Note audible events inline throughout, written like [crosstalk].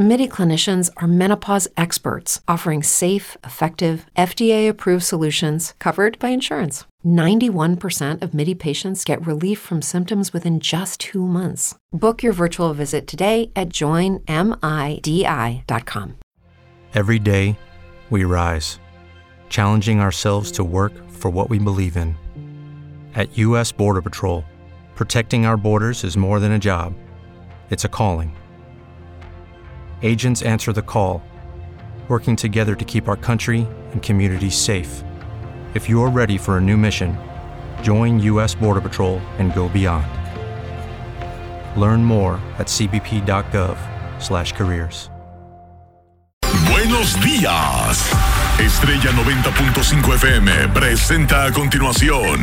MIDI clinicians are menopause experts offering safe, effective, FDA approved solutions covered by insurance. 91% of MIDI patients get relief from symptoms within just two months. Book your virtual visit today at joinmidi.com. Every day, we rise, challenging ourselves to work for what we believe in. At U.S. Border Patrol, protecting our borders is more than a job, it's a calling. Agents answer the call, working together to keep our country and communities safe. If you're ready for a new mission, join U.S. Border Patrol and go beyond. Learn more at cbp.gov/careers. Buenos días. Estrella 90.5 FM presenta a continuación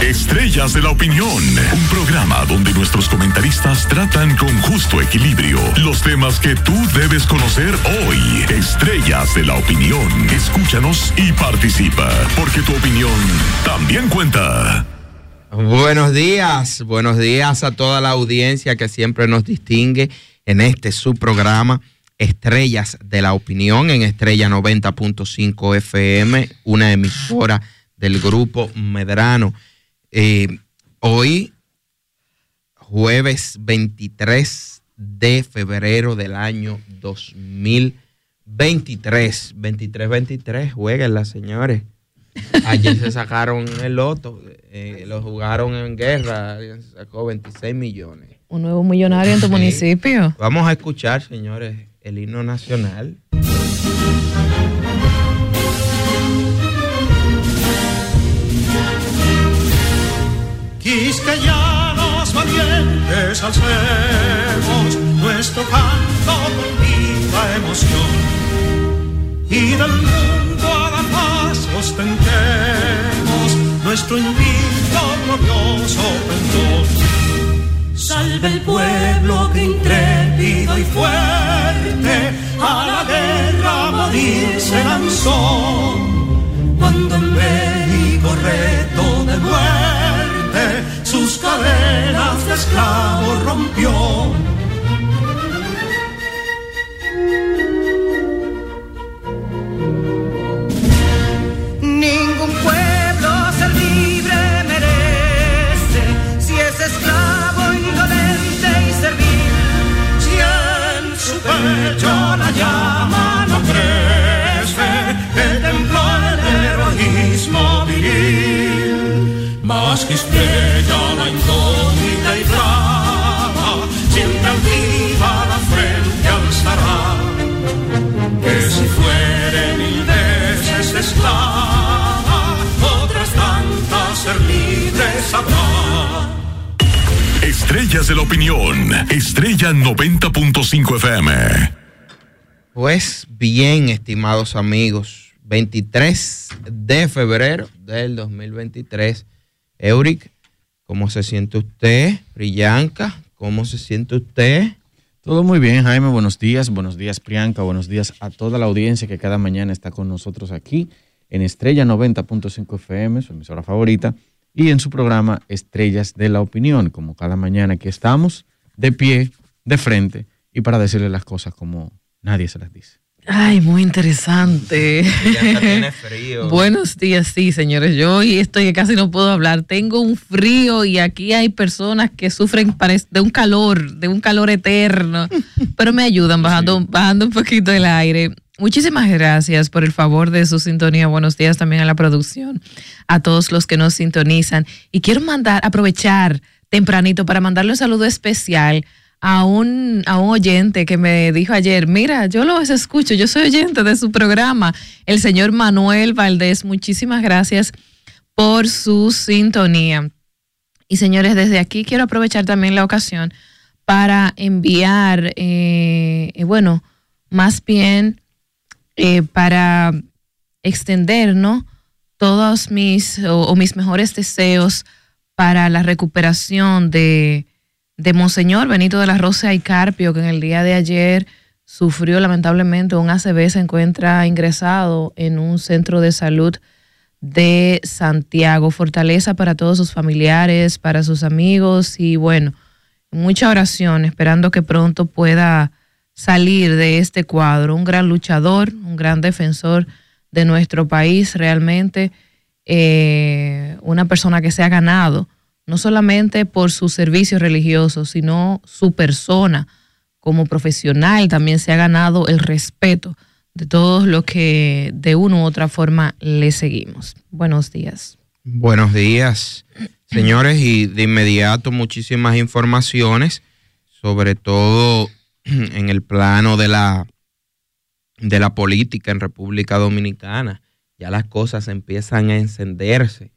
Estrellas de la Opinión, un programa donde nuestros comentaristas tratan con justo equilibrio los temas que tú debes conocer hoy. Estrellas de la Opinión. Escúchanos y participa, porque tu opinión también cuenta. Buenos días, buenos días a toda la audiencia que siempre nos distingue en este su programa Estrellas de la Opinión en Estrella 90.5 FM, una emisora del grupo Medrano. Eh, hoy, jueves 23 de febrero del año 2023. 23-23, jueguenla, señores. Ayer se sacaron el loto, eh, lo jugaron en guerra, se sacó 26 millones. Un nuevo millonario en tu municipio. Vamos a escuchar, señores, el himno nacional. Quisqueyanos valientes alcemos nuestro canto con viva emoción y del mundo a la paz ostentemos nuestro invicto glorioso pendón. Salve el pueblo que intrépido y fuerte a la guerra a morir se lanzó cuando en México reto de muerte sus cadenas de esclavos rompió. Ningún pueblo ser libre merece si es esclavo, indolente y servil. Si en su pecho la llama Más que estrella la incógnita y flama, siempre altiva la frente alzará. Que si fuere mil veces esclava, otras tantas ser libres habrá. Estrellas de la Opinión, Estrella 90.5 FM. Pues bien, estimados amigos, 23 de febrero del 2023. Euric, ¿cómo se siente usted? Brillanca, ¿cómo se siente usted? Todo muy bien, Jaime. Buenos días. Buenos días, Priyanka. Buenos días a toda la audiencia que cada mañana está con nosotros aquí en Estrella 90.5 FM, su emisora favorita, y en su programa Estrellas de la Opinión. Como cada mañana aquí estamos, de pie, de frente, y para decirle las cosas como nadie se las dice. Ay, muy interesante. Brillanca [laughs] tiene frío. Buenos días, sí, señores. Yo hoy estoy que casi no puedo hablar. Tengo un frío y aquí hay personas que sufren de un calor, de un calor eterno, [laughs] pero me ayudan bajando, bajando un poquito el aire. Muchísimas gracias por el favor de su sintonía. Buenos días también a la producción, a todos los que nos sintonizan. Y quiero mandar, aprovechar tempranito para mandarle un saludo especial a un, a un oyente que me dijo ayer, mira, yo los escucho, yo soy oyente de su programa, el señor Manuel Valdés. Muchísimas gracias por su sintonía. Y señores, desde aquí quiero aprovechar también la ocasión para enviar, eh, eh, bueno, más bien eh, para extender, ¿no? Todos mis o mis mejores deseos para la recuperación de, de Monseñor Benito de la Rosa y Carpio, que en el día de ayer sufrió lamentablemente un ACV, se encuentra ingresado en un centro de salud de Santiago. Fortaleza para todos sus familiares, para sus amigos y bueno, mucha oración, esperando que pronto pueda salir de este cuadro. Un gran luchador, un gran defensor de nuestro país, realmente eh, una persona que se ha ganado, no solamente por sus servicios religiosos, sino su persona como profesional, también se ha ganado el respeto de todos los que de una u otra forma le seguimos. Buenos días. Buenos días, [clears throat] señores, y de inmediato muchísimas informaciones, sobre todo [clears throat] en el plano de la, de la política en República Dominicana. Ya las cosas empiezan a encenderse,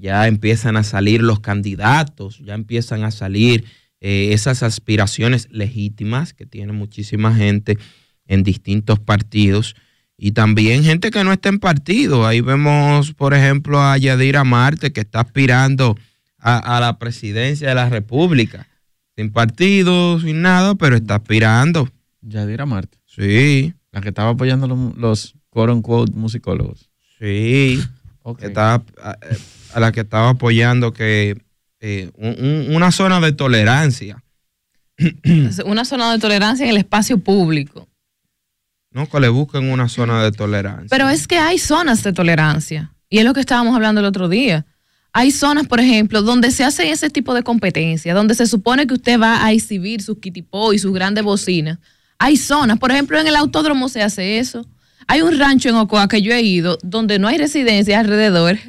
ya empiezan a salir los candidatos, ya empiezan a salir eh, esas aspiraciones legítimas que tiene muchísima gente en distintos partidos y también gente que no está en partido. Ahí vemos, por ejemplo, a Yadira Marte que está aspirando a, a la presidencia de la República sin partido, sin nada, pero está aspirando. Yadira Marte. Sí. La que estaba apoyando los, los quote unquote musicólogos. Sí. Ok. Estaba, a, la que estaba apoyando que eh, un- un- una zona de tolerancia. Una zona de tolerancia en el espacio público. No que le busquen una zona de tolerancia. Pero es que hay zonas de tolerancia. Y es lo que estábamos hablando el otro día. Hay zonas, por ejemplo, donde se hace ese tipo de competencia, donde se supone que usted va a exhibir sus kitipó y sus grandes bocinas. Hay zonas, por ejemplo, en el autódromo se hace eso. Hay un rancho en Ocoa que yo he ido donde no hay residencia alrededor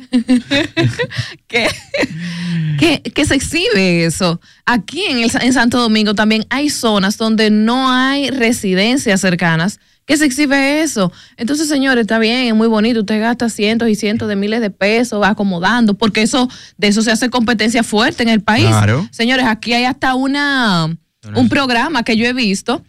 que, que, que se exhibe eso. Aquí en, el, en Santo Domingo también hay zonas donde no hay residencias cercanas que se exhibe eso. Entonces, señores, está bien, es muy bonito, usted gasta cientos y cientos de miles de pesos acomodando, porque eso de eso se hace competencia fuerte en el país. Claro. Señores, aquí hay hasta una un programa que yo he visto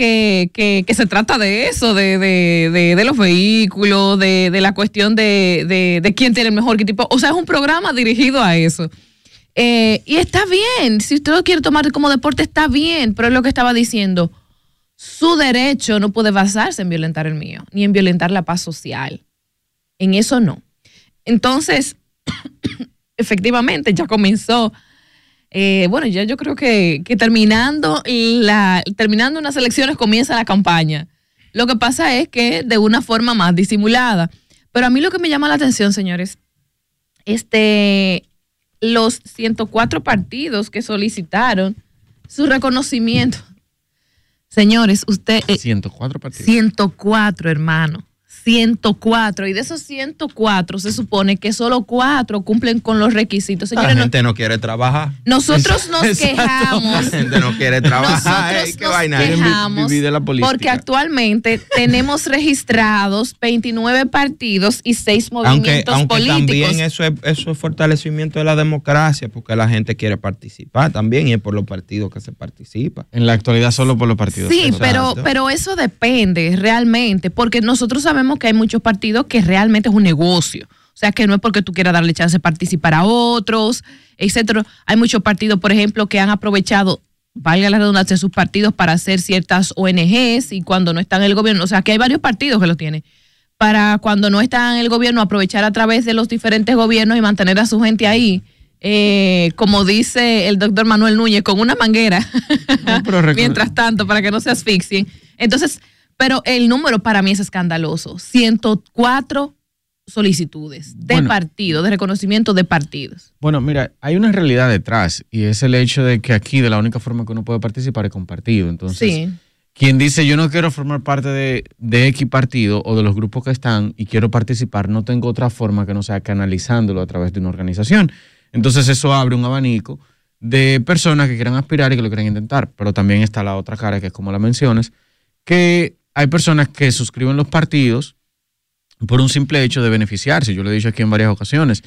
que, que, se trata de eso, de, de, de, los vehículos, de, la cuestión de, quién tiene el mejor tipo. O sea, es un programa dirigido a eso. Eh, y está bien, si usted lo quiere tomar como deporte, está bien, pero es lo que estaba diciendo. Su derecho no puede basarse en violentar el mío, ni en violentar la paz social. En eso no. Entonces, [coughs] efectivamente, ya comenzó. Eh, bueno, ya yo creo que, que terminando, la, terminando unas elecciones comienza la campaña. Lo que pasa es que de una forma más disimulada. Pero a mí lo que me llama la atención, señores, este, los 104 partidos que solicitaron su reconocimiento. Señores, usted... eh, 104 partidos. 104, hermano. 104. Y de esos 104 se supone que solo 4 cumplen con los requisitos. la Señores, no- gente no quiere trabajar. nosotros [laughs] nos Exacto. quejamos. La gente no quiere trabajar. Nosotros ey, ¿Qué nos vaina quejamos de la porque actualmente tenemos registrados 29 partidos y 6 Aunque, movimientos aunque políticos. también eso es, eso es fortalecimiento de la democracia, porque la gente quiere participar también y es por los partidos que se participa. En la actualidad solo por los partidos. Sí, pero, pero eso depende realmente, porque nosotros sabemos que hay muchos partidos que realmente es un negocio. O sea, que no es porque tú quieras darle chance de participar a otros, etcétera. Hay muchos partidos, por ejemplo, que han aprovechado, valga la redundancia, sus partidos para hacer ciertas ONGs y cuando no están en el gobierno, o sea, que hay varios partidos que lo tienen, para cuando no están en el gobierno aprovechar a través de los diferentes gobiernos y mantener a su gente ahí. eh, como dice el doctor Manuel Núñez, con una manguera, No, [laughs] mientras tanto, para que no se asfixien. Entonces, pero el número para mí es escandaloso. 104 solicitudes de Bueno. partidos, de reconocimiento de partidos. Bueno, mira, hay una realidad detrás y es el hecho de que aquí de la única forma que uno puede participar es con partido. Entonces, Sí. quien dice yo no quiero formar parte de, de X partido o de los grupos que están y quiero participar, no tengo otra forma que no sea canalizándolo a través de una organización. Entonces eso abre un abanico de personas que quieran aspirar y que lo quieran intentar. Pero también está la otra cara, que es como la mencionas, que hay personas que suscriben los partidos por un simple hecho de beneficiarse. Yo lo he dicho aquí en varias ocasiones.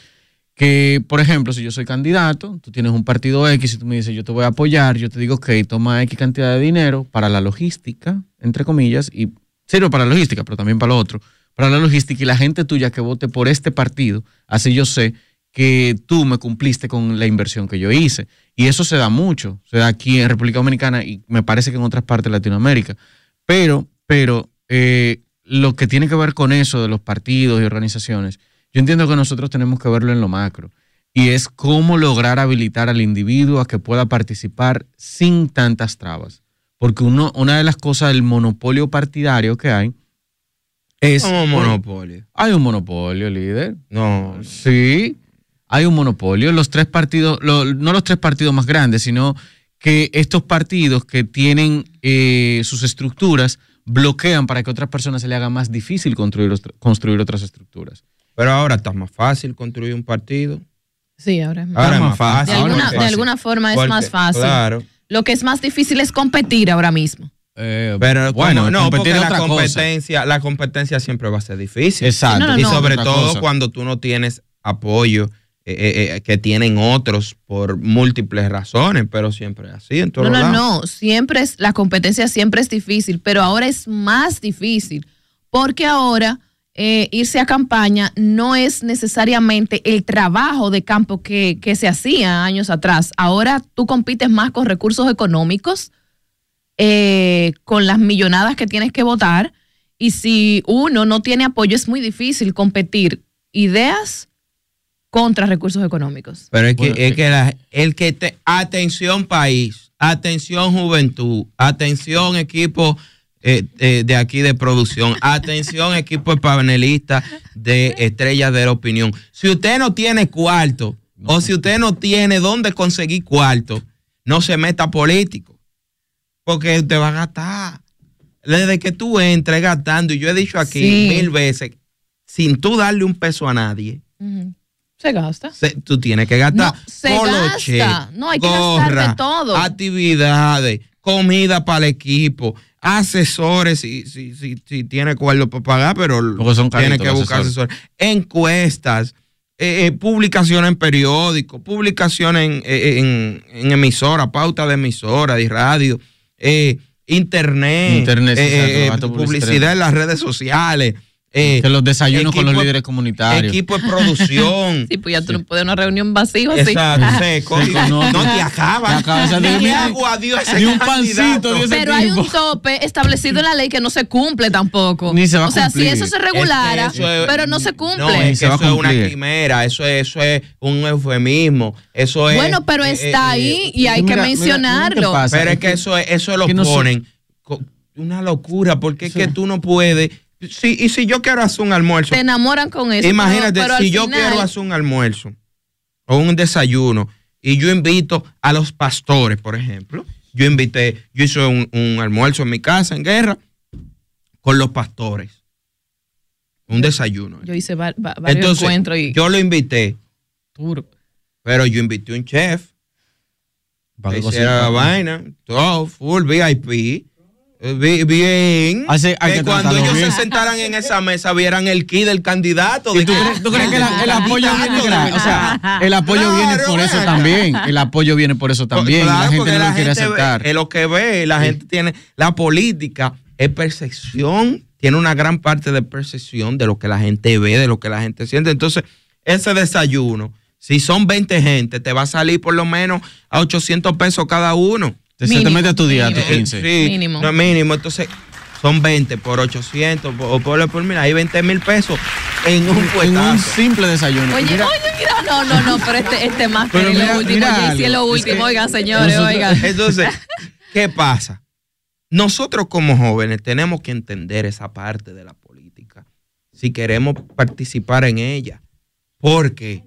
Que, por ejemplo, si yo soy candidato, tú tienes un partido X y tú me dices, yo te voy a apoyar, yo te digo, ok, toma X cantidad de dinero para la logística, entre comillas, y sirve para la logística, pero también para lo otro, para la logística y la gente tuya que vote por este partido, así yo sé que tú me cumpliste con la inversión que yo hice. Y eso se da mucho, se da aquí en República Dominicana y me parece que en otras partes de Latinoamérica. Pero, pero, eh, lo que tiene que ver con eso de los partidos y organizaciones, yo entiendo que nosotros tenemos que verlo en lo macro. Y es cómo lograr habilitar al individuo a que pueda participar sin tantas trabas. Porque uno, una de las cosas del monopolio partidario que hay es... Como monopolio. Hay un monopolio, líder. No. Sí, hay un monopolio. Los tres partidos, lo- no los tres partidos más grandes, sino que estos partidos que tienen eh, sus estructuras bloquean para que a otras personas se le haga más difícil construir, construir otras estructuras. Pero ahora está más fácil construir un partido. Sí, ahora es más. Ahora es más fácil. De alguna, de forma es Porque, más fácil. Claro. Lo que es más difícil es competir ahora mismo. Eh, Pero bueno, no, porque la cosa. competencia, la competencia siempre va a ser difícil. Exacto. No, no, y no. sobre todo cosa. cuando tú no tienes apoyo eh, eh, eh, que tienen otros por múltiples razones, pero siempre es así en todos No, no, lados. no. Siempre es, la competencia siempre es difícil, pero ahora es más difícil. Porque ahora eh, irse a campaña no es necesariamente el trabajo de campo que, que se hacía años atrás. Ahora tú compites más con recursos económicos, con las millonadas que tienes que votar. Y si uno no tiene apoyo, es muy difícil competir ideas contra recursos económicos. Pero es que, Bueno, es que la- el que te, atención país, atención juventud, atención equipo eh, eh, de aquí de producción, [laughs] atención equipo de panelistas de Estrellas de la Opinión. Si usted no tiene cuarto o si usted no tiene dónde conseguir cuarto, no se meta político, porque usted va a gastar. Desde que tú entres gastando, y yo he dicho aquí Sí. mil veces, sin tú darle un peso a nadie. Se gasta. se- tú tienes que gastar No, se gasta. No, hay que gastar de todo. Actividades, comida para el equipo, asesores, si, si, si, si tiene cuarto para pagar, pero son tiene que buscar asesores. asesores. Encuestas, eh, eh, publicaciones en periódicos, publicaciones en, eh, en, en emisora, pauta de emisora, de radio, eh, internet, Internet, eh, eh, publicidad en las redes sociales. Eh, que los desayunos con los líderes comunitarios. Equipo de [laughs] producción. Sí, pues ya tú no puedes una reunión vacía así. Exacto, seco. Seco, no, no, te- acabas. te acabas de Ni decir, agua, Dios, ni un pancito, Dios, Pero hay un tope establecido en la ley que no se cumple tampoco. Ni se va a o sea, cumplir. si eso se Es que regulara, eso es- pero no se cumple. No, es Se que va a eso es una cumplir. quimera, eso es, eso es un eufemismo. Eso es. bueno, pero eh, está eh, ahí eh, y hay mira, que mira mencionarlo. Pero es que eso, es- eso lo ponen. Una locura, porque es que tú no puedes. Sí, y si yo quiero hacer un almuerzo, Te enamoran con eso. Imagínate, pero- pero si yo final- quiero hacer un almuerzo o un desayuno y yo invito a los pastores, por ejemplo, yo invité, yo hice un, un almuerzo en mi casa en guerra con los pastores. Un desayuno. Yo hice va- va- varios Entonces, encuentros y yo lo invité, Duro. pero yo invité un chef, Para que hiciera la vaina, todo full VIP. Bi- Bien, Hace- hay que que cuando ellos bien. se sentaran en esa mesa vieran el key del candidato. ¿Y de tú que- crees, tú crees que la- el apoyo viene candidato, gra- O sea, el apoyo Claro, viene por eso también. El apoyo viene por eso también. Claro, la gente no la lo quiere ve- aceptar. es lo que ve, la gente tiene, la política es percepción, tiene una gran parte de percepción de lo que la gente ve, de lo que la gente siente. Entonces, ese desayuno, si son 20 gente, te va a salir por lo menos a 800 pesos cada uno. Se te Mínimo, mete a tu día, a tu mínimo. Eh, 15. Sí, Mínimo. No, mínimo. Entonces, son 20 por 800 por- o por, por mira, hay 20 mil pesos en un En un simple desayuno. Oye, Mira, oye, mira, no, no, no, pero este, este más Pero es mira, lo último, es lo último, que oigan, señores, nosotros- oigan. [laughs] Entonces, ¿qué pasa? Nosotros como jóvenes tenemos que entender esa parte de la política si queremos participar en ella. ¿Por qué?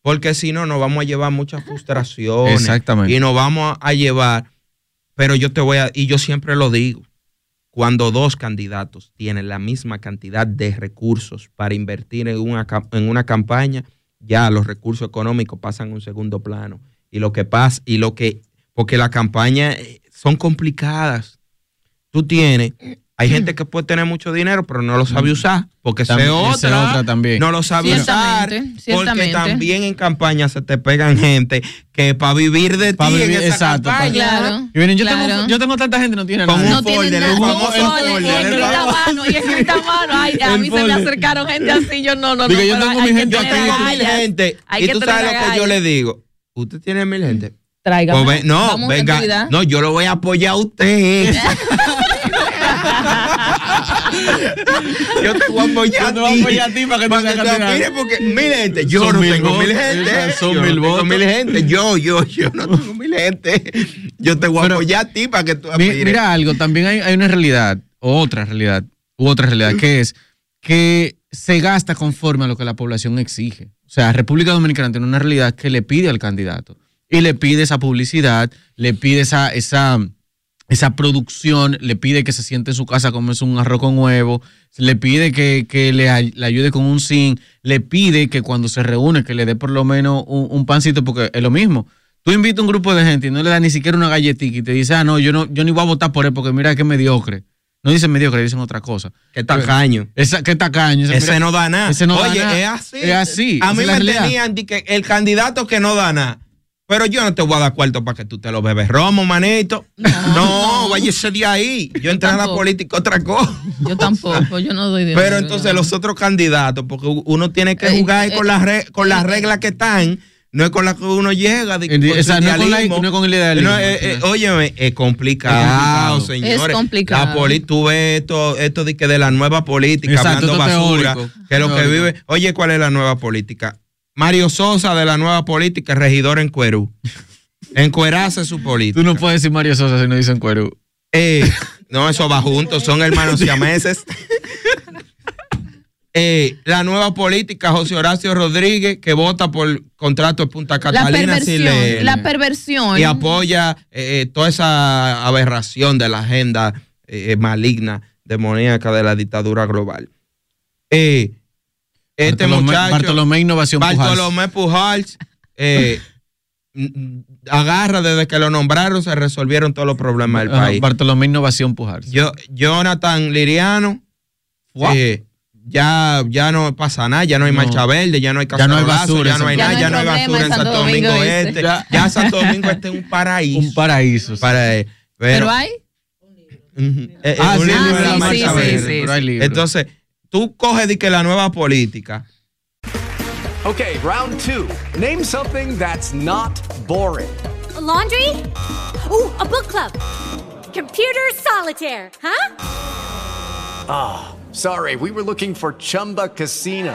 Porque si no, nos vamos a llevar muchas frustraciones. Exactamente. Y nos vamos a llevar, pero yo te voy a, y yo siempre lo digo, cuando dos candidatos tienen la misma cantidad de recursos para invertir en una, en una campaña, ya los recursos económicos pasan a un segundo plano. Y lo que pasa, y lo que, porque las campañas eh, son complicadas. Tú tienes, hay gente que puede tener mucho dinero, pero no lo sabe usar, porque También- esa es otra, otra también. no lo sabe usar, Ciertamente, porque ciertamente. también en campaña se te pegan gente que para vivir de ti en esa exacto, pa- campaña, Claro. Y miren, yo, Claro. tengo, yo tengo tanta gente, no tiene Con nada. No un folder, nada. el famoso folder, y escrita mano, y escrita mano. Ay, a mí se me acercaron gente así, yo no, no, Digo, no. yo tengo mi gente Yo aquí, tengo mil agallas. gente. Y tú sabes lo que yo le digo. Usted tiene mil gente. Tráigame. Pues no, venga. No, yo lo voy a apoyar a usted. [laughs] yo te voy a apoyar Yo te voy a apoyar a ti para que tú seas candidato. aspires, porque mil gente, yo Son no mil tengo mil votos, gente. esas son yo mil no tengo votos. mil gente. Yo, yo, yo no tengo mil gente. Yo te voy a apoyar a ti para que tú aspires. Mira algo, también hay, hay una realidad, otra realidad, u otra realidad, que es que se gasta conforme a lo que la población exige. O sea, República Dominicana tiene una realidad que le pide al candidato y le pide esa publicidad, le pide esa, esa, esa producción, le pide que se siente en su casa como es un arroz con huevo, le pide que, que le, ay- le ayude con un zinc, le pide que cuando se reúne que le dé por lo menos un, un pancito, porque es lo mismo. Tú invitas a un grupo de gente y no le das ni siquiera una galletita y te dice, ah, no, yo no, yo ni voy a votar por él porque mira que mediocre. No dicen mediocre, dicen otra cosa. Qué tacaño. Esa, qué tacaño. Ese mira- no da nada. Ese no da Oye, nada. es así. Es así. A mí me realidad. tenían que el candidato que no da nada. Pero yo no te voy a dar cuarto para que tú te lo bebes romo, manito. No, váyase de ahí. Yo entré a la política otra cosa. Yo tampoco, yo no doy dinero. Pero entonces los otros candidatos, porque uno tiene que Eh, jugar eh, con, las re- con las reglas que están, no es con las que uno llega. de- con esa no es con la- no es con el idealismo, No, eh, eh, óyeme, es complicado, Es complicado. señores. Es complicado. La poli- tú ves esto, esto de que de la nueva política, Exacto, hablando basura, teórico. que lo que vive. Oye, ¿cuál es la nueva política? Mario Sosa de la nueva política, regidor en Cuerú. Encuerarse su política. Tú no puedes decir Mario Sosa si no dicen cuero. Eh, no, eso va juntos, son hermanos siameses. [laughs] Eh, la nueva política, José Horacio Rodríguez, que vota por contrato de Punta la Catalina sin perversión, la perversión. y apoya eh, eh, toda esa aberración de la agenda eh, maligna, demoníaca de la dictadura global. Eh, este Bartolomé- muchacho, Bartolomé Innovación Pujals. Bartolomé Pujals, eh, agarra desde que lo nombraron, se resolvieron todos los problemas del país. Bartolomé Innovación Pujar. Yo, Jonathan Liriano, eh, ya, ya no pasa nada, ya no hay No. marcha verde, ya no hay Ya no hay basura ya no hay nada, ya no hay basura en Santo Domingo Este. Ya. Ya Santo Domingo Este es un paraíso. Un paraíso. para él. Pero, Pero hay. Eh, eh, Ah, un sí, libro de sí, la sí, marcha sí, verde. sí. Pero hay libros. Entonces, tú coges de que la nueva política, Okay, round two. Name something that's not boring. A laundry? Ooh, a book club. Computer solitaire, huh? Sorry, we were looking for Chumba Casino.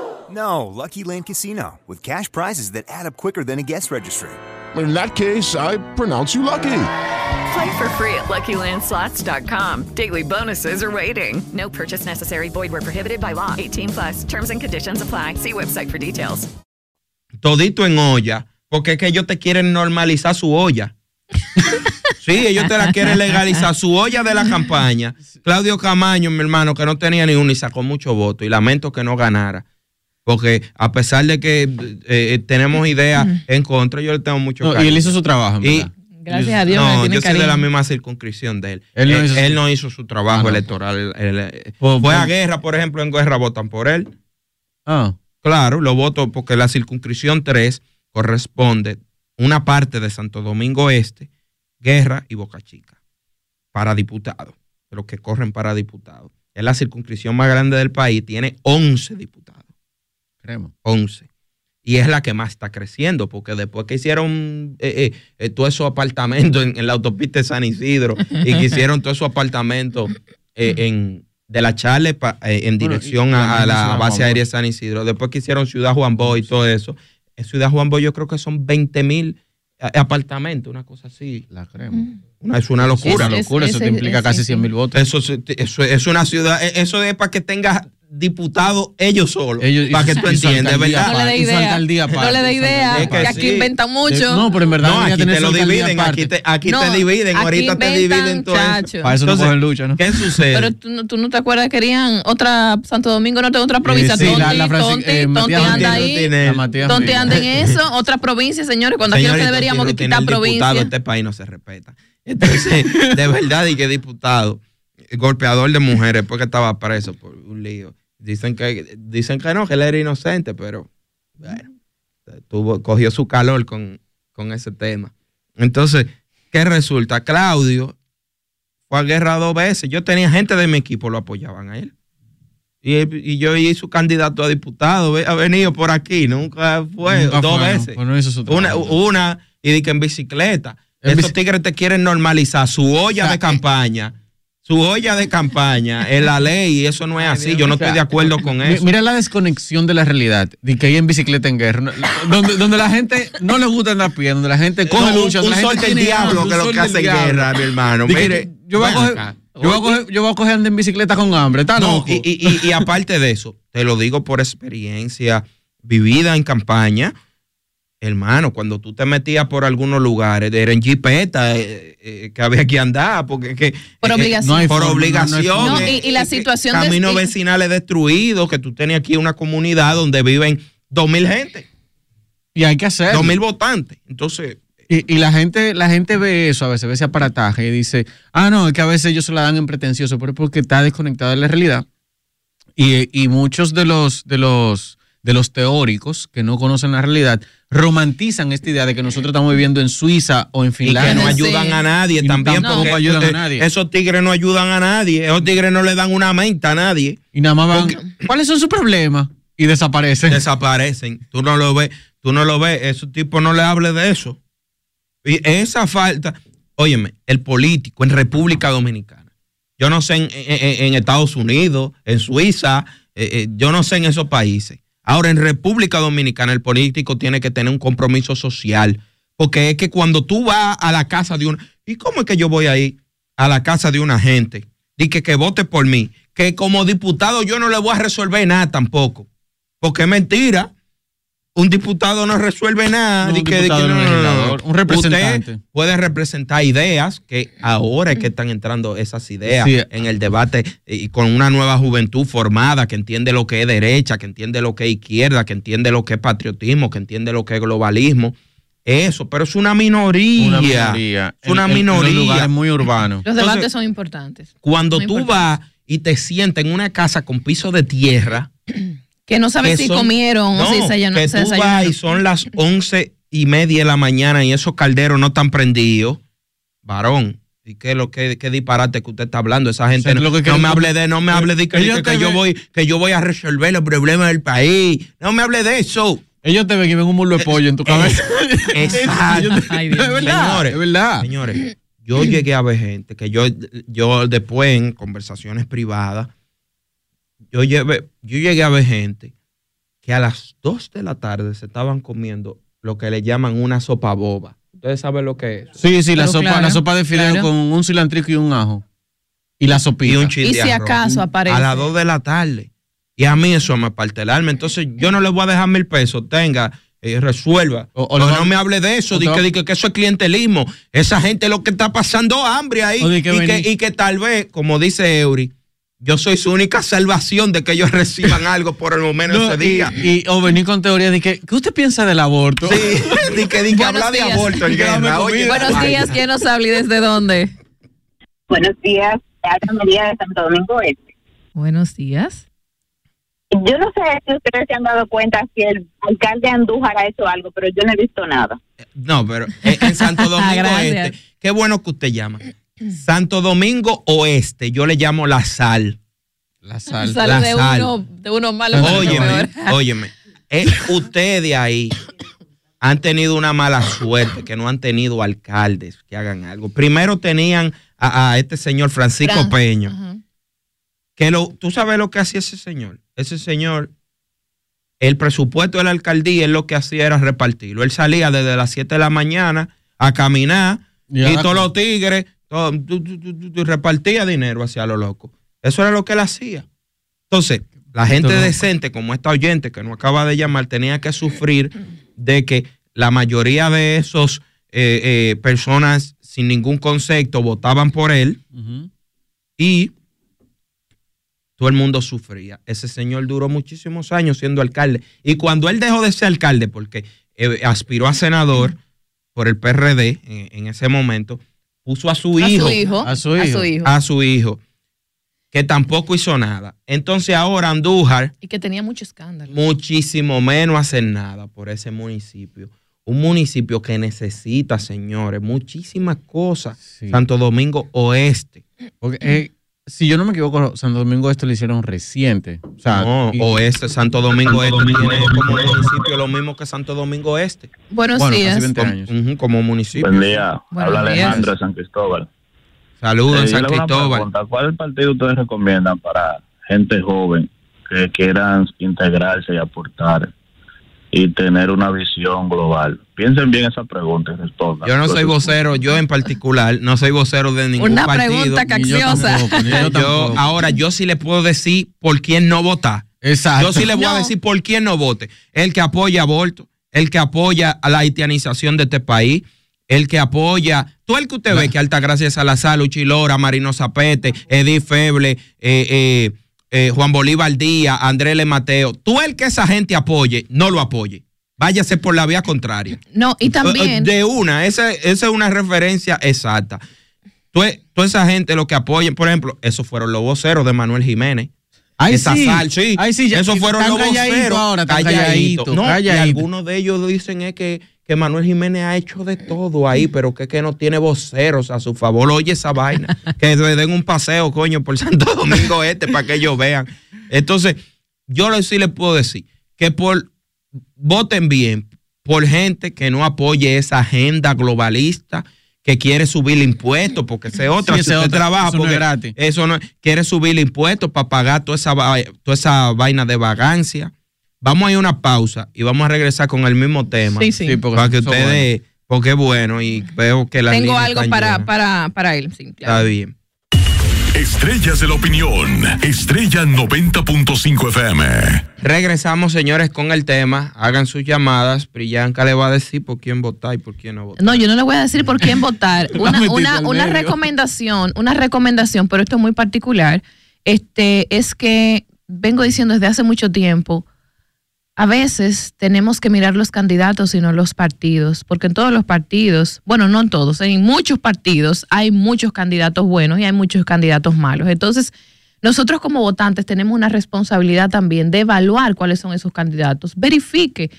No, Lucky Land Casino, with cash prizes that add up quicker than a guest registry. In that case, I pronounce you lucky. Play for free at LuckyLandSlots.com. Daily bonuses are waiting. No purchase necessary. Void where prohibited by law. 18 plus. Terms and conditions apply. See website for details. todito en olla, porque es que ellos te quieren normalizar su olla. [laughs] Sí, ellos te la quieren legalizar, su olla de la campaña. Claudio Camaño, mi hermano, que no tenía ni uno y sacó mucho voto, y lamento que no ganara. Porque a pesar de que eh, eh, tenemos ideas en contra, yo le tengo mucho No, y cariño. él hizo su trabajo, en Y-. Gracias a Dios. no, yo soy de la misma circunscripción de él. Él no hizo su- él no hizo su trabajo Ah, no. electoral. Él- él- él- Pues- fue a pues- guerra, por ejemplo, en guerra votan por él. Ah, Claro, lo voto porque la circunscripción 3 corresponde una parte de Santo Domingo Este, Guerra y Boca Chica, para diputados, de los que corren para diputados. Es la circunscripción más grande del país, tiene 11 diputados, creemos. 11. Y es la que más está creciendo, porque después que hicieron eh, eh, eh, todos esos apartamentos en, en la autopista de San Isidro y que hicieron todos esos apartamentos eh, en, de la Charle pa- eh, en Bueno, dirección a, a la base Juan aérea de San Isidro, después que hicieron Ciudad Juan Boy y todo eso, en Ciudad Juan Boy yo creo que son 20 mil apartamentos, una cosa así. La creemos. Una- es una locura. Es- locura, eso te implica casi sí. 100 mil votos. Eso, es- eso es una ciudad, eso es para que tengas diputados ellos solos, Ellos- para que tú entiendas, ¿verdad? No le dé idea. No le dé idea. Que aquí sí. inventan mucho. No, pero en verdad No, aquí te lo dividen, aquí te, aquí No, te dividen, aquí ahorita te dividen todo eso. chacho. Para eso no Entonces, cogen lucha, ¿no? ¿Qué sucede? Pero tú, no- tú no te acuerdas que querían otra Santo Domingo Norte, otra provincia. Eh, sí, Tonti, la- la Francis- Tonti, eh, Tonti anda ahí. tiene- La Matías Tonti anda en [laughs] eso. Otra provincia, señores. Cuando aquí deberíamos de no tiene quitar provincia. Este país no se respeta. Entonces, de verdad, y que diputado. golpeador de mujeres porque estaba preso por un lío. Dicen que, dicen que no, que él era inocente, pero bueno, tuvo, cogió su calor con, con ese tema. Entonces, ¿qué resulta? Claudio fue a guerra dos veces. Yo tenía gente de mi equipo, lo apoyaban a él. Y, y yo y su candidato a diputado ha venido por aquí, nunca fue, Nunca dos fue, no. veces. Pues no una, una, y di que en bicicleta. En Esos bici- tigres te quieren normalizar su olla de campaña. Su olla de campaña es la ley y eso no es así. Yo no estoy de acuerdo con eso. Mira la desconexión de la realidad, de que hay en bicicleta en guerra, donde, donde la gente no le gusta andar a pie, donde la gente coge No, un- lucha, un sol del tiene diablo que un lo que hace guerra, mi hermano. Mire, yo voy a coger, yo voy a coger, yo voy a coger andar en bicicleta con hambre, está No, loco. y, y- y- y aparte de eso, te lo digo por experiencia vivida en campaña, hermano, cuando tú te metías por algunos lugares, era en jipeta eh, eh, que había que andar, porque que, Por eh, obligación. no por forma, no obligación. No, y- y la situación de- Caminos y- vecinales destruidos, que tú tenías aquí una comunidad donde viven dos mil gente, Y hay que hacerlo. dos mil votantes. Entonces, Y, y la gente la gente ve eso a veces, ve ese aparataje y dice, ah, no, es que a veces ellos se la dan en pretencioso, pero es porque está desconectado de la realidad. Y, y muchos de los, de, los, de los teóricos que no conocen la realidad romantizan esta idea de que nosotros estamos viviendo en Suiza o en y que Finlandia. no Sí. ayudan a nadie Y también, tampoco porque ayudan a eh, nadie. esos tigres no ayudan a nadie, esos tigres no le dan una menta a nadie. Y nada más van, ¿cuáles son sus problemas? Y desaparecen. desaparecen. Tú no lo ves, tú no lo ves. Esos tipos no le hables de eso. Y esa falta, óyeme, el político en República Dominicana. Yo no sé en, en- en Estados Unidos, en Suiza, eh, eh, yo no sé en esos países. Ahora, en República Dominicana, el político tiene que tener un compromiso social. Porque es que cuando tú vas a la casa de una. ¿Y cómo es que yo voy a ir a la casa de una gente? Y que, que vote por mí. Que como diputado yo no le voy a resolver nada tampoco. Porque es mentira. Un diputado no resuelve nada. No, un que- que no, no un representante. Usted puede representar ideas que ahora es que están entrando esas ideas Sí. en el debate y con una nueva juventud formada que entiende lo que es derecha, que entiende lo que es izquierda, que entiende lo que es patriotismo, que entiende lo que es globalismo. Eso, pero es una minoría. Una minoría. Es una En- en minoría. lugares muy urbanos. Los Entonces, debates son importantes. Cuando Muy tú vas y te sientas en una casa con piso de tierra, Que no sabes que si son- comieron o no, si desayunaron. que se tú vas y son las once y media de la mañana y esos calderos no están prendidos, varón. ¿Y qué lo que qué disparate que usted está hablando? Esa gente O sea, no, lo que no me hable de, no me hable de que, que- que yo voy, que yo voy a resolver los problemas del país. No me hable de eso. Ellos te ven y ven un mulo de pollo en tu cabeza. [laughs] Exacto. Ay, Dios es verdad, Señores, es verdad. Señores, yo llegué a ver gente que yo, yo después en conversaciones privadas, yo, llevé, yo llegué a ver gente que a las 2 de la tarde se estaban comiendo lo que le llaman una sopa boba. ¿Ustedes saben lo que es? Sí, sí, la Pero sopa, claro, la sopa de fideo claro. con un cilantrico y un ajo. Y la sopita. Y un chin Y si arroz. acaso aparece. A las 2 de la tarde. Y a mí eso me parte el alma. Entonces yo no le voy a dejar mil pesos. Tenga, eh, resuelva. O- o O, le no va- me hable de eso. o Di te que, que, que eso es clientelismo. Esa gente lo que está pasando hambre ahí. Y, que, y que tal vez, como dice Eury, yo soy su única salvación de que ellos reciban [laughs] algo por el momento No, ese día. y- o venir con teorías de que, ¿qué usted piensa del aborto? Sí, [laughs] di que, habla de días. aborto en guerra. Oye. Buenos días, ¿quién nos habla y desde dónde? Buenos días, Ana María de Santo Domingo Este. Buenos días. Yo no sé si ustedes se han dado cuenta si el alcalde Andújar ha hecho algo, pero yo no he visto nada. No, pero en, en Santo [laughs] Domingo. Este, qué bueno que usted llama. Santo Domingo Oeste, yo le llamo la sal. La sal. Sale la de sal. uno, de uno malo. Óyeme, óyeme. eh, ustedes ahí han tenido una mala suerte, que no han tenido alcaldes que hagan algo. Primero tenían a, a este señor Francisco Fran- que lo, tú sabes lo que hacía ese señor. Ese señor, el presupuesto de la alcaldía, él lo que hacía era repartirlo. Él salía desde las 7 de la mañana a caminar Ya. y todos los tigres todo, repartía dinero hacia lo loco. Eso era lo que él hacía. Entonces, la gente decente, como esta oyente que no acaba de llamar, tenía que sufrir de que la mayoría de esos eh, eh, personas sin ningún concepto votaban por él y todo el mundo sufría. Ese señor duró muchísimos años siendo alcalde. Y cuando él dejó de ser alcalde, porque eh, aspiró a senador por el PRD en, en ese momento, puso a su A hijo, su hijo. A su hijo. a su hijo. que tampoco hizo nada. Entonces ahora Andújar, Y que tenía mucho escándalo. muchísimo menos hacer nada por ese municipio. Un municipio que necesita, señores, muchísimas cosas. Santo Domingo Oeste. Porque, eh, si yo no me equivoco, Santo Domingo esto lo hicieron reciente. O sea, no, y- Oeste, Santo Domingo Este tiene como municipio lo mismo que Santo Domingo Este. Buenos Bueno, días. hace 20 Com- años. ujú, como municipio. Buen día. Buenos Habla días. Alejandro de San Cristóbal. Saludos Eh, San Cristóbal. pregunta. ¿Cuál partido ustedes recomiendan para gente joven que quieran integrarse y aportar y tener una visión global? Piensen bien esa pregunta y respondan. Yo no soy vocero, yo en particular, no soy vocero de ningún Una partido. pregunta yo tampoco, yo Yo, tampoco. ahora, yo sí le puedo decir por quién no votar. Exacto. Yo sí le voy a No. decir por quién no vote. El que apoya aborto, el que apoya a la haitianización de este país, el que apoya, todo el que usted ve que Altagracia Salazar, Luchi Lora, Marino Zapete, Edith Feble, eh, eh, eh, Juan Bolívar Díaz, Andrés Le Mateo, tú el que esa gente apoye, no lo apoye. Váyase por la vía contraria. No, y también. De una, esa, esa es una referencia exacta. Tú- Toda esa gente lo que apoyen, por ejemplo, esos fueron los voceros de Manuel Jiménez. Ay, esa sí. sal, sí. Ay, sí, ya- esos fueron los voceros. ahora, calladitos, No, y calladitos. algunos de ellos dicen es que, que Manuel Jiménez ha hecho de todo ahí, pero que, que no tiene voceros a su favor. Oye esa vaina. que le den un paseo, coño, por Santo Domingo Este para que ellos vean. Entonces, yo sí les puedo decir que por voten bien por gente que no apoye esa agenda globalista que quiere subir impuestos, porque esa es otra, Sí, si usted otra, trabaja, eso no es porque gratis. eso no quiere subir impuestos para pagar toda esa, toda esa vaina de vagancia. Vamos a ir a una pausa y vamos a regresar con el mismo tema. Sí, sí. Sí, porque para que ustedes, porque es bueno y veo que la Tengo algo para, para, para él. Sí, claro. Está bien. Estrellas de la opinión. Estrella 90.5 FM. Regresamos, señores, con el tema. Hagan sus llamadas. Priyanka le va a decir por quién votar y por quién no votar. No, yo no le voy a decir por quién votar. [laughs] Una, una, una recomendación, una recomendación, pero esto es muy particular, este, es que vengo diciendo desde hace mucho tiempo, a veces tenemos que mirar los candidatos y no los partidos, porque en todos los partidos, bueno, no en todos, en muchos partidos hay muchos candidatos buenos y hay muchos candidatos malos. Entonces, nosotros como votantes tenemos una responsabilidad también de evaluar cuáles son esos candidatos. Verifique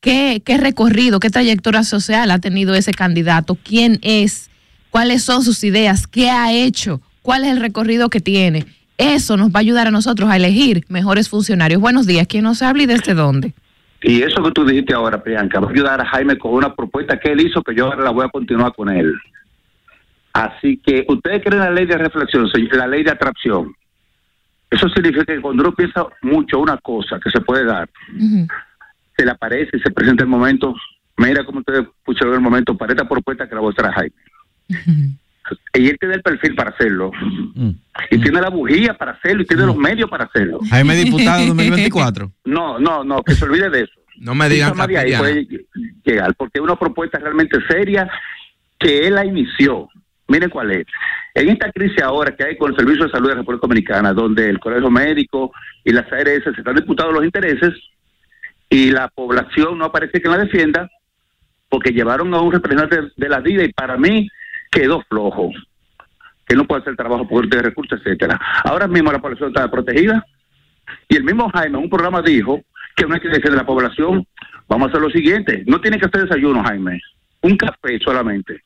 qué, qué recorrido, qué trayectoria social ha tenido ese candidato, quién es, cuáles son sus ideas, qué ha hecho, cuál es el recorrido que tiene. Eso nos va a ayudar a nosotros a elegir mejores funcionarios. Buenos días, ¿quién nos habla y desde dónde? Y eso que tú dijiste ahora, Priyanka, va a ayudar a Jaime con una propuesta que él hizo que yo ahora la voy a continuar con él. Así que ustedes creen la ley de reflexión, la ley de atracción. Eso significa que cuando uno piensa mucho una cosa que se puede dar, se le aparece y se presenta el momento. Mira cómo ustedes pusieron el momento para esta propuesta que la voy a traer Jaime. Él tiene el perfil para hacerlo. Y tiene la bujía para hacerlo y tiene los medios para hacerlo. Jaime Diputado 2024. [laughs] No, no, no, que se olvide de eso. No me digan de ahí puede llegar, porque es una propuesta realmente seria que él la inició. Miren cuál es. En esta crisis ahora que hay con el Servicio de Salud de la República Dominicana, donde el Colegio Médico y las ARS se están disputando los intereses y la población no aparece que la defienda, porque llevaron a un representante de la DIDA y para mí quedó flojo, que no puede hacer trabajo por de recursos, etcétera. Ahora mismo la población está protegida y el mismo Jaime en un programa dijo que no hay que a la población. Vamos a hacer lo siguiente, no tiene que hacer desayuno, Jaime, un café solamente.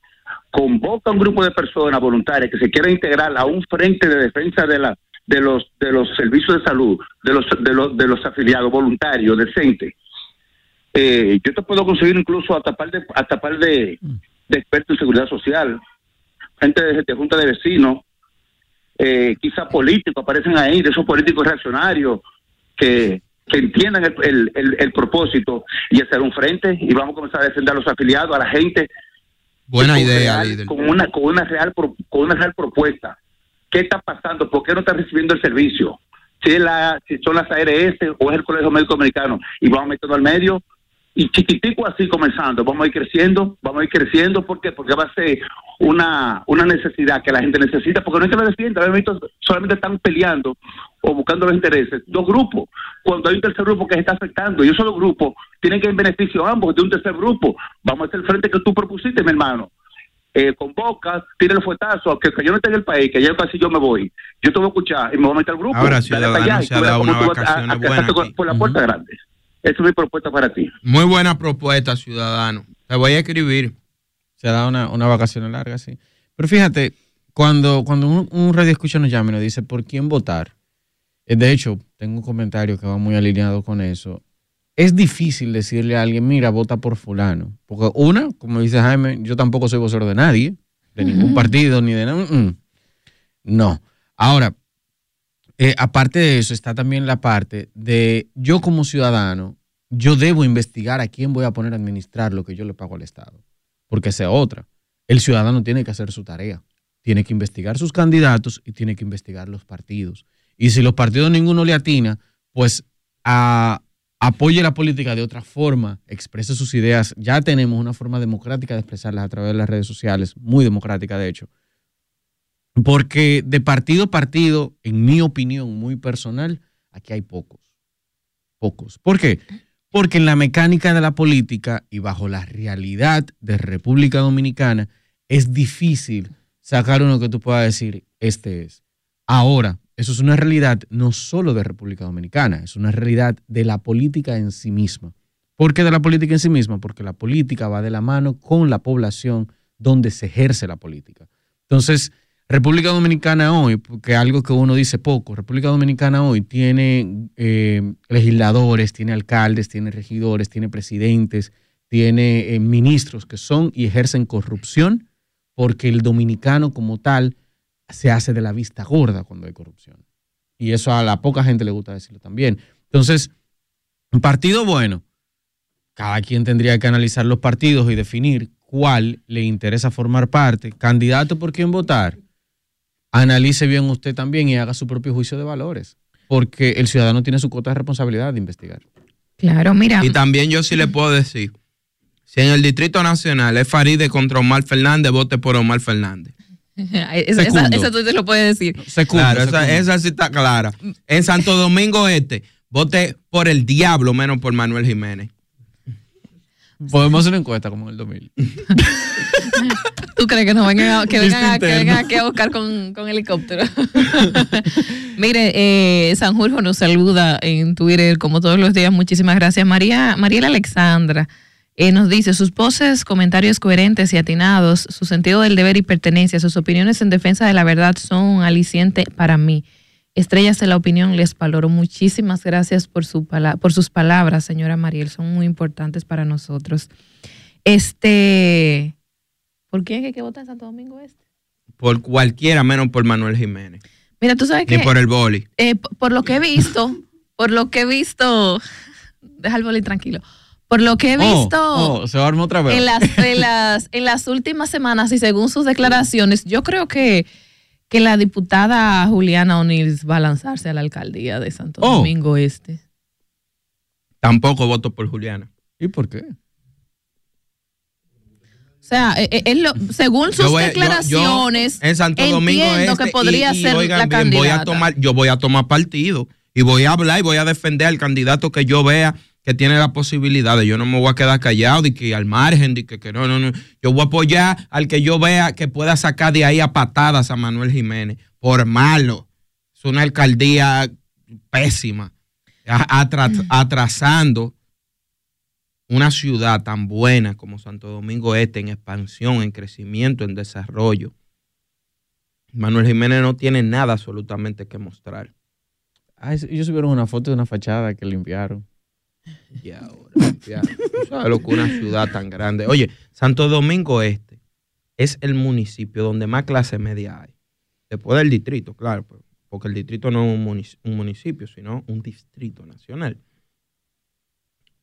Convoca a un grupo de personas voluntarias que se quieran integrar a un frente de defensa de la de los de los servicios de salud, de los de los de los afiliados voluntarios decentes. Eh, yo te puedo conseguir incluso hasta par de hasta par de, de expertos en seguridad social, gente de, de junta de vecinos, eh, quizá políticos aparecen ahí, de esos políticos reaccionarios que, que entiendan el, el, el- el propósito y hacer un frente y vamos a comenzar a defender a los afiliados, a la gente. Buena con idea, real-. Con una, con una real con una real propuesta. ¿Qué está pasando? ¿Por qué no está recibiendo el servicio? Si, es la, si son las ARS o es el Colegio Médico Americano y vamos metiendo al medio y chiquitico así comenzando, vamos a ir creciendo, vamos a ir creciendo, ¿por qué? Porque va a ser una, una necesidad que la gente necesita, porque no es que la defienda, solamente están peleando o buscando los intereses, dos grupos, cuando hay un tercer grupo que se está afectando, y esos dos grupos tienen que ir en beneficio ambos de un tercer grupo, vamos a hacer el frente que tú propusiste, mi hermano. eh, convoca, tira el fuetazo, que, que yo no esté en el país, que ya casi yo me voy. Yo te voy a escuchar y me voy a meter al grupo. Ahora, Ciudadano allá, se ha dado una vacaciones a- a- buenas por- aquí. por la puerta grande. Esa es mi propuesta para ti. Muy buena propuesta, ciudadano. Te voy a escribir. Se da una, una vacación larga, sí. Pero fíjate, cuando, cuando un, un radio escucha nos llama y nos dice por quién votar, eh, de hecho, tengo un comentario que va muy alineado con eso. Es difícil decirle a alguien, mira, vota por fulano. Porque una, como dice Jaime, yo tampoco soy vocero de nadie, de ningún partido, ni de nada. mm, mm. No. Ahora, eh, aparte de eso, está también la parte de yo como ciudadano, yo debo investigar a quién voy a poner a administrar lo que yo le pago al Estado. Porque es otra. El ciudadano tiene que hacer su tarea. Tiene que investigar sus candidatos y tiene que investigar los partidos. Y si los partidos ninguno le atina, pues a- apoye la política de otra forma, exprese sus ideas. Ya tenemos una forma democrática de expresarlas a través de las redes sociales, muy democrática de hecho. Porque de partido a partido, en mi opinión muy personal, aquí hay pocos. Pocos. ¿Por qué? Porque en la mecánica de la política y bajo la realidad de República Dominicana es difícil sacar uno que tú puedas decir, este es. Ahora, eso es una realidad no solo de República Dominicana, es una realidad de la política en sí misma. ¿Por qué de la política en sí misma? Porque la política va de la mano con la población donde se ejerce la política. Entonces, República Dominicana hoy, porque algo que uno dice poco, República Dominicana hoy tiene eh, legisladores, tiene alcaldes, tiene regidores, tiene presidentes, tiene eh, ministros que son y ejercen corrupción porque el dominicano como tal se hace de la vista gorda cuando hay corrupción. Y eso a la poca gente le gusta decirlo también. Entonces, un partido bueno, cada quien tendría que analizar los partidos y definir cuál le interesa formar parte, candidato por quién votar. Analice bien usted también y haga su propio juicio de valores, porque el ciudadano tiene su cuota de responsabilidad de investigar. Claro, mira. Y también yo sí le puedo decir, si en el Distrito Nacional es Faride contra Omar Fernández, vote por Omar Fernández. [laughs] esa, esa, Secundo. esa tú te lo puedes decir. claro, esa, esa sí está clara. En Santo Domingo Este, vote por el diablo, menos por Manuel Jiménez. Podemos hacer una encuesta como en el 2000. [laughs] ¿Tú crees que nos vengan a, que vengan, a, que vengan aquí a buscar con, con helicóptero? [laughs] Mire, eh, Sanjurjo nos saluda en Twitter como todos los días. Muchísimas gracias. María, Mariela Alexandra eh, nos dice sus poses, comentarios coherentes y atinados, su sentido del deber y pertenencia, sus opiniones en defensa de la verdad son un aliciente para mí. Estrellas de la opinión les valoro. Muchísimas gracias por, su por sus palabras, señora Mariel. Son muy importantes para nosotros. Este, ¿por quién es que hay que votar en Santo Domingo Este? Por cualquiera, menos por Manuel Jiménez. Mira, tú sabes que Ni por el boli. eh, por lo que he visto, por lo que he visto, [laughs] deja el boli tranquilo. Por lo que he Oh, visto oh, se va a armar otra vez. en las, [laughs] en las, en las últimas semanas y según sus declaraciones, yo creo que, que la diputada Juliana O'Neill va a lanzarse a la alcaldía de Santo Oh. Domingo Este. Tampoco voto por Juliana. ¿Y por qué? O sea, eh, eh, él según sus voy a- yo- yo declaraciones, en Santo Domingo entiendo Este que podría y- y ser oigan la bien, voy a tomar, yo voy a tomar partido y voy a hablar y voy a defender al candidato que yo vea que tiene la posibilidad de yo no me voy a quedar callado y que al margen de que, que no, no, no. Yo voy a apoyar al que yo vea que pueda sacar de ahí a patadas a Manuel Jiménez por malo. Es una alcaldía pésima, atrasando una ciudad tan buena como Santo Domingo Este en expansión, en crecimiento, en desarrollo. Manuel Jiménez no tiene nada absolutamente que mostrar. Ah, ellos subieron una foto de una fachada que limpiaron. [laughs] Y ahora, ya, tú sabes lo que una ciudad tan grande. Oye, Santo Domingo Este es el municipio donde más clase media hay. Después del distrito, claro, pues, porque el distrito no es un municipio, sino un distrito nacional.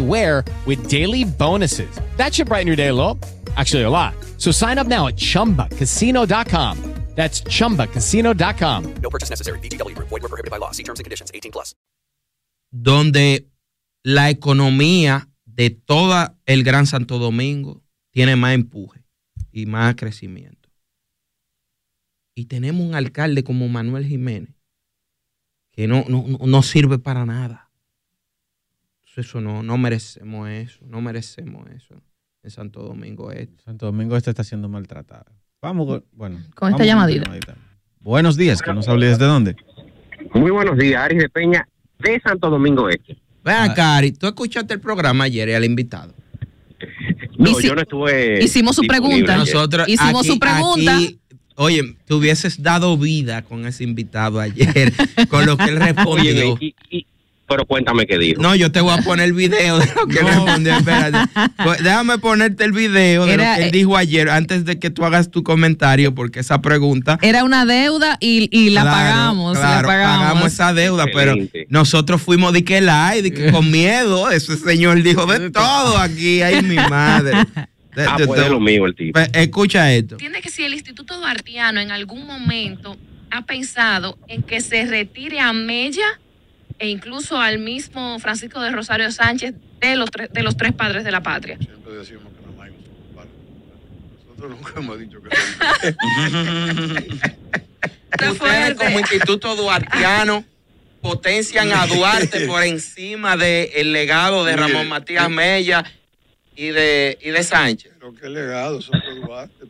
anywhere with daily bonuses. That should brighten your day a little. Actually, a lot. So sign up now at chumbacasino.com. That's chumbacasino.com. No purchase necessary. VGW Group. Void were prohibited by law. See terms and conditions. 18 plus. donde la economía de todo el Gran Santo Domingo tiene más empuje y más crecimiento. Y tenemos un alcalde como Manuel Jiménez que no, no- no sirve para nada. Eso no, no merecemos eso, no merecemos eso en Santo Domingo Este. Santo Domingo Este está siendo maltratada. Vamos, con- bueno. Con esta llamadita. Buenos días, que nos hable desde dónde. Muy buenos días, Aris de Peña, de Santo Domingo Este. Vean, Cari, tú escuchaste el programa ayer y al invitado. No, Hici- yo no estuve. hicimos su pregunta. Nosotros Hicimos aquí- su pregunta. aquí, oye, te hubieses dado vida con ese invitado ayer, [laughs] con lo que él respondió. Y- pero cuéntame qué dijo. No, yo te voy a poner el video de lo que él respondió. Espérate. Pues déjame ponerte el video de Era, lo que él eh, dijo ayer antes de que tú hagas tu comentario, porque esa pregunta. Era una deuda y, y la Claro, pagamos. claro, la pagamos. esa deuda, pero nosotros fuimos de que la de que con miedo. Ese señor dijo de todo aquí. Ay, mi madre. De- [laughs] Ah, de- pues de- lo mío el tipo. Pues, Escucha esto. Entiende que si el Instituto Duartiano en algún momento ha pensado en que se retire a Mella e incluso al mismo Francisco de Rosario Sánchez de los, tres- de los tres padres de la patria. Nosotros nunca hemos dicho que [laughs] Ustedes como Instituto Duartiano potencian a Duarte por encima del legado de Ramón Matías Mella y de, y de Sánchez. Pero qué legado, eso fue Duarte.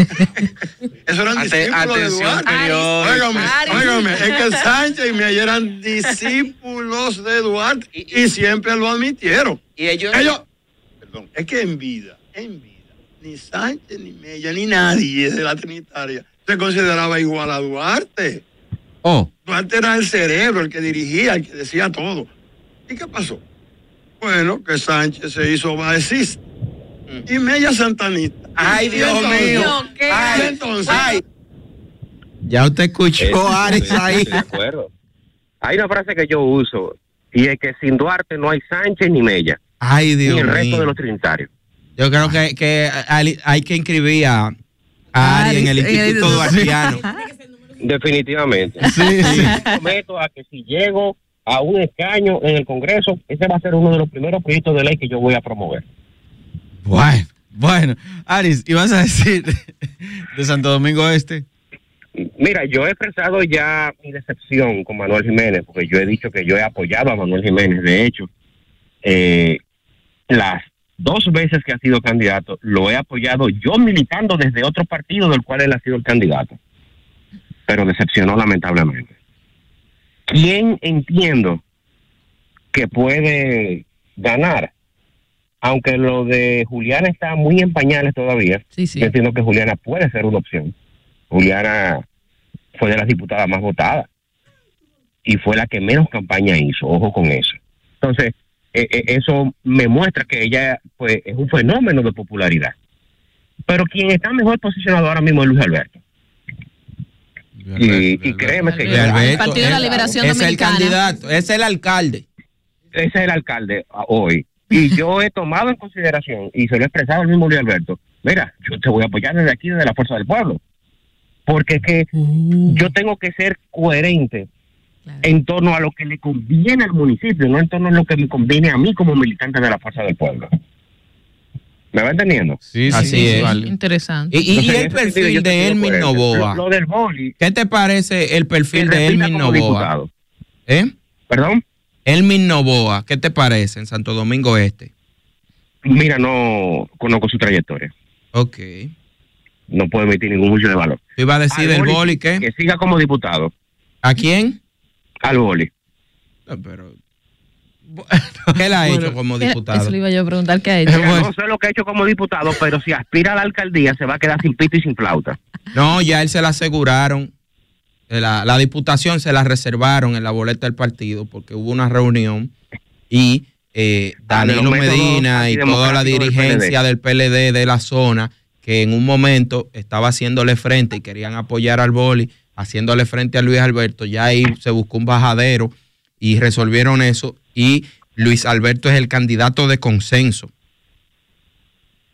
[laughs] Eso eran Ate- discípulos de Duarte. Óigame, óigame, es que [laughs] Sánchez y Meyer eran discípulos de Duarte y, siempre lo admitieron. Y ellos, perdón, es que en vida, en vida, ni Sánchez, ni Mella, ni nadie de la Trinitaria se consideraba igual a Duarte. Oh. Duarte era el cerebro, el que dirigía, el que decía todo. ¿Y qué pasó? Bueno, que Sánchez se hizo baecista y Mella santanista. Ay, Dios mío. y Ay, entonces, ay. Ya usted escuchó, Eso, Aris, ahí. de acuerdo. Hay una frase que yo uso y es que sin Duarte no hay Sánchez ni Mella. Ay, Dios ni el resto mío. de los trinitarios. Yo creo que, que hay, hay que inscribir a, a Ari en el Instituto Duartiano. [laughs] Definitivamente. Sí, sí. Prometo a que si llego a un escaño en el Congreso, ese va a ser uno de los primeros proyectos de ley que yo voy a promover. Bueno, bueno. Aris, ¿y vas a decir de Santo Domingo Este? Mira, yo he expresado ya mi decepción con Manuel Jiménez, porque yo he dicho que yo he apoyado a Manuel Jiménez. De hecho, eh, las dos veces que ha sido candidato, lo he apoyado yo militando desde otro partido del cual él ha sido el candidato. Pero decepcionó lamentablemente. ¿Quién entiendo que puede ganar? Aunque lo de Juliana está muy en pañales todavía, yo entiendo que Juliana puede ser una opción. Juliana fue de las diputadas más votadas y fue la que menos campaña hizo, ojo con eso. Entonces, eh, eh, eso me muestra que ella pues, es un fenómeno de popularidad. Pero quien está mejor posicionado ahora mismo es Luis Alberto. Y, y créeme que Alberto, Partido de la es- Liberación es Dominicana. el candidato, es el alcalde. ese es el alcalde ah, hoy. Y yo he tomado en consideración y se lo he expresado al mismo Luis Alberto. Mira, yo te voy a apoyar desde aquí, desde la Fuerza del Pueblo. Porque es que yo tengo que ser coherente en torno a lo que le conviene al municipio, no en torno a lo que me conviene a mí como militante de la Fuerza del Pueblo. ¿Me va entendiendo? Sí, Así es. Interesante. Y, y- y Entonces, el perfil de Elmin. Novoa. Lo, lo del boli. ¿Qué te parece el perfil de Elmin Novoa? ¿Eh? ¿Perdón? Elmin Novoa, ¿qué te parece en Santo Domingo Este? Mira, no conozco su trayectoria. Ok. no puedo emitir ningún juicio de valor. ¿Tú ibas a decir Al del boli, boli qué? Que siga como diputado. ¿A quién? Al boli. pero... ¿Qué [laughs] él ha hecho como Era- diputado? Eso le iba yo a preguntar qué ha hecho. Mira, No sé lo que ha hecho como diputado, pero si aspira a la alcaldía se va a quedar sin pito y sin flauta. No, ya él se la aseguraron. La, la diputación se la reservaron en la boleta del partido porque hubo una reunión y eh, Ah, Danilo Medina y toda la dirigencia del PLD de la zona que en un momento estaba haciéndole frente y querían apoyar al boli, haciéndole frente a Luis Alberto, ya ahí se buscó un bajadero y resolvieron eso y Luis Alberto es el candidato de consenso.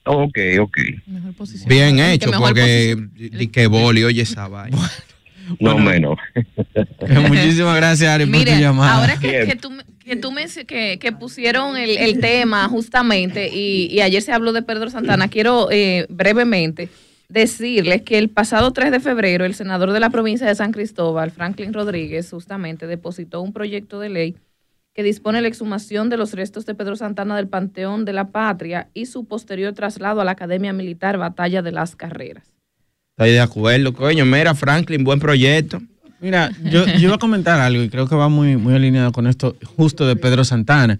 Ok, ok. Bien hecho, mejor porque di que boli, oye esa vaina. [laughs] No menos. Muchísimas gracias, Ari, por tu llamada. ahora que, que tú, que, tú me, que, que pusieron el, el tema justamente y, y ayer se habló de Pedro Santana, quiero eh, brevemente decirles que el pasado 3 de febrero el senador de la provincia de San Cristóbal, Franklin Rodríguez, justamente depositó un proyecto de ley que dispone la exhumación de los restos de Pedro Santana del Panteón de la Patria y su posterior traslado a la Academia Militar Batalla de las Carreras. Estoy de acuerdo, coño. Mira, Franklin, buen proyecto. Mira, yo, yo iba a comentar algo y creo que va muy, muy alineado con esto justo de Pedro Santana.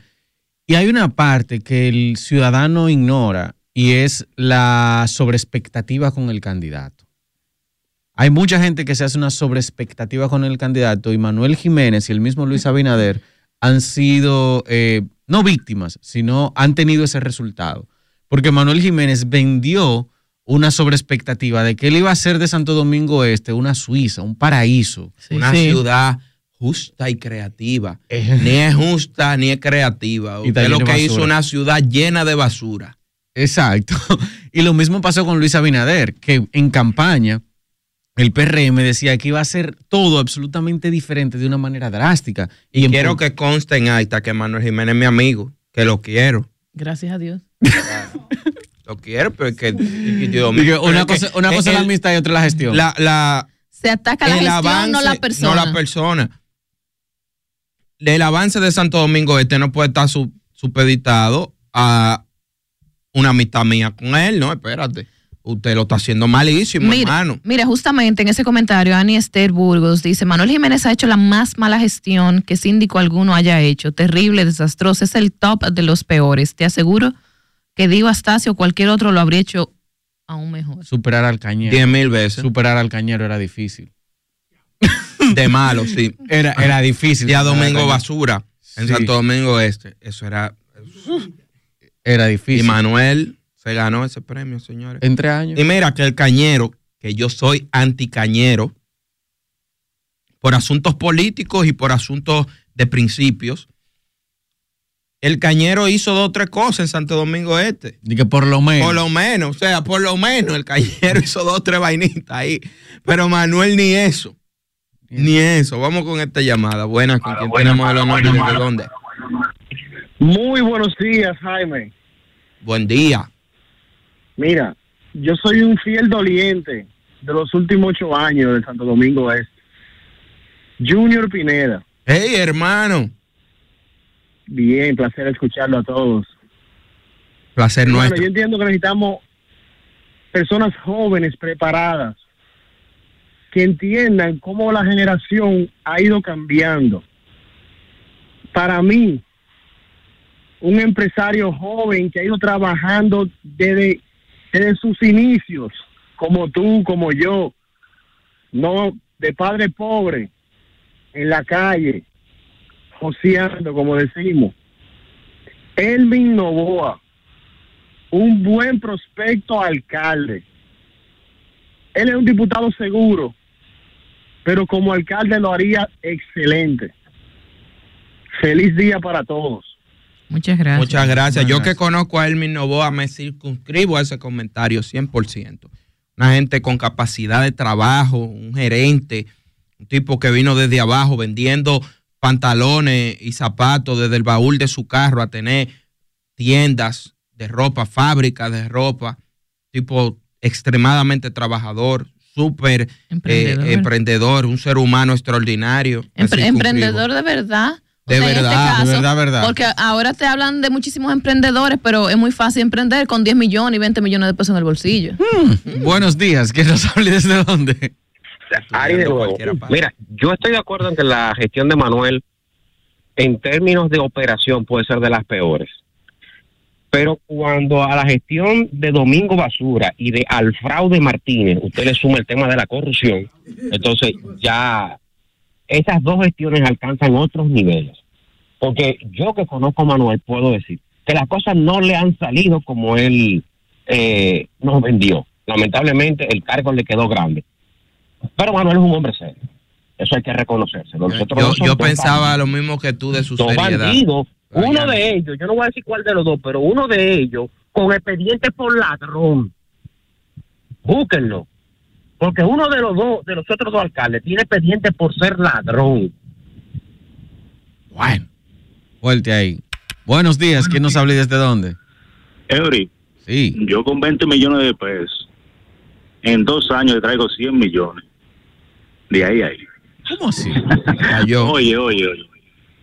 Y hay una parte que el ciudadano ignora y es la sobreexpectativa con el candidato. Hay mucha gente que se hace una sobreexpectativa con el candidato y Manuel Jiménez y el mismo Luis Abinader han sido eh, no víctimas, sino han tenido ese resultado. Porque Manuel Jiménez vendió una sobreexpectativa de que él iba a ser de Santo Domingo Este una Suiza, un paraíso. una ciudad justa y creativa. ni es justa ni es creativa. Y Usted lo que hizo una ciudad llena de basura. Exacto. [laughs] Y lo mismo pasó con Luis Abinader, que en campaña el PRM decía que iba a ser todo absolutamente diferente de una manera drástica. Y en quiero que conste en acta que Manuel Jiménez es mi amigo, que lo quiero. Gracias a Dios. [laughs] Lo quiero, pero es que. Dios mío, una cosa, una cosa es la amistad y otra la gestión. La, la, Se ataca la gestión, no la persona. No la persona. El avance de Santo Domingo Este no puede estar su- supeditado a una amistad mía con él, no, espérate. Usted lo está haciendo malísimo, Mira, hermano. mira, justamente en ese comentario, Ani Esther Burgos dice, Manuel Jiménez ha hecho la más mala gestión que síndico alguno haya hecho. Terrible, desastroso, es el top de los peores. Te aseguro que Dio Astacio o cualquier otro lo habría hecho aún mejor. Superar al cañero. Diez mil veces. Superar al cañero era difícil. De malo, sí. Era, era difícil. Y a Domingo. Basura, en Sí. Santo Domingo Este. Eso era. Era difícil. Y Manuel se ganó ese premio, señores. Entre años. Y mira que el cañero, que yo soy anticañero, por asuntos políticos y por asuntos de principios, el cañero hizo dos o tres cosas en Santo Domingo Este. Y que por lo menos. Por lo menos, o sea, por lo menos el cañero [laughs] hizo dos o tres vainitas ahí. Pero Manuel ni eso. Ni eso. Vamos con esta llamada. Buenas, ¿con quién tenemos el honor desde dónde? Muy buenos días, Jaime. Buen día. Mira, yo soy un fiel doliente de los últimos ocho años de Santo Domingo Este. Junior Pineda. Hey, hermano. Bien, placer escucharlo a todos. Placer Bueno, nuestro. yo entiendo que necesitamos personas jóvenes, preparadas, que entiendan cómo la generación ha ido cambiando. Para mí, un empresario joven que ha ido trabajando desde, desde sus inicios, como tú, como yo, no de padre pobre, en la calle, joseando, como decimos. Elvin Novoa, un buen prospecto alcalde. Él es un diputado seguro, pero como alcalde lo haría excelente. Feliz día para todos. Muchas gracias. Muchas gracias. Yo que conozco a Elmin Novoa me circunscribo a ese comentario 100%. Una gente con capacidad de trabajo, un gerente, un tipo que vino desde abajo vendiendo pantalones y zapatos desde el baúl de su carro a tener tiendas de ropa, fábricas de ropa, tipo extremadamente trabajador, súper eh, Emprendedor. un ser humano extraordinario. Empre- emprendedor de verdad, De En este verdad, caso, de verdad, verdad. Porque ahora te hablan de muchísimos emprendedores, pero es muy fácil emprender con 10 millones y 20 millones de pesos en el bolsillo. Buenos días, ¿quién nos [laughs] hable desde dónde? Ari de nuevo. Mira, yo estoy de acuerdo en que la gestión de Manuel, en términos de operación, puede ser de las peores. Pero cuando a la gestión de Domingo Basura y de Alfraude Martínez, usted le suma el tema de la corrupción, entonces ya esas dos gestiones alcanzan otros niveles. Porque yo que conozco a Manuel puedo decir que las cosas no le han salido como él eh, nos vendió. Lamentablemente el cargo le quedó grande. Pero Manuel es un hombre serio. Eso hay que reconocérselo. Nosotros Yo, pensaba lo mismo que tú de su dos seriedad. bandidos. Uno de ellos, yo no voy a decir cuál de los dos, pero uno de ellos con expediente por ladrón. Búsquenlo. Porque uno de los dos, de los otros dos alcaldes, tiene expediente por ser ladrón. Bueno, fuerte ahí. Buenos días, ¿quién nos habla y desde dónde? Eury, sí. yo con 20 millones de pesos, en dos años le traigo 100 millones. De ahí a ahí. ¿Cómo así? [laughs] Oye, oye, oye.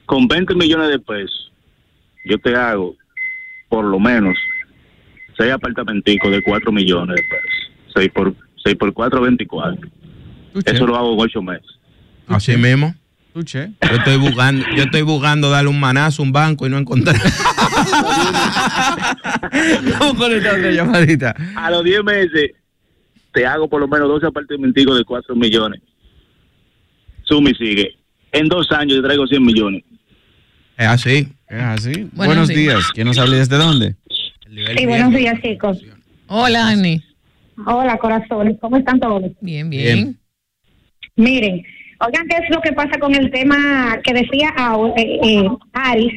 Con 20 millones de pesos, yo te hago por lo menos seis apartamenticos de 4 millones de pesos. 6 por, 6 por 4, 24. Eso lo hago en 8 meses. Así mismo. Escuché. Yo estoy buscando, yo estoy buscando darle un manazo a un banco y no encontré. Vamos [laughs] con esta otra llamadita. A los 10 meses te hago por lo menos 12 apartamenticos de 4 millones. Suma y sigue. En dos años te traigo 100 millones. Es así. Es así. Buenos Buenos días. días, ¿quién nos habla desde dónde? Sí, buenos días, chicos. Hola, Ani. Hola, corazones. ¿Cómo están todos? Bien, bien. Miren, oigan, ¿qué es lo que pasa con el tema que decía eh, eh, Aris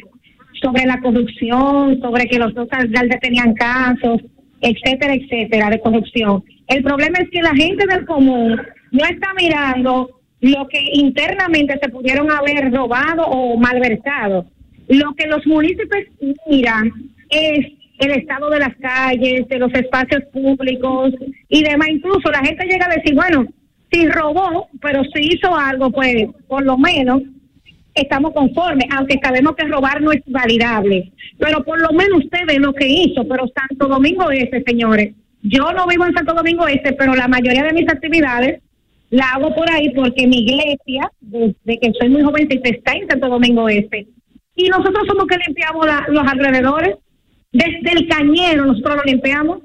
sobre la corrupción, sobre que los dos alcaldes tenían casos, etcétera, etcétera, de corrupción? El problema es que la gente del común no está mirando lo que internamente se pudieron haber robado o malversado. Lo que los municipios miran es el estado de las calles, de los espacios públicos y demás. Incluso la gente llega a decir, bueno, si robó, pero si hizo algo, pues por lo menos estamos conformes, aunque sabemos que robar no es validable. Pero por lo menos usted ve lo que hizo. Pero Santo Domingo Este, señores, yo no vivo en Santo Domingo Este, pero la mayoría de mis actividades la hago por ahí porque mi iglesia, desde que soy muy jovencita, está en Santo Domingo Este. Y nosotros somos que limpiamos la- los alrededores. Desde el cañero nosotros lo limpiamos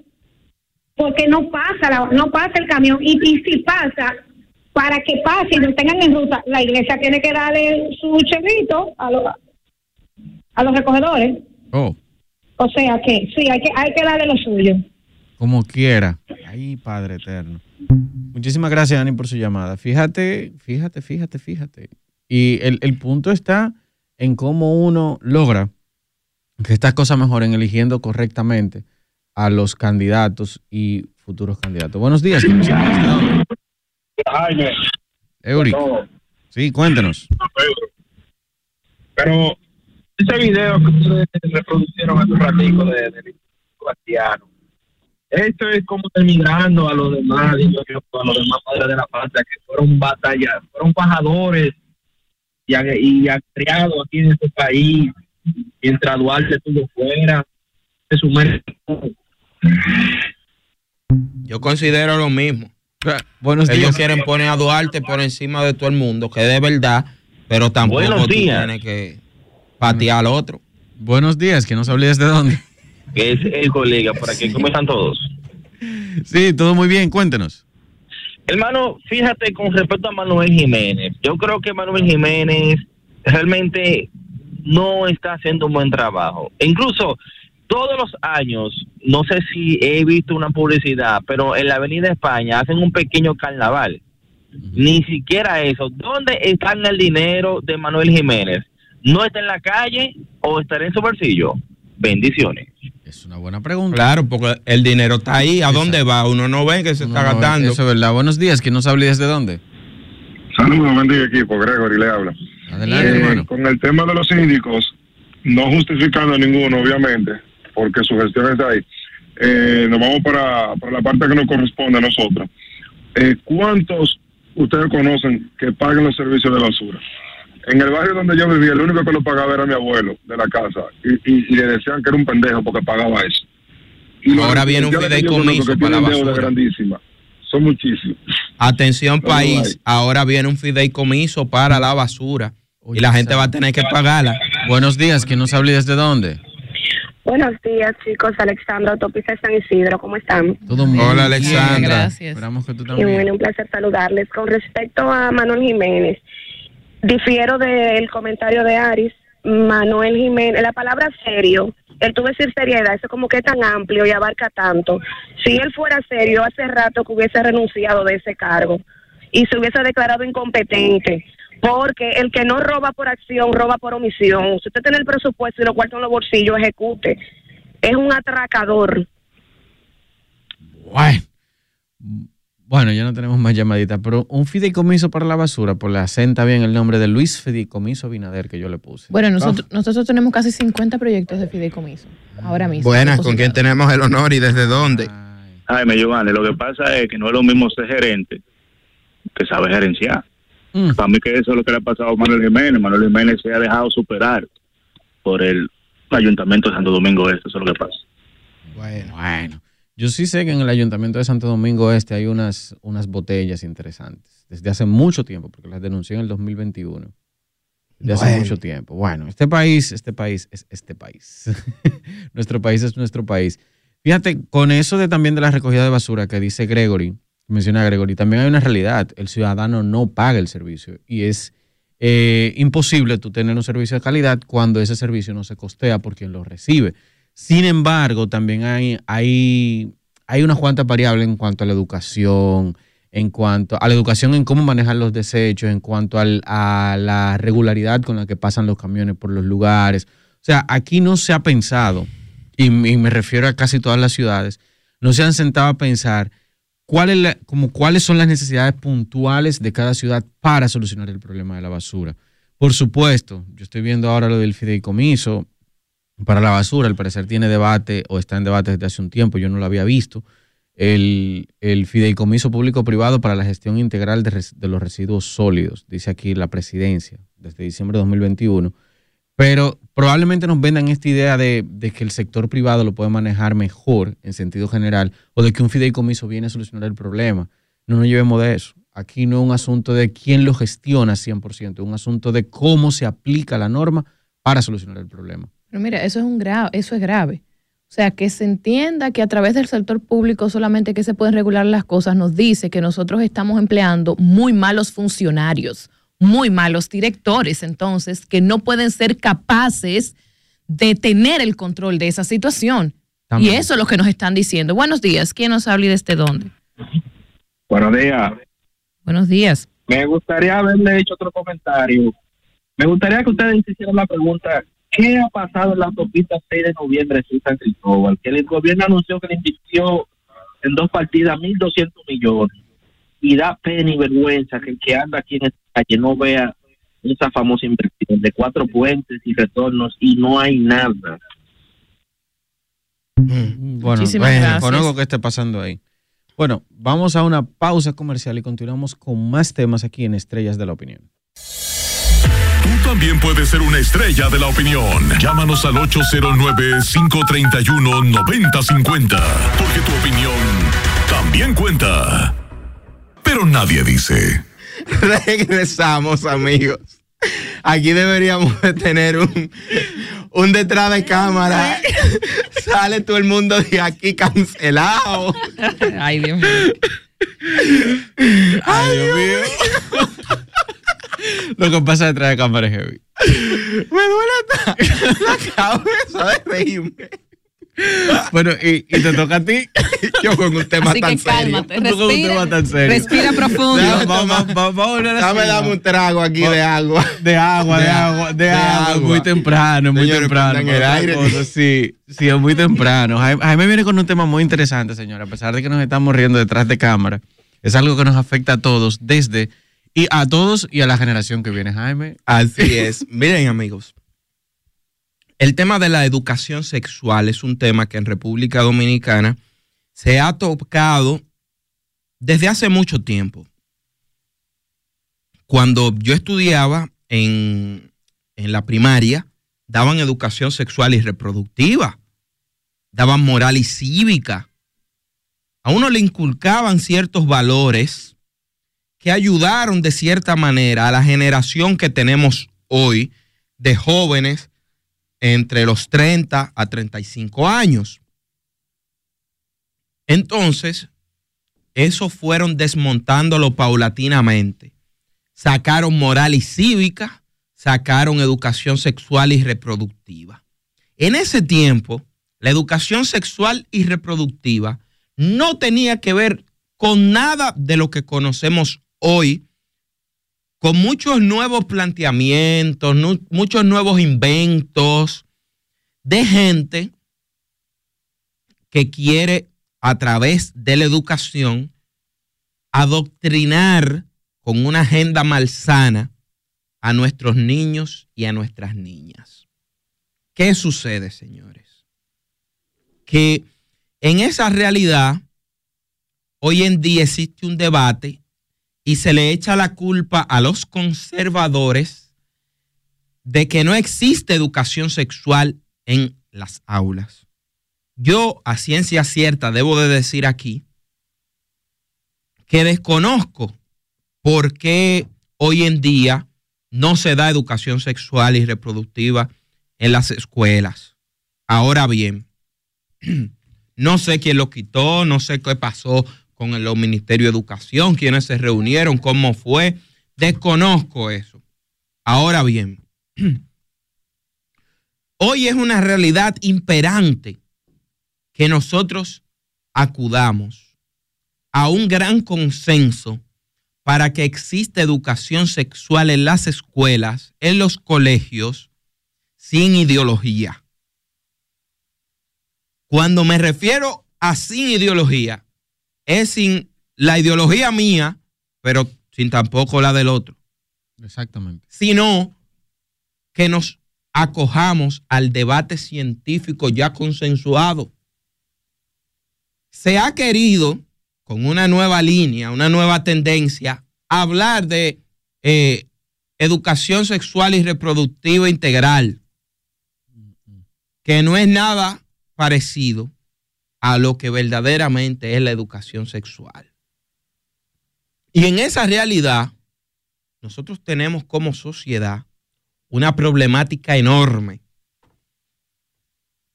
porque no pasa la- no pasa el camión y, y si pasa para que pase y lo tengan en ruta la iglesia tiene que darle su chevito a los a los recogedores Oh, o sea que sí hay que hay que darle lo suyo como quiera. Ay, Padre eterno. Muchísimas gracias, Ani, por su llamada. Fíjate, fíjate, fíjate, fíjate. Y el, el punto está en cómo uno logra que estas cosas mejoren eligiendo correctamente a los candidatos y futuros candidatos. Buenos días. Jaime. Eury. No, Sí, cuéntanos. Pero ese video que ustedes reproducieron hace un ratico de, de Sebastiano, esto es como terminando a los demás, digo yo, a los demás padres de la patria que fueron batallas, fueron pajadores y, y criados aquí en este país, mientras Duarte estuvo fuera, de su mérito. Yo considero lo mismo. Buenos Ellos días. quieren poner a Duarte por encima de todo el mundo, que de verdad, pero tampoco tú tienes que patear al otro. Buenos días. ¿Quién nos habla y desde dónde? Que es el colega por aquí. ¿Cómo están todos? Sí, todo muy bien. Cuéntenos. Hermano, fíjate con respecto a Manuel Jiménez. Yo creo que Manuel Jiménez realmente no está haciendo un buen trabajo. E incluso todos los años, no sé si he visto una publicidad, pero en la Avenida España hacen un pequeño carnaval. Ni siquiera eso. ¿Dónde está el dinero de Manuel Jiménez? ¿No está en la calle o estará en su bolsillo? Bendiciones. Es una buena pregunta. Claro, porque el dinero está ahí. ¿A dónde va? Uno no ve que se está No, gastando. Eso es verdad. Buenos días. ¿Quién nos habla y desde dónde? Saludos, bendiga equipo. Gregory le habla. Adelante, Eh, hermano. Con el tema de los síndicos, no justificando a ninguno, obviamente, porque su gestión está ahí. Eh, nos vamos para, para la parte que nos corresponde a nosotros. Eh, ¿Cuántos ustedes conocen que paguen los servicios de basura? En el barrio donde yo vivía, el único que lo pagaba era mi abuelo de la casa. Y, y- y le decían que era un pendejo porque pagaba eso. Y Ahora viene un que fideicomiso que para la basura. grandísima. Son muchísimos. Atención No, país, ahora viene un fideicomiso para la basura y la gente va a tener que pagarla. Buenos días, ¿quién nos habla y desde dónde? Buenos días, chicos. Alexandra, autopista San Isidro, ¿cómo están? Todo Hola, bien, Alexandra. gracias. Esperamos que tú Y también. bueno, un placer saludarles. Con respecto a Manuel Jiménez, difiero del comentario de Aris. Manuel Jiménez, la palabra serio, el tú decir seriedad, eso como que es tan amplio y abarca tanto. Si él fuera serio, hace rato que hubiese renunciado de ese cargo y se hubiese declarado incompetente. Porque el que no roba por acción, roba por omisión. Si usted tiene el presupuesto y lo cuartos en los bolsillos, ejecute. Es un atracador. Bueno. Bueno, ya no tenemos más llamaditas, pero un fideicomiso para la basura, por la acenta bien el nombre de Luis Fideicomiso Binader que yo le puse. Bueno, nosotros, nosotros tenemos casi 50 proyectos de fideicomiso ahora mismo. Buenas, ¿con quién tenemos el honor y desde dónde? Jaime Giovanni, lo que pasa es que no es lo mismo ser gerente que sabe gerenciar. Para mí que eso es lo que le ha pasado a Manuel Jiménez. Manuel Jiménez se ha dejado superar por el Ayuntamiento de Santo Domingo Este, eso es lo que pasa. Bueno. Yo sí sé que en el Ayuntamiento de Santo Domingo Este hay unas, unas botellas interesantes, desde hace mucho tiempo, porque las denuncié en el 2021. De hace mucho tiempo. Bueno, este país, este país es este país. [laughs] nuestro país es nuestro país. Fíjate, con eso de también de la recogida de basura que dice Gregory, menciona Gregory, también hay una realidad. El ciudadano no paga el servicio y es eh, imposible tú tener un servicio de calidad cuando ese servicio no se costea por quien lo recibe. Sin embargo, también hay, hay, hay unas cuantas variables en cuanto a la educación, en cuanto a la educación en cómo manejar los desechos, en cuanto a la regularidad con la que pasan los camiones por los lugares. O sea, aquí no se ha pensado, y, y me refiero a casi todas las ciudades, no se han sentado a pensar cuál es la- como cuáles son las necesidades puntuales de cada ciudad para solucionar el problema de la basura. Por supuesto, yo estoy viendo ahora lo del fideicomiso para la basura, al parecer tiene debate o está en debate desde hace un tiempo, yo no lo había visto. El, fideicomiso público-privado para la gestión integral de los residuos sólidos, dice aquí la presidencia, desde diciembre de 2021. Pero probablemente nos vendan esta idea de, de que el sector privado lo puede manejar mejor en sentido general o de que un fideicomiso viene a solucionar el problema. No nos llevemos de eso. Aquí no es un asunto de quién lo gestiona 100%, es un asunto de cómo se aplica la norma para solucionar el problema. Pero mira, eso es un grave, eso es grave. O sea, que se entienda que a través del sector público solamente que se pueden regular las cosas nos dice que nosotros estamos empleando muy malos funcionarios, muy malos directores, entonces, que no pueden ser capaces de tener el control de esa situación. También. Y eso es lo que nos están diciendo. Buenos días, ¿quién nos habla y desde dónde? Buenos días. Buenos días. Me gustaría haberle hecho otro comentario. Me gustaría que ustedes hicieran la pregunta, ¿qué ha pasado en la autopista 6 de noviembre de San Cristóbal? Que el gobierno anunció que le invirtió en dos partidas 1.200 millones. Y da pena y vergüenza que el que anda aquí en esta calle no vea esa famosa inversión de cuatro puentes y retornos y no hay nada. Bueno, Muchísimas bueno, gracias. conozco que esté pasando ahí. Bueno, vamos a una pausa comercial y continuamos con más temas aquí en Estrellas de la Opinión. Tú también puedes ser una estrella de la opinión. Llámanos al 809-531-9050. Porque tu opinión también cuenta. Pero nadie dice. [laughs] Regresamos, amigos. Aquí deberíamos de tener un, un detrás de cámara. [laughs] Sale todo el mundo de aquí cancelado. Ay, Dios mío. Ay, Dios mío. Lo que pasa detrás de cámara es heavy. Me duele hasta [laughs] la cabeza de reírme. Bueno, y, y te toca a ti. Yo con un tema Así tan que cálmate, serio. Tú con un respira, tema tan serio. respira profundo. Vamos, vamos, vamos, vamos a volver a Dame, la dame un trago aquí de agua. De agua, de, agua, de, de agua. agua. Muy temprano, muy temprano. el aire. cosa, Sí, sí, es muy temprano. Jaime, Jaime viene con un tema muy interesante, señora. A pesar de que nos estamos riendo detrás de cámara, es algo que nos afecta a todos, desde y a todos y a la generación que viene, Jaime. Así [laughs] es. Miren, amigos. El tema de la educación sexual es un tema que en República Dominicana se ha tocado desde hace mucho tiempo. Cuando yo estudiaba en, en la primaria daban educación sexual y reproductiva, daban moral y cívica. A uno le inculcaban ciertos valores que ayudaron de cierta manera a la generación que tenemos hoy de jóvenes entre los 30 a 35 años. Entonces, eso fueron desmontándolo paulatinamente. Sacaron moral y cívica, sacaron educación sexual y reproductiva. En ese tiempo, la educación sexual y reproductiva no tenía que ver con nada de lo que conocemos hoy, con muchos nuevos planteamientos, muchos nuevos inventos de gente que quiere a través de la educación adoctrinar con una agenda malsana a nuestros niños y a nuestras niñas. ¿Qué sucede, señores? Que en esa realidad, hoy en día existe un debate y se le echa la culpa a los conservadores de que no existe educación sexual en las aulas. Yo, a ciencia cierta, debo de decir aquí que desconozco por qué hoy en día no se da educación sexual y reproductiva en las escuelas. Ahora bien, [clears throat] no sé quién lo quitó, no sé qué pasó con el Ministerio de Educación, quiénes se reunieron, cómo fue. Desconozco eso. Ahora bien, [clears throat] hoy es una realidad imperante que nosotros acudamos a un gran consenso para que exista educación sexual en las escuelas, en los colegios, sin ideología. Cuando me refiero a sin ideología, es sin la ideología mía, pero sin tampoco la del otro, Exactamente. sino que nos acojamos al debate científico ya consensuado. Se ha querido, con una nueva línea, una nueva tendencia, hablar de eh, educación sexual y reproductiva integral, que no es nada parecido a lo que verdaderamente es la educación sexual. Y en esa realidad, nosotros tenemos como sociedad una problemática enorme.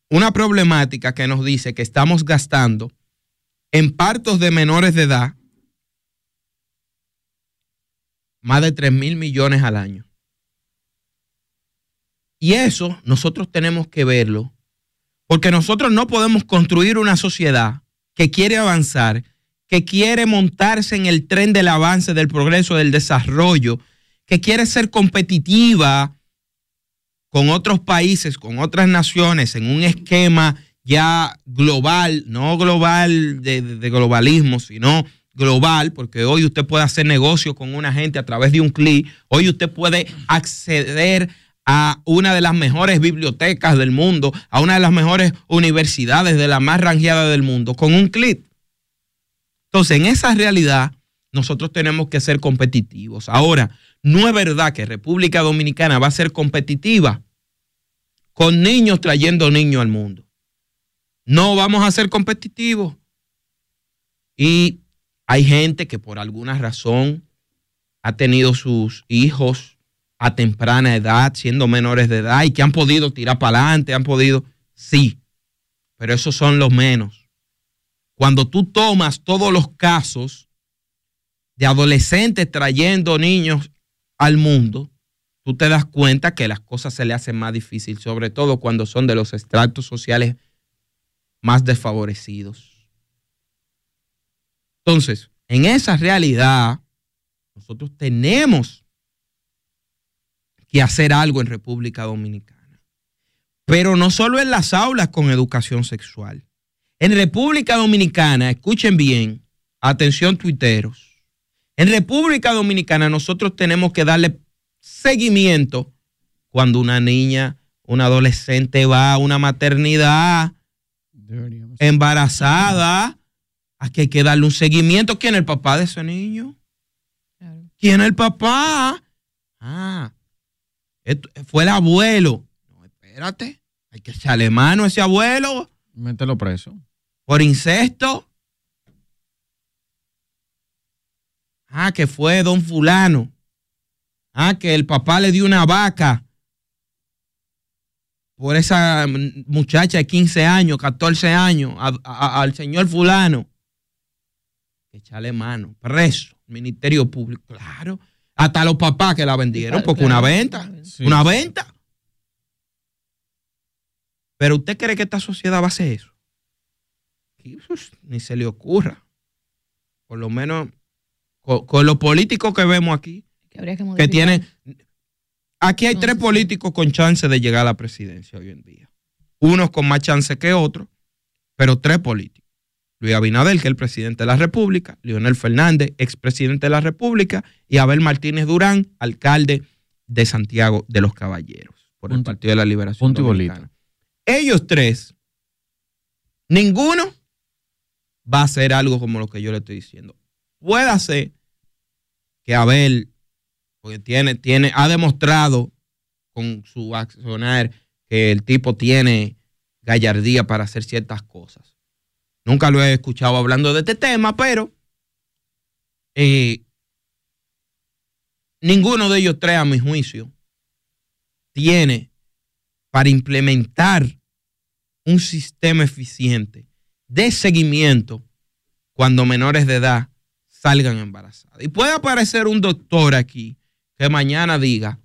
Una problemática que nos dice que estamos gastando en partos de menores de edad más de 3 mil millones al año. Y eso nosotros tenemos que verlo, porque nosotros no podemos construir una sociedad que quiere avanzar, que quiere montarse en el tren del avance, del progreso, del desarrollo, que quiere ser competitiva con otros países, con otras naciones, en un esquema ya global, no global de, globalismo, sino global, porque hoy usted puede hacer negocio con una gente a través de un clic, hoy usted puede acceder a una de las mejores bibliotecas del mundo, a una de las mejores universidades de la más rangeada del mundo, con un clic. Entonces, en esa realidad, nosotros tenemos que ser competitivos. Ahora, no es verdad que República Dominicana va a ser competitiva con niños trayendo niños al mundo. No vamos a ser competitivos. Y hay gente que por alguna razón ha tenido sus hijos a temprana edad, siendo menores de edad, y que han podido tirar para adelante, han podido, sí, pero esos son los menos. Cuando tú tomas todos los casos de adolescentes trayendo niños al mundo, tú te das cuenta que las cosas se le hacen más difíciles, sobre todo cuando son de los estratos sociales más desfavorecidos. Entonces, en esa realidad, nosotros tenemos que hacer algo en República Dominicana. Pero no solo en las aulas con educación sexual. En República Dominicana, escuchen bien, atención tuiteros, en República Dominicana nosotros tenemos que darle seguimiento cuando una niña, una adolescente va a una maternidad embarazada, a que hay que darle un seguimiento. ¿Quién es el papá de ese niño? ¿Quién es el papá? Ah, Esto- fue el abuelo. No, espérate, hay que echarle mano a ese abuelo Mételo preso. por incesto. Ah, que fue don fulano. Ah, que el papá le dio una vaca por esa muchacha de 15 años, 14 años, a- a- al señor fulano. Echarle mano, preso, Ministerio Público, claro. Hasta los papás que la vendieron, porque una venta, una venta. Pero usted cree que esta sociedad va a hacer eso. Ni se le ocurra. Por lo menos con, con los políticos que vemos aquí, Que habría que tienen... Aquí hay tres políticos con chance de llegar a la presidencia hoy en día. Unos con más chance que otros, pero tres políticos. Luis Abinader, que es el presidente de la República, Leonel Fernández, expresidente de la República, y Abel Martínez Durán, alcalde de Santiago de los Caballeros, por el Partido de la Liberación. Dominicana. Ellos tres, ninguno va a hacer algo como lo que yo le estoy diciendo. Puede ser que Abel, porque tiene, tiene, ha demostrado con su accionar que el tipo tiene gallardía para hacer ciertas cosas. Nunca lo he escuchado hablando de este tema, pero eh, ninguno de ellos tres, a mi juicio, tiene para implementar un sistema eficiente de seguimiento cuando menores de edad salgan embarazadas. Y puede aparecer un doctor aquí que mañana diga,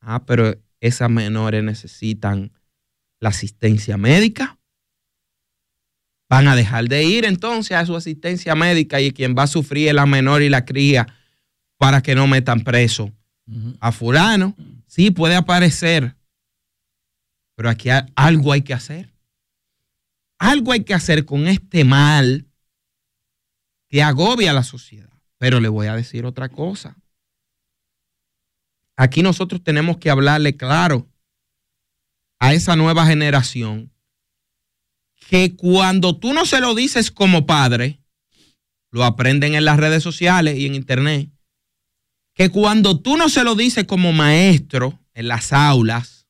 ah, pero esas menores necesitan la asistencia médica. Van a dejar de ir entonces a su asistencia médica y quien va a sufrir es la menor y la cría para que no metan preso a fulano. Sí, puede aparecer, pero aquí hay- algo hay que hacer. Algo hay que hacer con este mal que agobia a la sociedad. Pero le voy a decir otra cosa. Aquí nosotros tenemos que hablarle claro a esa nueva generación que cuando tú no se lo dices como padre, lo aprenden en las redes sociales y en internet, que cuando tú no se lo dices como maestro en las aulas,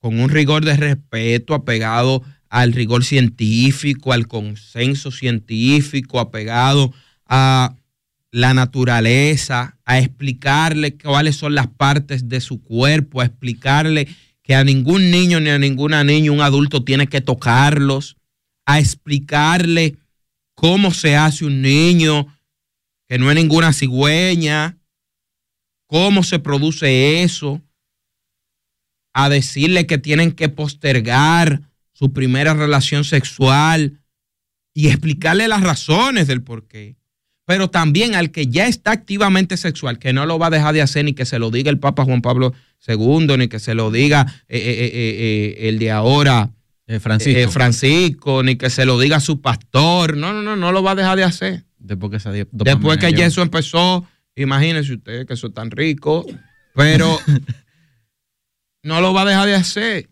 con un rigor de respeto apegado al rigor científico, al consenso científico, apegado a la naturaleza, a explicarle cuáles son las partes de su cuerpo, a explicarle que a ningún niño ni a ninguna niña un adulto tiene que tocarlos, a explicarle cómo se hace un niño, que no es ninguna cigüeña, cómo se produce eso, a decirle que tienen que postergar su primera relación sexual y explicarle las razones del por qué. Pero también al que ya está activamente sexual, que no lo va a dejar de hacer ni que se lo diga el Papa Juan Pablo II, ni que se lo diga eh, eh, eh, el de ahora, Francisco. Francisco, ni que se lo diga su pastor. No, no, no, no lo va a dejar de hacer. Después que, di- Después que ya eso empezó, imagínense ustedes que eso es tan rico, pero [laughs] no lo va a dejar de hacer.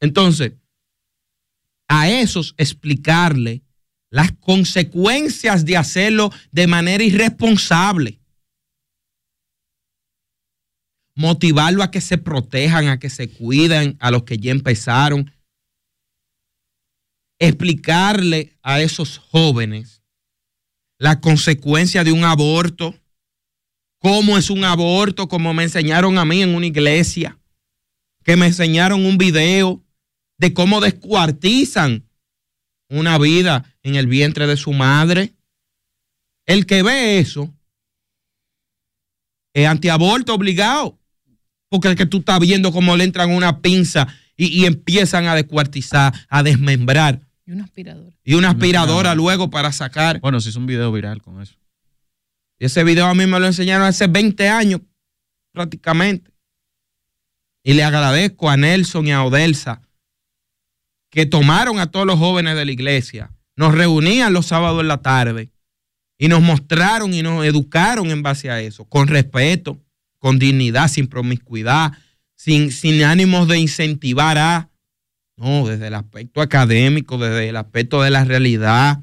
Entonces, a esos explicarle las consecuencias de hacerlo de manera irresponsable. Motivarlo a que se protejan, a que se cuiden, a los que ya empezaron. Explicarle a esos jóvenes la consecuencia de un aborto, cómo es un aborto, como me enseñaron a mí en una iglesia, que me enseñaron un video de cómo descuartizan una vida en el vientre de su madre. El que ve eso es antiaborto obligado, porque el que tú estás viendo cómo le entran una pinza y, y empiezan a descuartizar, a desmembrar, Y una aspiradora. y una aspiradora luego para sacar. Bueno, se hizo un video viral con eso. Y ese video a mí me lo enseñaron hace 20 años, prácticamente. Y le agradezco a Nelson y a Odelsa que tomaron a todos los jóvenes de la iglesia, nos reunían los sábados en la tarde y nos mostraron y nos educaron en base a eso, con respeto, con dignidad, sin promiscuidad, sin, ánimos de incentivar a, no, desde el aspecto académico, desde el aspecto de la realidad.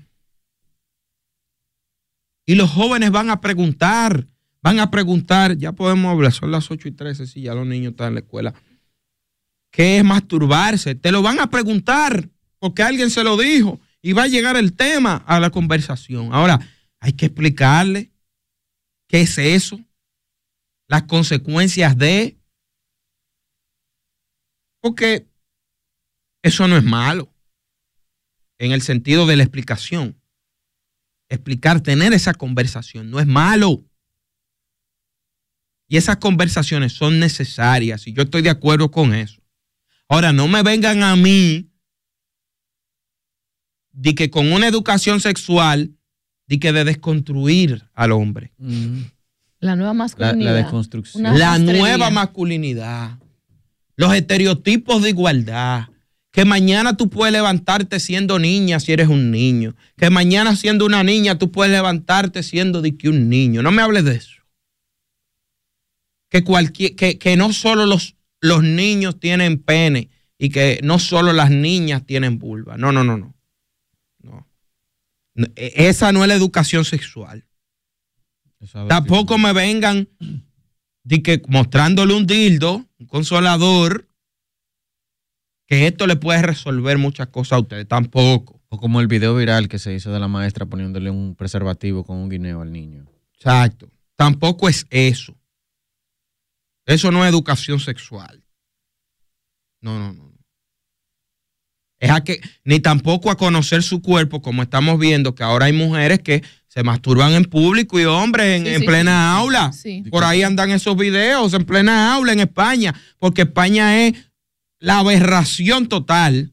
Y los jóvenes van a preguntar, van a preguntar, ya podemos hablar, son las 8 y 13, si ya los niños están en la escuela. ¿Qué es masturbarse? Te lo van a preguntar porque alguien se lo dijo y va a llegar el tema a la conversación. Ahora, hay que explicarle qué es eso, las consecuencias de, porque eso no es malo en el sentido de la explicación. Explicar, tener esa conversación no es malo. Y esas conversaciones son necesarias y yo estoy de acuerdo con eso. Ahora, no me vengan a mí de que con una educación sexual, de que de desconstruir al hombre. La nueva masculinidad. la. Una La rastrería. nueva masculinidad. Los estereotipos de igualdad. Que mañana tú puedes levantarte siendo niña si eres un niño. Que mañana siendo una niña tú puedes levantarte siendo de que un niño. No me hables de eso. Que, cualquier, que, que no solo los, los niños tienen pene y que no solo las niñas tienen vulva. No, no, no, no. e- Esa no es la educación sexual. Tampoco me vengan de que mostrándole un dildo, un consolador, que esto le puede resolver muchas cosas a ustedes. Tampoco. O como el video viral que se hizo de la maestra poniéndole un preservativo con un guineo al niño. Exacto. Tampoco es eso. Eso no es educación sexual. No, no, no. Es a que, ni tampoco a conocer su cuerpo, como estamos viendo que ahora hay mujeres que se masturban en público y hombres en, Sí, en sí, plena sí. aula. Sí. Por ahí andan esos videos en plena aula en España, porque España es la aberración total.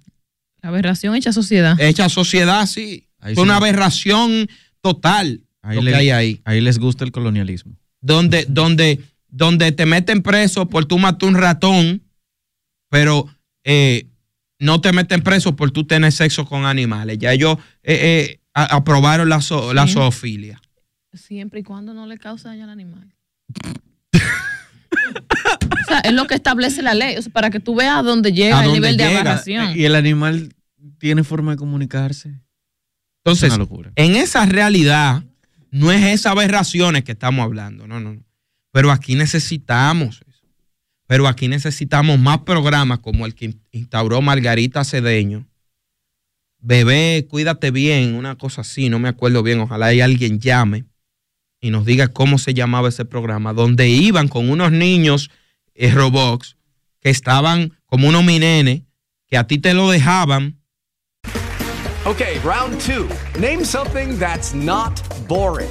La aberración hecha sociedad. Hecha sociedad, sí. Ahí es sí. una aberración total Ahí, lo le- que hay ahí. ahí les gusta el colonialismo. Donde, donde, donde te meten preso por tú matar un ratón, pero eh, no te meten preso por tú tener sexo con animales. Ya ellos eh, eh, aprobaron la, zo- la Sí. zoofilia. Siempre y cuando no le cause daño al animal. o sea, es lo que establece la ley. O sea, para que tú veas dónde llega ¿A el nivel de aberración. Y el animal tiene forma de comunicarse. Entonces, Es en esa realidad, no es esas aberraciones que estamos hablando, no, no, no. Pero aquí necesitamos eso. Pero aquí necesitamos más programas como el que instauró Margarita Cedeño. Bebé, cuídate bien, una cosa así, no me acuerdo bien, ojalá hay alguien llame y nos diga cómo se llamaba ese programa, donde iban con unos niños eh, que estaban como unos minenes, que a ti te lo dejaban Okay, round two. Name something that's not boring.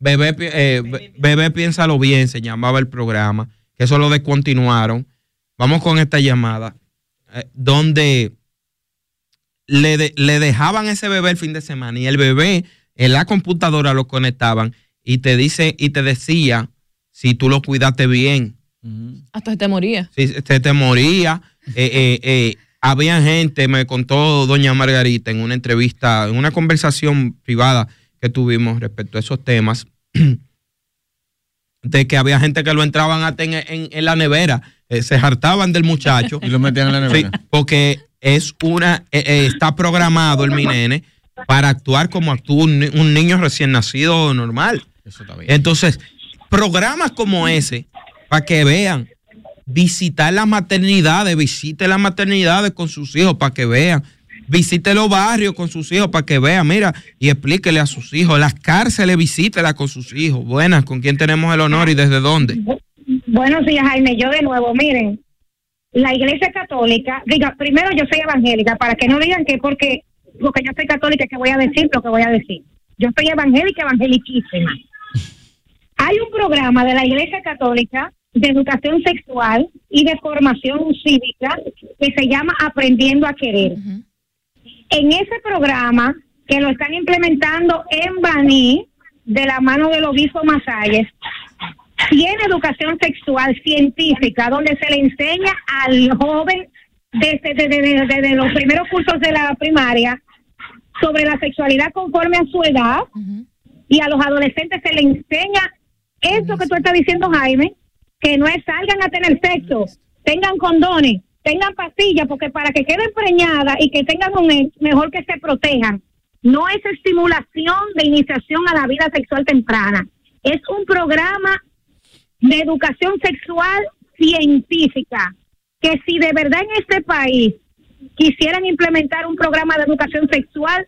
Bebé, eh, bebé, piénsalo bien, se llamaba el programa, que eso lo descontinuaron. Vamos con esta llamada, eh, donde le, de- le dejaban ese bebé el fin de semana y el bebé en la computadora lo conectaban y te dice y te decía si tú lo cuidaste bien, Hasta te moría. si se te moría. [laughs] Eh, eh, eh, había gente, me contó doña Margarita en una entrevista, en una conversación privada que tuvimos respecto a esos temas, [clears throat] de que había gente que lo entraban hasta en, en- en la nevera, eh, se hartaban del muchacho. [laughs] Y lo metían en la nevera. Sí, porque es una, eh, eh, está programado el mi nene para actuar como actúa un, un niño recién nacido normal. Eso está bien. Entonces, programas como ese, para que vean, visitar las maternidades, visite las maternidades con sus hijos para que vean visite los barrios con sus hijos para que vea, mira, y explíquele a sus hijos. Las cárceles, visítela con sus hijos. Buenas, ¿con quién tenemos el honor y desde dónde? Buenos días, Jaime. Yo de nuevo, miren, la Iglesia Católica, diga, primero yo soy evangélica, para que no digan que porque, porque yo soy católica que voy a decir lo que voy a decir. Yo soy evangélica, evangeliquísima. Hay un programa de la Iglesia Católica de educación sexual y de formación cívica que se llama Aprendiendo a Querer. En ese programa, que lo están implementando en Baní, de la mano del obispo Masalles, tiene educación sexual científica, donde se le enseña al joven desde, desde- desde- desde los primeros cursos de la primaria sobre la sexualidad conforme a su edad y a los adolescentes se le enseña eso que tú estás diciendo, Jaime, que no es salgan a tener sexo, tengan condones, tengan pastillas, porque para que queden preñadas y que tengan un ex, mejor que se protejan. No es estimulación de iniciación a la vida sexual temprana, es un programa de educación sexual científica, que si de verdad en este país quisieran implementar un programa de educación sexual,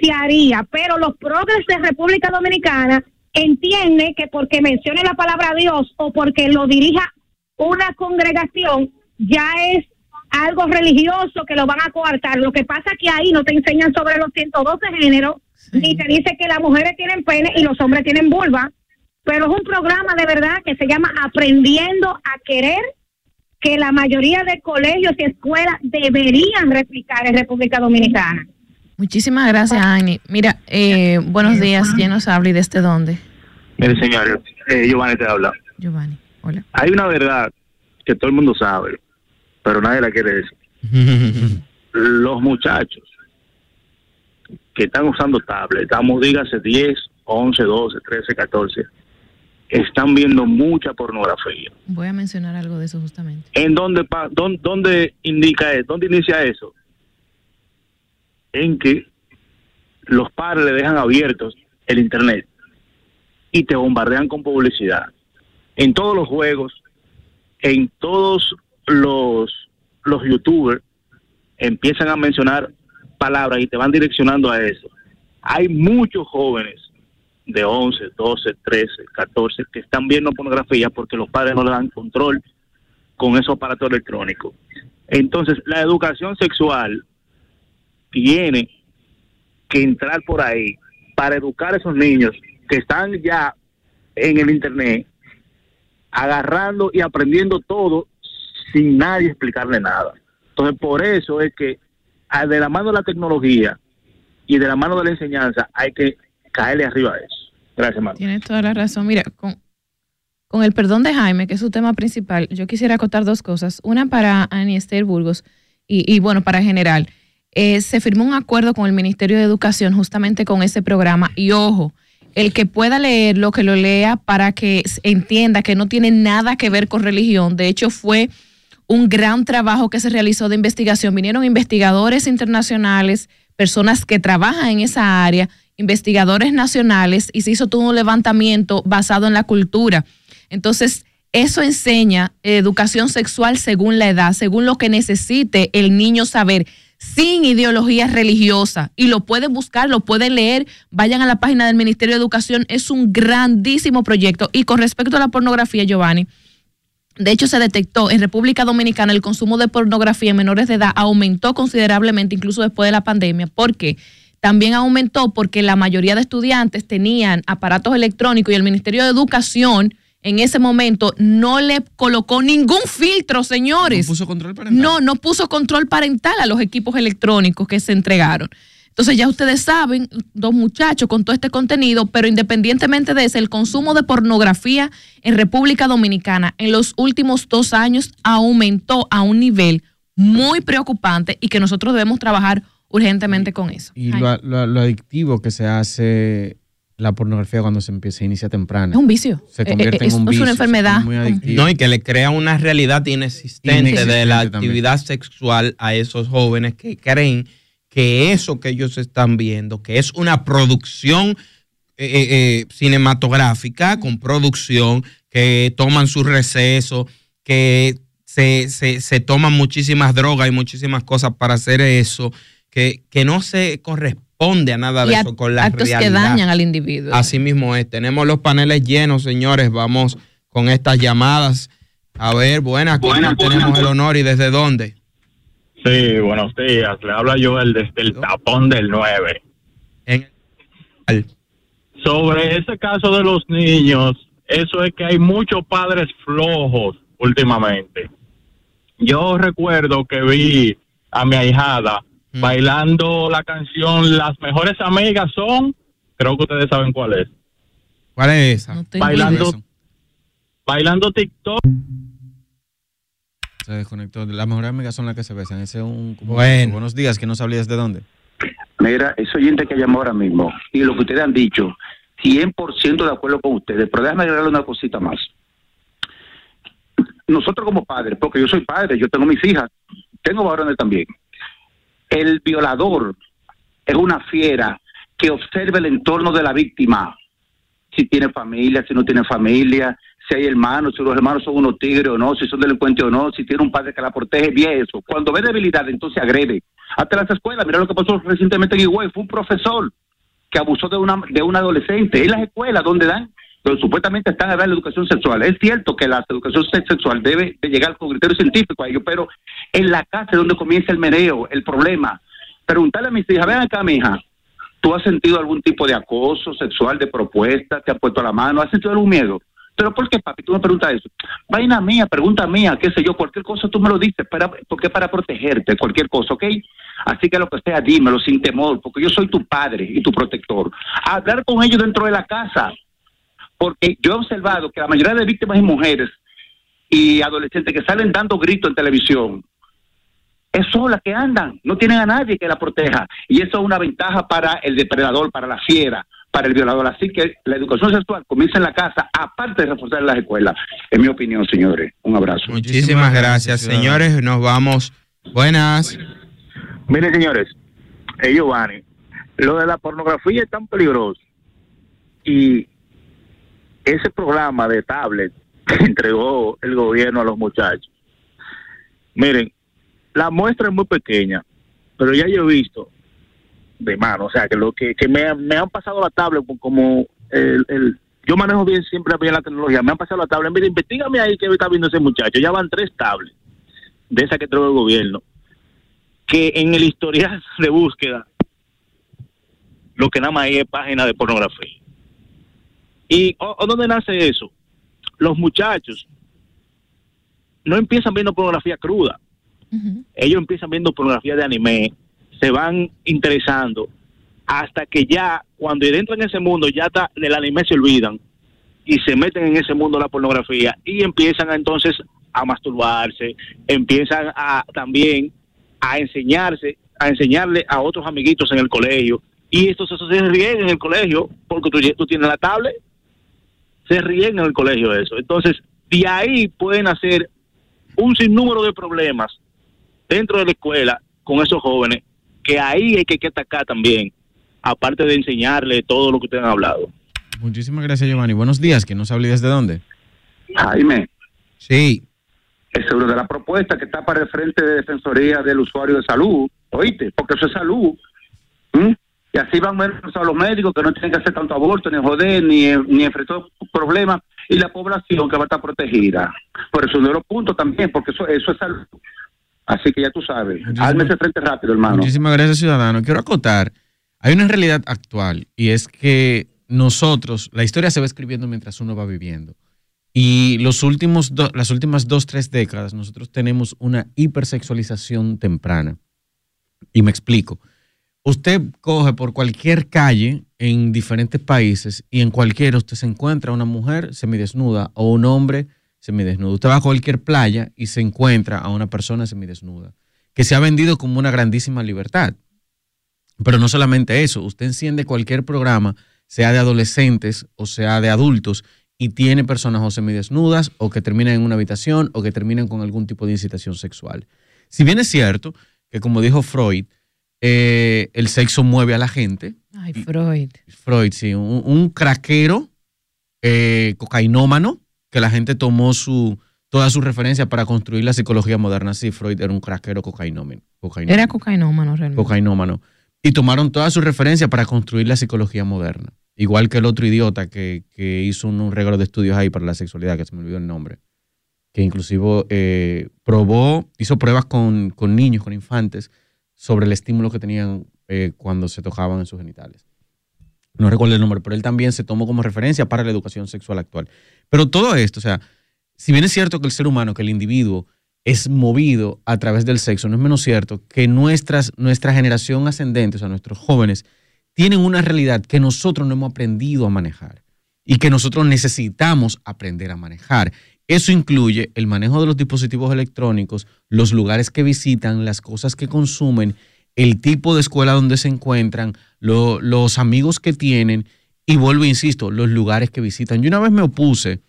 se haría, pero los progres de República Dominicana entienden que porque mencione la palabra Dios o porque lo dirija una congregación, ya es algo religioso que lo van a coartar. Lo que pasa es que ahí no te enseñan sobre los 112 géneros, ni te dice que las mujeres tienen pene y los hombres tienen vulva, pero es un programa de verdad que se llama Aprendiendo a Querer, que la mayoría de colegios y escuelas deberían replicar en República Dominicana. Muchísimas gracias, Ani. Mira, eh, buenos días. ¿Quién nos habla y desde dónde? Mire, señor, eh, Giovanni te habla. Giovanni, hola. Hay una verdad que todo el mundo sabe, pero nadie la quiere decir. [laughs] Los muchachos que están usando tablet, estamos, dígase 10, 11, 12, 13, 14, están viendo mucha pornografía. Voy a mencionar algo de eso justamente. ¿En dónde, pa- dónde, dónde indica eso? ¿Dónde inicia eso? En que los padres le dejan abiertos el internet y te bombardean con publicidad. En todos los juegos, en todos los, los youtubers empiezan a mencionar palabras y te van direccionando a eso. Hay muchos jóvenes de 11, 12, 13, 14 que están viendo pornografía porque los padres no le dan control con esos aparatos electrónicos. Entonces, la educación sexual tiene que entrar por ahí para educar a esos niños que están ya en el Internet, agarrando y aprendiendo todo sin nadie explicarle nada. Entonces, por eso es que de la mano de la tecnología y de la mano de la enseñanza hay que caerle arriba a eso. Gracias, hermano. Tienes toda la razón. Mira, con, con el perdón de Jaime, que es su tema principal, yo quisiera acotar dos cosas. Una para Ani Esther Burgos y, y, bueno, para general. Eh, se firmó un acuerdo con el Ministerio de Educación justamente con ese programa. Y ojo, el que pueda leerlo, que lo lea para que entienda que no tiene nada que ver con religión. De hecho, fue un gran trabajo que se realizó de investigación. Vinieron investigadores internacionales, personas que trabajan en esa área, investigadores nacionales, y se hizo todo un levantamiento basado en la cultura. Entonces, eso enseña educación sexual según la edad, según lo que necesite el niño saber, sin ideología religiosa. Y lo pueden buscar, lo pueden leer, vayan a la página del Ministerio de Educación. Es un grandísimo proyecto. Y con respecto a la pornografía, Giovanni, de hecho, se detectó en República Dominicana el consumo de pornografía en menores de edad aumentó considerablemente, incluso después de la pandemia. ¿Por qué? También aumentó porque la mayoría de estudiantes tenían aparatos electrónicos y el Ministerio de Educación en ese momento no le colocó ningún filtro, señores. No puso control parental. No, no puso control parental a los equipos electrónicos que se entregaron. Entonces ya ustedes saben, dos muchachos con todo este contenido, pero independientemente de eso, el consumo de pornografía en República Dominicana en los últimos dos años aumentó a un nivel muy preocupante y que nosotros debemos trabajar urgentemente con eso. Y lo, lo- lo adictivo que se hace la pornografía cuando se empieza, se inicia temprano. Es un vicio. Se Eh, convierte eh, en un es vicio. una enfermedad. es muy adictivo. No, y que le crea una realidad inexistente, Inexistente de la también. actividad sexual a esos jóvenes que creen que eso que ellos están viendo, que es una producción eh, eh, eh, cinematográfica con producción, que toman su receso, que se, se, se toman muchísimas drogas y muchísimas cosas para hacer eso, que, que no se corresponde a nada de Y eso con la actos realidad. que dañan al individuo. Así mismo es. Tenemos los paneles llenos, señores. Vamos con estas llamadas. A ver, buenas, ¿con quién tenemos el honor y desde dónde? Sí, buenos días. Le habla Joel desde el tapón del 9. Sobre ese caso de los niños, eso es que hay muchos padres flojos últimamente. Yo recuerdo que vi a mi ahijada bailando la canción Las mejores amigas son, creo que ustedes saben cuál es. ¿Cuál es esa? bailando, bailando TikTok. Se desconectó. Las mejores amigas son las que se besan. Ese es un. Bueno. Buenos días, que no sabía desde dónde. Mira, ese oyente que llamó ahora mismo y lo que ustedes han dicho, 100% de acuerdo con ustedes, pero déjame agregarle una cosita más. Nosotros como padres, porque yo soy padre, yo tengo mis hijas, tengo varones también. El violador es una fiera que observa el entorno de la víctima, si tiene familia, si no tiene familia, si hay hermanos, si los hermanos son unos tigres o no, si son delincuentes o no, si tiene un padre que la protege, bien eso. Cuando ve debilidad, entonces agrede. Hasta las escuelas, mira lo que pasó recientemente en Higüey, fue un profesor que abusó de una de un adolescente. En las escuelas donde dan, pero supuestamente están a dar la educación sexual. Es cierto que la educación se- sexual debe de llegar con criterios científicos a ello, pero en la casa es donde comienza el meneo, el problema. Preguntarle a mis hijas, ven acá, mi hija, ¿tú has sentido algún tipo de acoso sexual, de propuesta? ¿Te han puesto la mano? ¿Has sentido algún miedo? Pero ¿por qué, papi? Tú me preguntas eso. Vaina mía, pregunta mía, qué sé yo, cualquier cosa tú me lo dices, para, porque para protegerte, cualquier cosa, ¿ok? Así que lo que sea, dímelo sin temor, porque yo soy tu padre y tu protector. Hablar con ellos dentro de la casa, porque yo he observado que la mayoría de víctimas y mujeres y adolescentes que salen dando gritos en televisión, es sola que andan, no tienen a nadie que la proteja. Y eso es una ventaja para el depredador, para la fiera, para el violador. Así que la educación sexual comienza en la casa, aparte de reforzar en las escuelas. En mi opinión, señores. Un abrazo. Muchísimas gracias, señores. Nos vamos. Buenas. Miren, señores, eh, Giovanni, lo de la pornografía es tan peligroso y ese programa de tablet que [laughs] entregó el gobierno a los muchachos. Miren, la muestra es muy pequeña, pero ya yo he visto de mano, o sea, que lo que, me, han pasado la tablet como el, yo manejo bien siempre bien la tecnología, me han pasado la tablet, mire, investigame ahí que está viendo ese muchacho, ya van tres tablets de esa que entregó el gobierno que en el historial de búsqueda lo que nada más hay es página de pornografía. ¿Y dónde nace eso? Los muchachos no empiezan viendo pornografía cruda. Ellos empiezan viendo pornografía de anime, se van interesando hasta que ya cuando entran en ese mundo ya está, del anime se olvidan y se meten en ese mundo de la pornografía y empiezan entonces a masturbarse, empiezan a también a enseñarse, a enseñarle a otros amiguitos en el colegio. Y estos eso se ríen en el colegio porque tú, tú tienes la tablet, se ríen en el colegio de eso. Entonces, de ahí pueden hacer un sinnúmero de problemas dentro de la escuela con esos jóvenes, que ahí hay que, que atacar también, aparte de enseñarle todo lo que ustedes han hablado. Muchísimas gracias, Giovanni. Buenos días, que no sabía desde dónde. Jaime. Sí. Es una de las propuestas que está para el frente de Defensoría del Usuario de Salud, oíste, porque eso es salud. ¿Mm? Y así van menos a los médicos que no tienen que hacer tanto aborto, ni joder, ni, ni enfrentar problemas, y la población que va a estar protegida. Por eso uno de los puntos también, porque eso, eso es salud. Así que ya tú sabes, hazme ese frente rápido, hermano. Muchísimas gracias, ciudadano. Quiero acotar, hay una realidad actual y es que nosotros, la historia se va escribiendo mientras uno va viviendo. Y los últimos do- las últimas dos, tres décadas, nosotros tenemos una hipersexualización temprana. Y me explico. Usted coge por cualquier calle en diferentes países y en cualquiera usted se encuentra una mujer semidesnuda o un hombre semidesnudo. Usted va a cualquier playa y se encuentra a una persona semidesnuda que se ha vendido como una grandísima libertad. Pero no solamente eso, usted enciende cualquier programa, sea de adolescentes o sea de adultos, y tiene personas o semidesnudas o que terminan en una habitación o que terminan con algún tipo de incitación sexual. Si bien es cierto que, como dijo Freud, eh, el sexo mueve a la gente, Ay, Freud. Freud, sí, un, un craquero eh, cocainómano que la gente tomó su, todas sus referencias para construir la psicología moderna. Sí, Freud era un craquero cocainómeno. cocainómeno Era cocainómano realmente. cocainómano. Y tomaron todas sus referencias para construir la psicología moderna. Igual que el otro idiota que, que hizo un, un regalo de estudios ahí para la sexualidad, que se me olvidó el nombre, que inclusive eh, probó, hizo pruebas con, con niños, con infantes, sobre el estímulo que tenían eh, cuando se tocaban en sus genitales. No recuerdo el nombre, pero él también se tomó como referencia para la educación sexual actual. Pero todo esto, o sea, si bien es cierto que el ser humano, que el individuo es movido a través del sexo, no es menos cierto que nuestras, nuestra generación ascendente, o sea, nuestros jóvenes, tienen una realidad que nosotros no hemos aprendido a manejar y que nosotros necesitamos aprender a manejar. Eso incluye el manejo de los dispositivos electrónicos, los lugares que visitan, las cosas que consumen, el tipo de escuela donde se encuentran, lo- los amigos que tienen y vuelvo, insisto, los lugares que visitan. Yo una vez me opuse,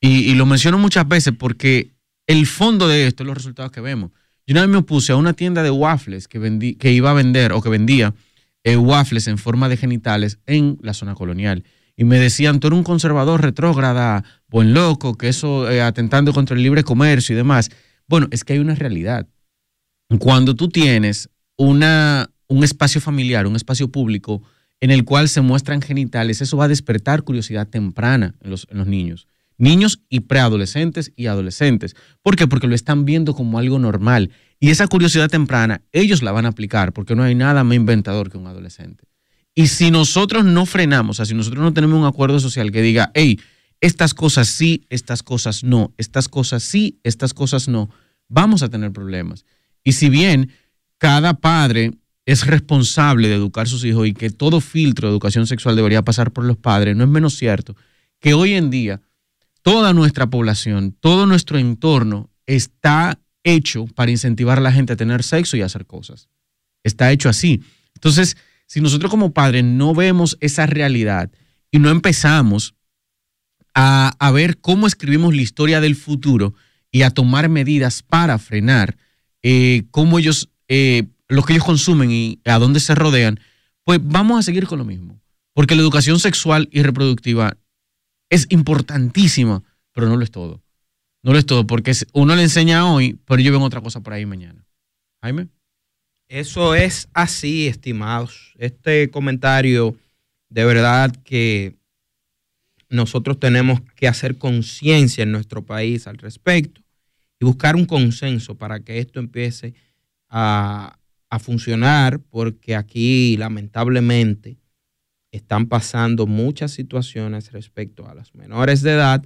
y, y lo menciono muchas veces porque el fondo de esto es los resultados que vemos. Yo una vez me opuse a una tienda de waffles que, vendí, que iba a vender o que vendía eh, waffles en forma de genitales en la zona colonial. Y me decían, tú eres un conservador retrógrada, buen loco, que eso eh, atentando contra el libre comercio y demás. Bueno, es que hay una realidad. Cuando tú tienes una, un espacio familiar, un espacio público en el cual se muestran genitales, eso va a despertar curiosidad temprana en los, en los niños. Niños y preadolescentes y adolescentes. ¿Por qué? Porque lo están viendo como algo normal. Y esa curiosidad temprana, ellos la van a aplicar, porque no hay nada más inventador que un adolescente. Y si nosotros no frenamos, o sea, si nosotros no tenemos un acuerdo social que diga, hey, estas cosas sí, estas cosas no, estas cosas sí, estas cosas no, vamos a tener problemas. Y si bien cada padre es responsable de educar a sus hijos y que todo filtro de educación sexual debería pasar por los padres, no es menos cierto que hoy en día toda nuestra población, todo nuestro entorno está hecho para incentivar a la gente a tener sexo y a hacer cosas. Está hecho así. Entonces, si nosotros como padres no vemos esa realidad y no empezamos a, a ver cómo escribimos la historia del futuro y a tomar medidas para frenar eh, cómo ellos, eh, lo que ellos consumen y a dónde se rodean, pues vamos a seguir con lo mismo. Porque la educación sexual y reproductiva es importantísima, pero no lo es todo. No lo es todo, porque uno le enseña hoy, pero yo ven otra cosa por ahí mañana. Jaime. Eso es así, estimados. Este comentario, de verdad que nosotros tenemos que hacer conciencia en nuestro país al respecto y buscar un consenso para que esto empiece a funcionar, porque aquí lamentablemente están pasando muchas situaciones respecto a las menores de edad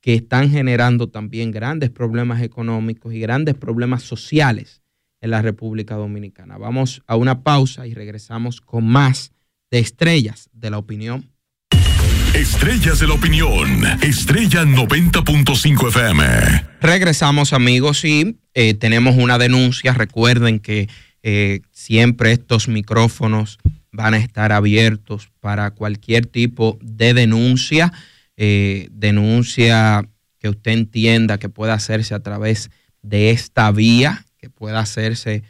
que están generando también grandes problemas económicos y grandes problemas sociales en la República Dominicana. Vamos a una pausa y regresamos con más de Estrellas de la Opinión. Estrellas de la opinión. Estrella 90.5 FM. Regresamos amigos y eh, tenemos una denuncia. Recuerden que eh, siempre estos micrófonos van a estar abiertos para cualquier tipo de denuncia. Eh, denuncia que usted entienda que pueda hacerse a través de esta vía, que pueda hacerse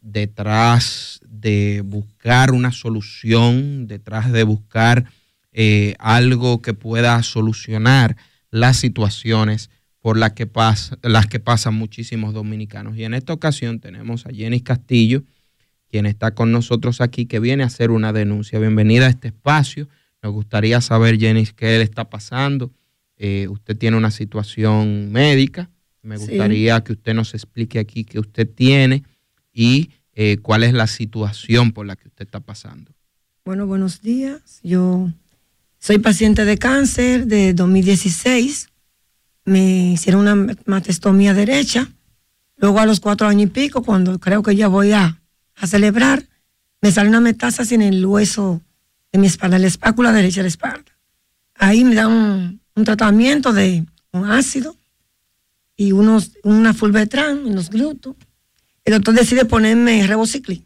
detrás de buscar una solución, detrás de buscar eh, algo que pueda solucionar las situaciones por las que, pas- las que pasan muchísimos dominicanos. Y en esta ocasión tenemos a Jenny Castillo, quien está con nosotros aquí, que viene a hacer una denuncia. Bienvenida a este espacio. Nos gustaría saber, Jenny, qué le está pasando. Eh, usted tiene una situación médica. Me Sí. gustaría que usted nos explique aquí qué usted tiene y eh, cuál es la situación por la que usted está pasando. Bueno, buenos días. Yo soy paciente de cáncer de 2016. Me hicieron una mastectomía derecha. Luego a los cuatro años y pico, cuando creo que ya voy a, a celebrar, me sale una metástasis en el hueso de mi espalda, la espácula derecha de la espalda. Ahí me dan un, tratamiento de un ácido y unos, una fulvetrán en los glúteos. El doctor decide ponerme revociclib.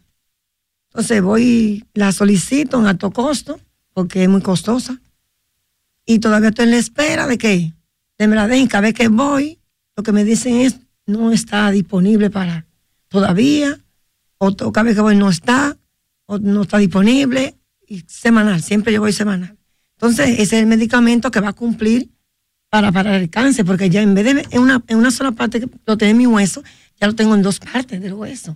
Entonces voy, la solicito en alto costo, porque es muy costosa. Y todavía estoy en la espera de que de me la den. Cada vez que voy, lo que me dicen es, no está disponible para todavía. O cada vez que voy no está, o no está disponible. Y semanal, siempre yo voy semanal. Entonces, ese es el medicamento que va a cumplir para parar el cáncer, porque ya en vez de en una, en una sola parte que lo tenía en mi hueso, ya lo tengo en dos partes del hueso.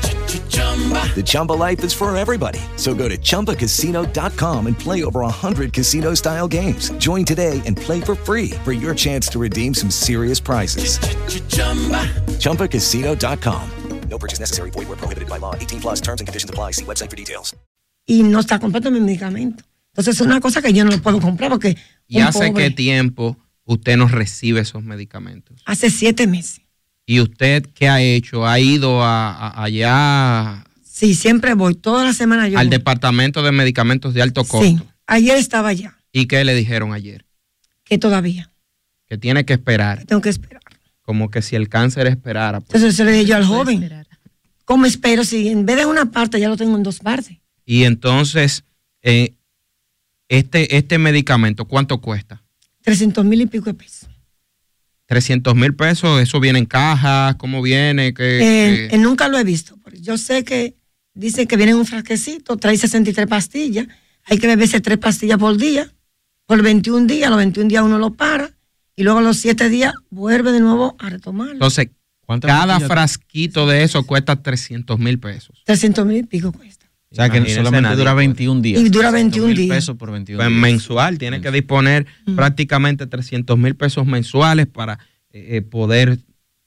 The Chumba life is for everybody. So go to ChumbaCasino.com and play over 100 casino style games. Join today and play for free for your chance to redeem some serious prizes. ChumbaCasino.com. No purchase necessary. Void where prohibited by law. 18 plus terms and conditions apply. See website for details. Y no está completo mi medicamento. Entonces es una cosa que yo no lo puedo comprar porque ¿Y un hace pobre- qué tiempo usted no recibe esos medicamentos? hace siete meses. ¿Y usted qué ha hecho? ¿Ha ido a, a- allá Sí, siempre voy, toda la semana yo al voy. departamento de medicamentos de alto costo? Sí, ayer estaba allá, ¿Y qué le dijeron ayer? que todavía Que tiene que esperar. tengo que esperar. Como que si el cáncer esperara. pues. Entonces se le dije yo al joven, ¿cómo espero si en vez de una parte ya lo tengo en dos partes? Y entonces, eh, este, este medicamento, ¿cuánto cuesta? 300 mil y pico de pesos. 300 mil pesos, eso viene en caja, ¿cómo viene? ¿Qué, Eh, qué? eh, nunca lo he visto. Yo sé que dicen que viene en un frasquecito, trae 63 pastillas, hay que beberse tres pastillas por día, por 21 días, los 21 días uno lo para y luego a los 7 días vuelve de nuevo a retomarlo. Entonces, cada frasquito de eso cuesta 300 mil pesos. 300 mil y pico cuesta. O sea que solamente nadie, dura pues. 21 días. Y dura 21 mil días. pesos por 21 Pues días. mensual, tiene que disponer prácticamente 300 mil pesos mensuales para eh, eh, poder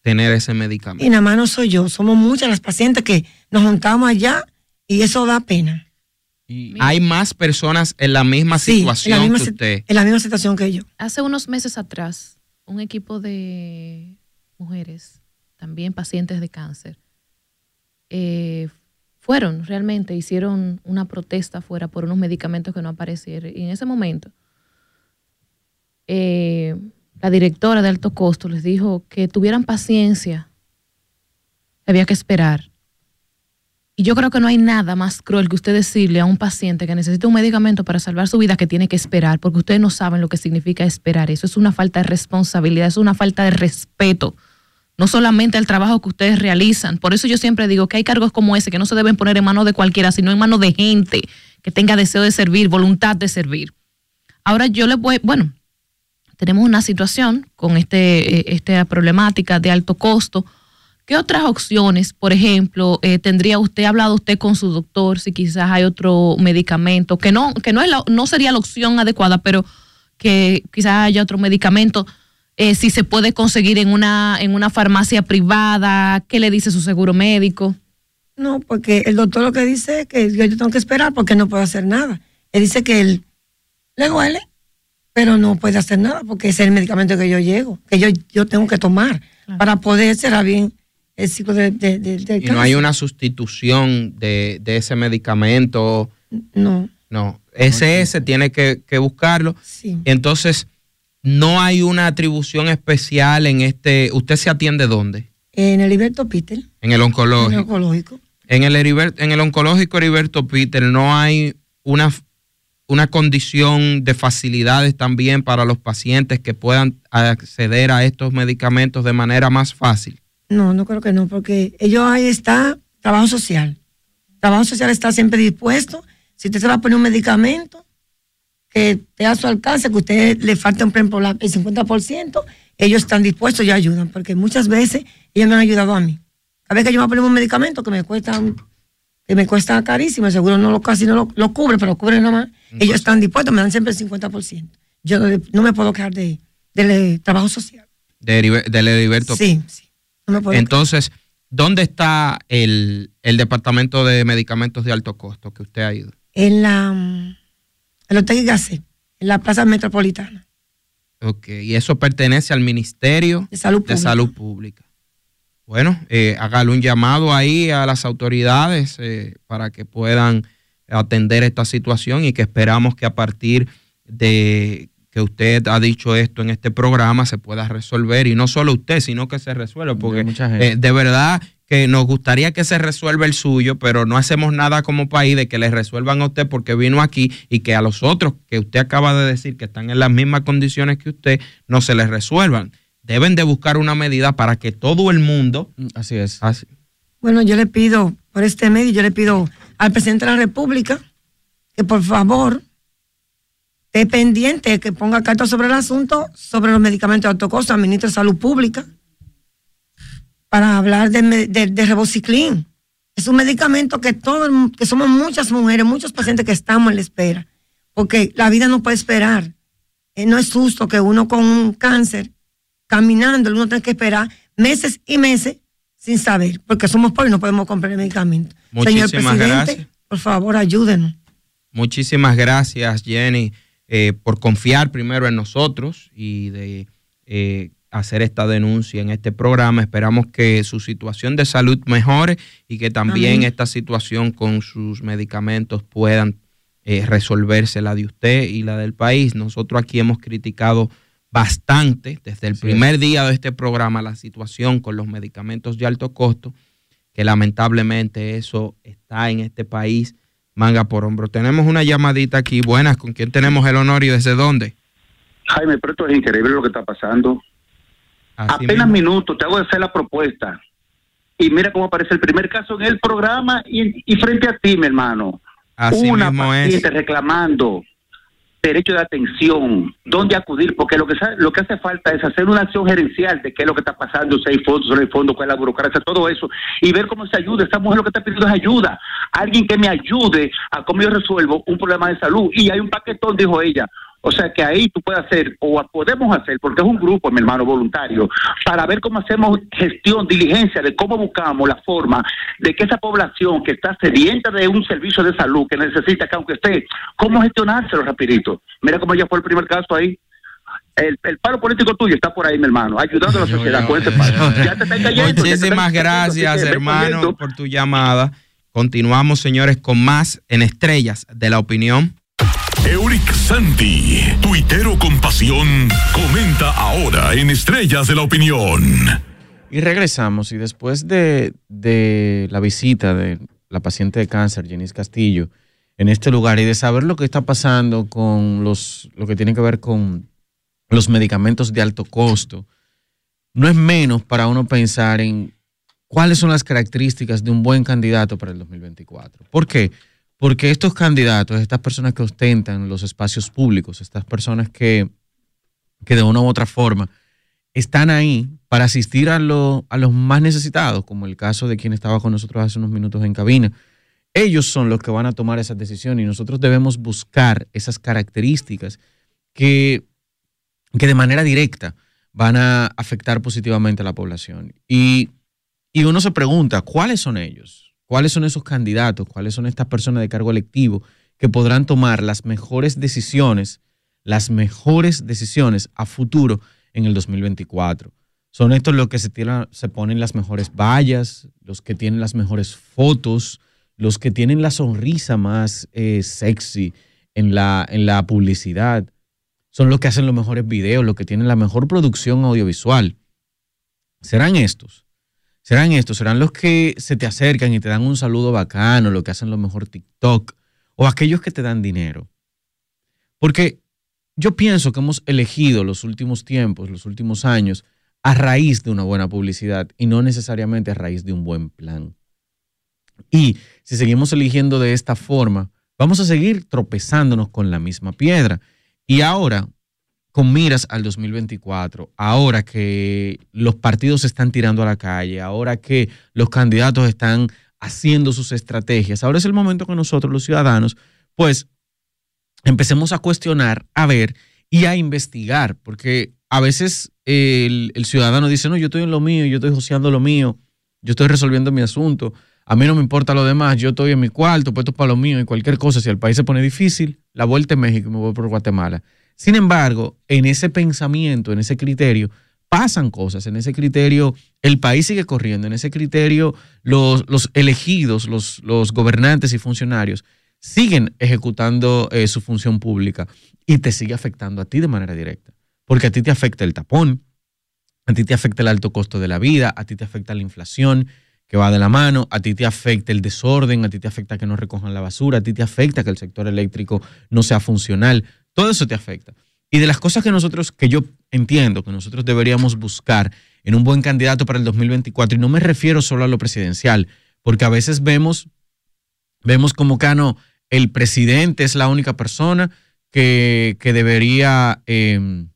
tener ese medicamento. Y nada más no soy yo, somos muchas las pacientes que nos juntamos allá y eso da pena. Hay más personas en la misma Sí, en la situación misma que usted. En la misma situación que yo. Hace unos meses atrás, un equipo de mujeres, también pacientes de cáncer, eh, fueron realmente, hicieron una protesta fuera por unos medicamentos que no aparecieron. Y en ese momento, eh, la directora de alto costo les dijo que tuvieran paciencia, había que esperar. Y yo creo que no hay nada más cruel que usted decirle a un paciente que necesita un medicamento para salvar su vida que tiene que esperar, porque ustedes no saben lo que significa esperar. Eso es una falta de responsabilidad, es una falta de respeto. No solamente al trabajo que ustedes realizan. Por eso yo siempre digo que hay cargos como ese que no se deben poner en manos de cualquiera, sino en manos de gente que tenga deseo de servir, voluntad de servir. Ahora yo les voy, bueno, tenemos una situación con este, eh, esta problemática de alto costo. ¿Qué otras opciones, por ejemplo, eh, tendría usted, ha hablado usted con su doctor si quizás hay otro medicamento que no, que no, es la- no sería la opción adecuada, pero que quizás haya otro medicamento, eh, si se puede conseguir en una, en una farmacia privada, qué le dice su seguro médico? No, porque el doctor lo que dice es que yo, tengo que esperar porque no puedo hacer nada. Él dice que él le duele, pero no puede hacer nada porque ese es el medicamento que yo llego, que yo, yo tengo que tomar para poder cerrar bien el ciclo de, de, de- del Y no hay una sustitución de, de ese medicamento. No. No. Ese ese tiene que, que buscarlo. Sí. Entonces, no hay una atribución especial en este. ¿Usted se atiende dónde? En el Heriberto Peter, En el en oncológico. el oncológico. En el, Heriber- en el oncológico Heriberto Peter no hay una, una condición de facilidades también para los pacientes que puedan acceder a estos medicamentos de manera más fácil. No, no creo que no, porque ellos ahí está trabajo social. Trabajo social está siempre dispuesto. Si usted se va a poner un medicamento que esté a su alcance, que usted le falta, por ejemplo, el 50%, ellos están dispuestos y ayudan, porque muchas veces ellos me han ayudado a mí. A veces que yo me a poner un medicamento que me cuesta que me cuesta carísimo, seguro no lo casi no lo, lo cubre, pero cubre nada más. Ellos están dispuestos, me dan siempre el 50%. Yo no, no me puedo quejar de, del eh, trabajo social. De del Heriberto Sí, sí. No me puedo Entonces, ¿dónde está el, el departamento de medicamentos de alto costo que usted ha ido? en la Ortega y Gasset, en la plaza metropolitana. Ok, y eso pertenece al Ministerio De Salud de Pública. Salud Pública. Bueno, eh, hágale un llamado ahí a las autoridades eh, para que puedan atender esta situación y que esperamos que a partir de que usted ha dicho esto en este programa se pueda resolver y no solo usted, sino que se resuelva, porque mucha gente. eh, de verdad que nos gustaría que se resuelva el suyo, pero no hacemos nada como país de que le resuelvan a usted porque vino aquí y que a los otros que usted acaba de decir que están en las mismas condiciones que usted no se les resuelvan. Deben de buscar una medida para que todo el mundo... Así es. Bueno, yo le pido, por este medio, yo le pido al presidente de la República que por favor esté pendiente, que ponga carta sobre el asunto, sobre los medicamentos de alto costo al ministro de Salud Pública, para hablar de, de, de Revociclin. Es un medicamento que, todo, el mu- que somos muchas mujeres, muchos pacientes que estamos en la espera, porque la vida no puede esperar. Eh, no es justo que uno con un cáncer, caminando, uno tenga que esperar meses y meses sin saber, porque somos pobres y no podemos comprar el medicamento. Señor Muchísimas presidente, gracias. por favor, ayúdenos. Muchísimas gracias, Jenny, eh, por confiar primero en nosotros y de eh, hacer esta denuncia en este programa. Esperamos que su situación de salud mejore y que también Amén. esta situación con sus medicamentos puedan eh, resolverse la de usted y la del país. Nosotros aquí hemos criticado bastante desde el primer día de este programa la situación con los medicamentos de alto costo, que lamentablemente eso está en este país manga por hombro. Tenemos una llamadita aquí. Buenas, ¿con quién tenemos el honor y desde dónde? Jaime, pero esto es increíble lo que está pasando. Así Apenas mismo. minutos, te hago de hacer la propuesta. Y mira cómo aparece el primer caso en el programa y, y frente a ti, mi hermano. Así Una mismo es. paciente reclamando derecho de atención, dónde acudir, porque lo que lo que hace falta es hacer una acción gerencial de qué es lo que está pasando, si hay fondos, si no hay fondos, cuál es la burocracia, todo eso, y ver cómo se ayuda. Esta mujer lo que está pidiendo es ayuda, alguien que me ayude a cómo yo resuelvo un problema de salud. Y hay un paquetón, dijo ella. O sea que ahí tú puedes hacer, o podemos hacer, porque es un grupo, mi hermano, voluntario, para ver cómo hacemos gestión, diligencia, de cómo buscamos la forma de que esa población que está sedienta de un servicio de salud, que necesita que aunque esté, cómo gestionárselo rapidito. Mira cómo ya fue el primer caso ahí. El, el paro político tuyo está por ahí, mi hermano, ayudando a la sociedad con ese paro. Ya te está cayendo. te Muchísimas cayendo, gracias, hermano, por tu llamada. Continuamos, señores, con más en Estrellas de la Opinión. Euric Santi, tuitero con pasión, comenta ahora en Estrellas de la Opinión. Y regresamos y después de, la visita de la paciente de cáncer, Jenis Castillo, en este lugar y de saber lo que está pasando con los, lo que tiene que ver con los medicamentos de alto costo, no es menos para uno pensar en cuáles son las características de un buen candidato para el 2024. ¿Por qué? Estos candidatos, estas personas que ostentan los espacios públicos, estas personas que, que de una u otra forma están ahí para asistir a, a los más necesitados, como el caso de quien estaba con nosotros hace unos minutos en cabina. Ellos son los que van a tomar esas decisiones y nosotros debemos buscar esas características que, que de manera directa van a afectar positivamente a la población. Y, y uno se pregunta, ¿cuáles son ellos? ¿Cuáles son esos candidatos? ¿Cuáles son estas personas de cargo electivo que podrán tomar las mejores decisiones, las mejores decisiones a futuro en el 2024? Son estos los que se, se ponen las mejores vallas, los que tienen las mejores fotos, los que tienen la sonrisa más eh, sexy en la, en la publicidad. Son los que hacen los mejores videos, los que tienen la mejor producción audiovisual. ¿Serán estos? ¿Serán estos? ¿Serán los que se te acercan y te dan un saludo bacano, los que hacen lo mejor TikTok? ¿O aquellos que te dan dinero? Porque yo pienso que hemos elegido los últimos tiempos, los últimos años, a raíz de una buena publicidad y no necesariamente a raíz de un buen plan. Y si seguimos eligiendo de esta forma, vamos a seguir tropezándonos con la misma piedra. Y ahora, con miras al 2024, ahora que los partidos se están tirando a la calle, ahora que los candidatos están haciendo sus estrategias, ahora es el momento que nosotros, los ciudadanos, pues empecemos a cuestionar, a ver y a investigar, porque a veces el, ciudadano dice, no, yo estoy en lo mío, yo estoy joseando lo mío, yo estoy resolviendo mi asunto, a mí no me importa lo demás, yo estoy en mi cuarto, puesto para lo mío y cualquier cosa, si el país se pone difícil, la vuelta en México y me voy por Guatemala. Sin embargo, en ese pensamiento, en ese criterio, pasan cosas. En ese criterio, el país sigue corriendo. En ese criterio, los, elegidos, los, los gobernantes y funcionarios siguen ejecutando eh, su función pública y te sigue afectando a ti de manera directa. Porque a ti te afecta el tapón, a ti te afecta el alto costo de la vida, a ti te afecta la inflación que va de la mano, a ti te afecta el desorden, a ti te afecta que no recojan la basura, a ti te afecta que el sector eléctrico no sea funcional, todo eso te afecta. Y de las cosas que nosotros, que yo entiendo que nosotros deberíamos buscar en un buen candidato para el 2024, y no me refiero solo a lo presidencial, porque a veces vemos, vemos como Cano, el presidente es la única persona que, que debería, eh,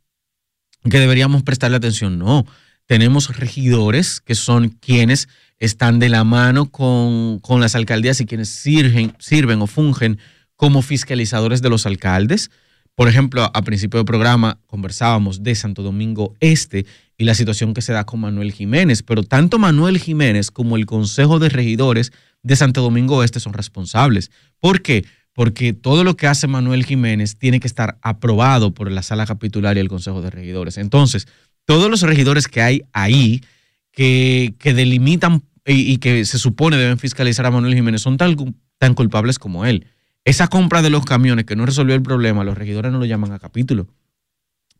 que deberíamos prestarle atención. No, tenemos regidores que son quienes están de la mano con, con las alcaldías y quienes sirven, sirven o fungen como fiscalizadores de los alcaldes. Por ejemplo, a principio del programa conversábamos de Santo Domingo Este y la situación que se da con Manuel Jiménez, pero tanto Manuel Jiménez como el Consejo de Regidores de Santo Domingo Este son responsables. ¿Por qué? Porque todo lo que hace Manuel Jiménez tiene que estar aprobado por la sala capitular y el Consejo de Regidores. Entonces, todos los regidores que hay ahí que, que delimitan y, que se supone deben fiscalizar a Manuel Jiménez son tan, tan culpables como él. Esa compra de los camiones que no resolvió el problema, los regidores no lo llaman a capítulo.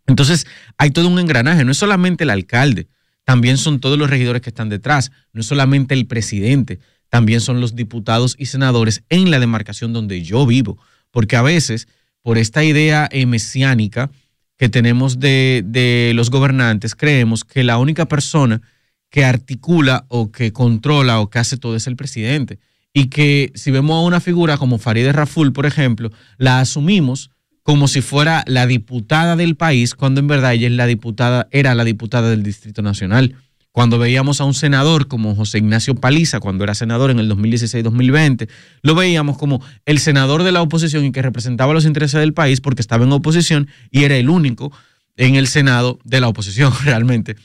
Entonces, hay todo un engranaje, no es solamente el alcalde, también son todos los regidores que están detrás, no es solamente el presidente, también son los diputados y senadores en la demarcación donde yo vivo, porque a veces, por esta idea mesiánica que tenemos de, de los gobernantes, creemos que la única persona que articula o que controla o que hace todo es el presidente. Y que si vemos a una figura como Farideh Raful, por ejemplo, la asumimos como si fuera la diputada del país, cuando en verdad ella es la diputada, era la diputada del Distrito Nacional. Cuando veíamos a un senador como José Ignacio Paliza, cuando era senador en el 2016-2020, lo veíamos como el senador de la oposición y que representaba los intereses del país porque estaba en oposición y era el único en el Senado de la oposición [laughs] realmente.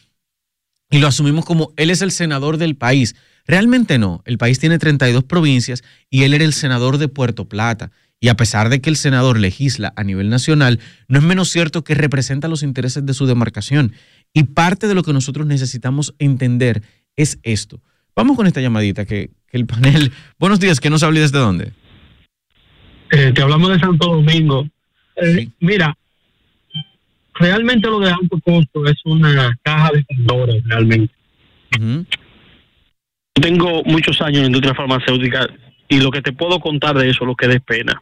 Y lo asumimos como él es el senador del país. Realmente no, el país tiene 32 provincias y él era el senador de Puerto Plata. Y a pesar de que el senador legisla a nivel nacional, no es menos cierto que representa los intereses de su demarcación. Y parte de lo que nosotros necesitamos entender es esto. Vamos con esta llamadita que, que el panel... [laughs] Buenos días, ¿qué nos habla desde dónde? Eh, te hablamos de Santo Domingo. Eh, Mira, realmente lo de alto costo es una caja de Pandora, realmente. Tengo muchos años en la industria farmacéutica y lo que te puedo contar de eso, lo que des pena.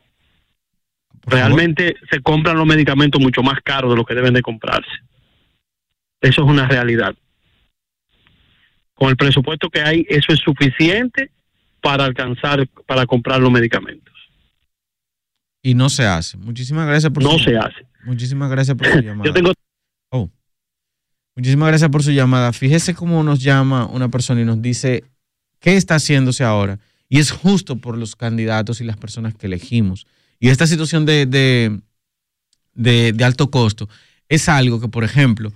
Realmente se compran los medicamentos mucho más caros de lo que deben de comprarse. Eso es una realidad. Con el presupuesto que hay, eso es suficiente para alcanzar, para comprar los medicamentos. Y no se hace. Muchísimas gracias por No su se hace. Muchísimas gracias por su [laughs] llamada. Yo tengo Oh. Muchísimas gracias por su llamada. Fíjese cómo nos llama una persona y nos dice qué está haciéndose ahora. Y es justo por los candidatos y las personas que elegimos. Y esta situación de, de, alto costo es algo que, por ejemplo,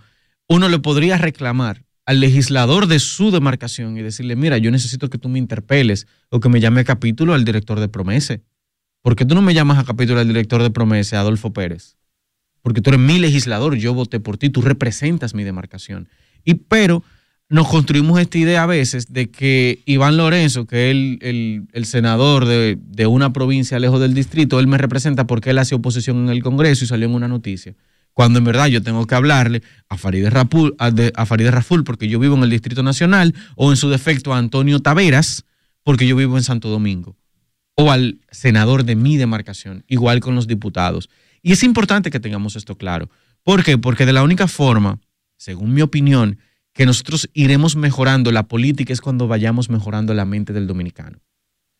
uno le podría reclamar al legislador de su demarcación y decirle, mira, yo necesito que tú me interpeles o que me llame a capítulo al director de Promese. ¿Por qué tú no me llamas a capítulo al director de Promese, Adolfo Pérez? Porque tú eres mi legislador, yo voté por ti, tú representas mi demarcación. Y pero nos construimos esta idea a veces de que Iván Lorenzo, que es el, el- senador de, de una provincia lejos del distrito, él me representa porque él hace oposición en el Congreso y salió en una noticia. Cuando en verdad yo tengo que hablarle a Farideh, Rapul, a, de- a Farideh Raful porque yo vivo en el Distrito Nacional o en su defecto a Antonio Taveras porque yo vivo en Santo Domingo o al senador de mi demarcación, igual con los diputados. Y es importante que tengamos esto claro. ¿Por qué? Porque de la única forma, según mi opinión, que nosotros iremos mejorando la política es cuando vayamos mejorando la mente del dominicano,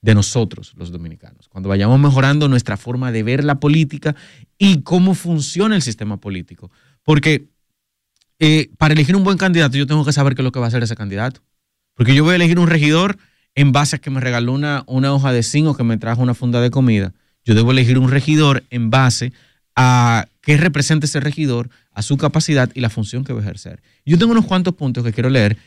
de nosotros los dominicanos, cuando vayamos mejorando nuestra forma de ver la política y cómo funciona el sistema político. Porque eh, para elegir un buen candidato yo tengo que saber qué es lo que va a hacer ese candidato. Porque yo voy a elegir un regidor en base a que me regaló una, una hoja de zinc o que me trajo una funda de comida. Yo debo elegir un regidor en base a qué representa ese regidor, a su capacidad y la función que va a ejercer. Yo tengo unos cuantos puntos que quiero leer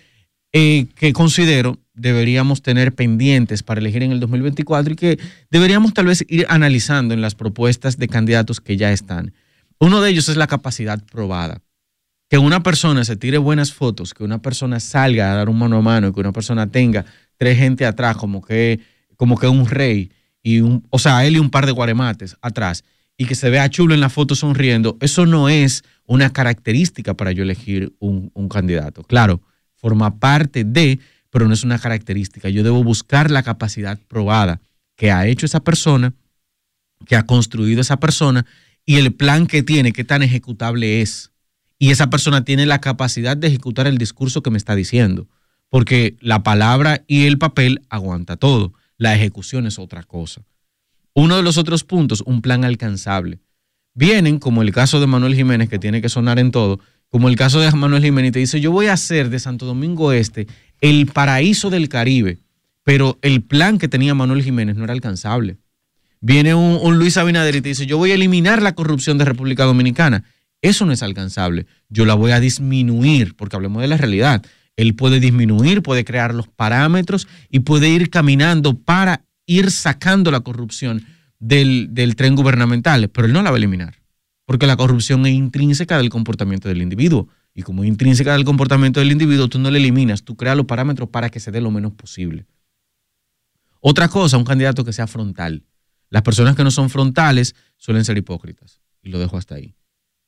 eh, que considero deberíamos tener pendientes para elegir en el 2024 y que deberíamos tal vez ir analizando en las propuestas de candidatos que ya están. Uno de ellos es la capacidad probada. Que una persona se tire buenas fotos, que una persona salga a dar un mano a mano, que una persona tenga tres gente atrás, como que, como que un rey, y un, o sea, él y un par de guaremates atrás, y que se vea chulo en la foto sonriendo, eso no es una característica para yo elegir un, un candidato. Claro, forma parte de, pero no es una característica. Yo debo buscar la capacidad probada que ha hecho esa persona, que ha construido esa persona y el plan que tiene, qué tan ejecutable es. Y esa persona tiene la capacidad de ejecutar el discurso que me está diciendo, porque la palabra y el papel aguanta todo. La ejecución es otra cosa. Uno de los otros puntos, un plan alcanzable. Vienen, como el caso de Manuel Jiménez, que tiene que sonar en todo, como el caso de Manuel Jiménez, y te dice, yo voy a hacer de Santo Domingo Este el paraíso del Caribe, pero el plan que tenía Manuel Jiménez no era alcanzable. Viene un, un Luis Abinader y te dice, yo voy a eliminar la corrupción de República Dominicana. Eso no es alcanzable. Yo la voy a disminuir, porque hablemos de la realidad. Él puede disminuir, puede crear los parámetros y puede ir caminando para ir sacando la corrupción del, del tren gubernamental, pero él no la va a eliminar, porque la corrupción es intrínseca del comportamiento del individuo. Y como intrínseca del comportamiento del individuo, tú no la eliminas, tú creas los parámetros para que se dé lo menos posible. Otra cosa, un candidato que sea frontal. Las personas que no son frontales suelen ser hipócritas. Y lo dejo hasta ahí.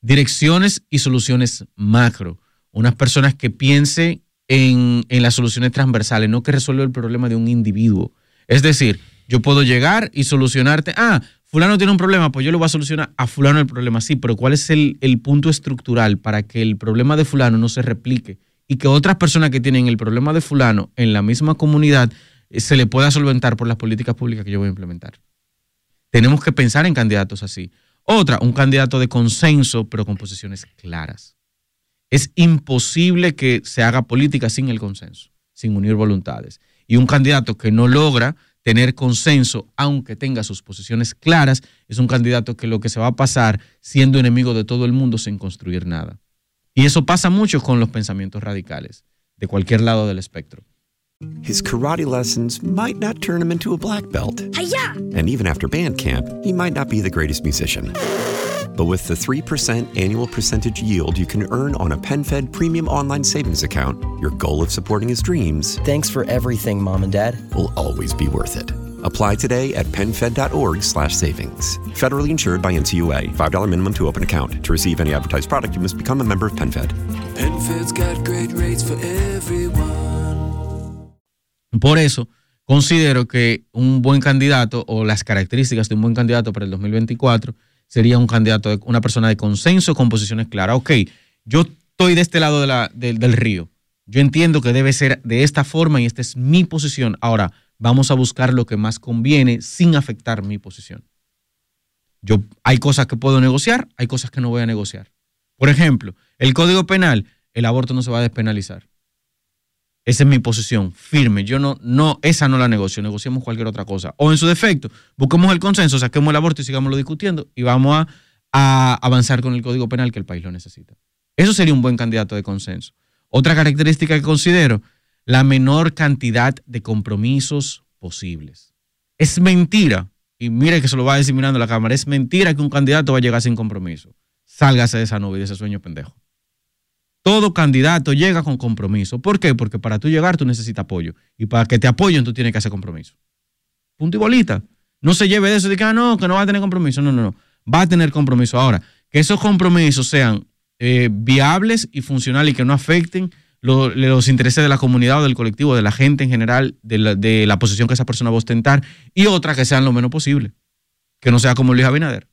Direcciones y soluciones macro. Unas personas que piensen en, en las soluciones transversales, no que resuelva el problema de un individuo. Es decir, yo puedo llegar y solucionarte, ah, fulano tiene un problema, pues yo lo voy a solucionar a fulano el problema, sí, pero ¿cuál es el, el punto estructural para que el problema de fulano no se replique y que otras personas que tienen el problema de fulano en la misma comunidad eh, se le pueda solventar por las políticas públicas que yo voy a implementar? Tenemos que pensar en candidatos así. Otra, un candidato de consenso, pero con posiciones claras. Es imposible que se haga política sin el consenso, sin unir voluntades. Y un candidato que no logra tener consenso, aunque tenga sus posiciones claras, es un candidato que lo que se va a pasar siendo enemigo de todo el mundo sin construir nada. Y eso pasa mucho con los pensamientos radicales, de cualquier lado del espectro. His karate lessons might not turn him into a black belt. Hiya! And even after band camp, he might not be the greatest musician. But with the 3% annual percentage yield you can earn on a PenFed premium online savings account, your goal of supporting his dreams. Thanks for everything, Mom and Dad. Will always be worth it. Apply today at PenFed.org slash savings. Federally insured by NCUA. $5 minimum to open account. To receive any advertised product, you must become a member of PenFed. PenFed's got great rates for everyone. Por eso, considero que un buen candidato o las características de un buen candidato para el 2024 sería un candidato, una persona de consenso con posiciones claras. Ok, yo estoy de este lado de la, de, del río. Yo entiendo que debe ser de esta forma y esta es mi posición. Ahora, vamos a buscar lo que más conviene sin afectar mi posición. Yo, hay cosas que puedo negociar, hay cosas que no voy a negociar. Por ejemplo, el Código Penal, el aborto no se va a despenalizar. Esa es mi posición, firme. Yo no, no, esa no la negocio, negociamos cualquier otra cosa. O en su defecto, busquemos el consenso, saquemos el aborto y sigámoslo discutiendo y vamos a, avanzar con el Código Penal que el país lo necesita. Eso sería un buen candidato de consenso. Otra característica que considero, la menor cantidad de compromisos posibles. Es mentira, y mire que se lo va a decir la cámara, es mentira que un candidato va a llegar sin compromiso. Sálgase de esa nube y de ese sueño pendejo. Todo candidato llega con compromiso. ¿Por qué? Porque para tú llegar tú necesitas apoyo. Y para que te apoyen tú tienes que hacer compromiso. Punto y bolita. No se lleve de eso de que, ah, no, que no va a tener compromiso. No, no, no. Va a tener compromiso. Ahora, que esos compromisos sean eh, viables y funcionales y que no afecten lo, los intereses de la comunidad o del colectivo, de la gente en general, de la, de la posición que esa persona va a ostentar. Y otra que sean lo menos posible. Que no sea como Luis Abinader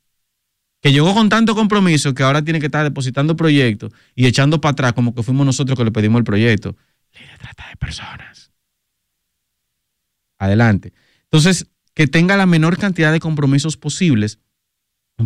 que llegó con tanto compromiso que ahora tiene que estar depositando proyectos y echando para atrás como que fuimos nosotros que le pedimos el proyecto. Ley de trata de personas. Adelante. Entonces, que tenga la menor cantidad de compromisos posibles,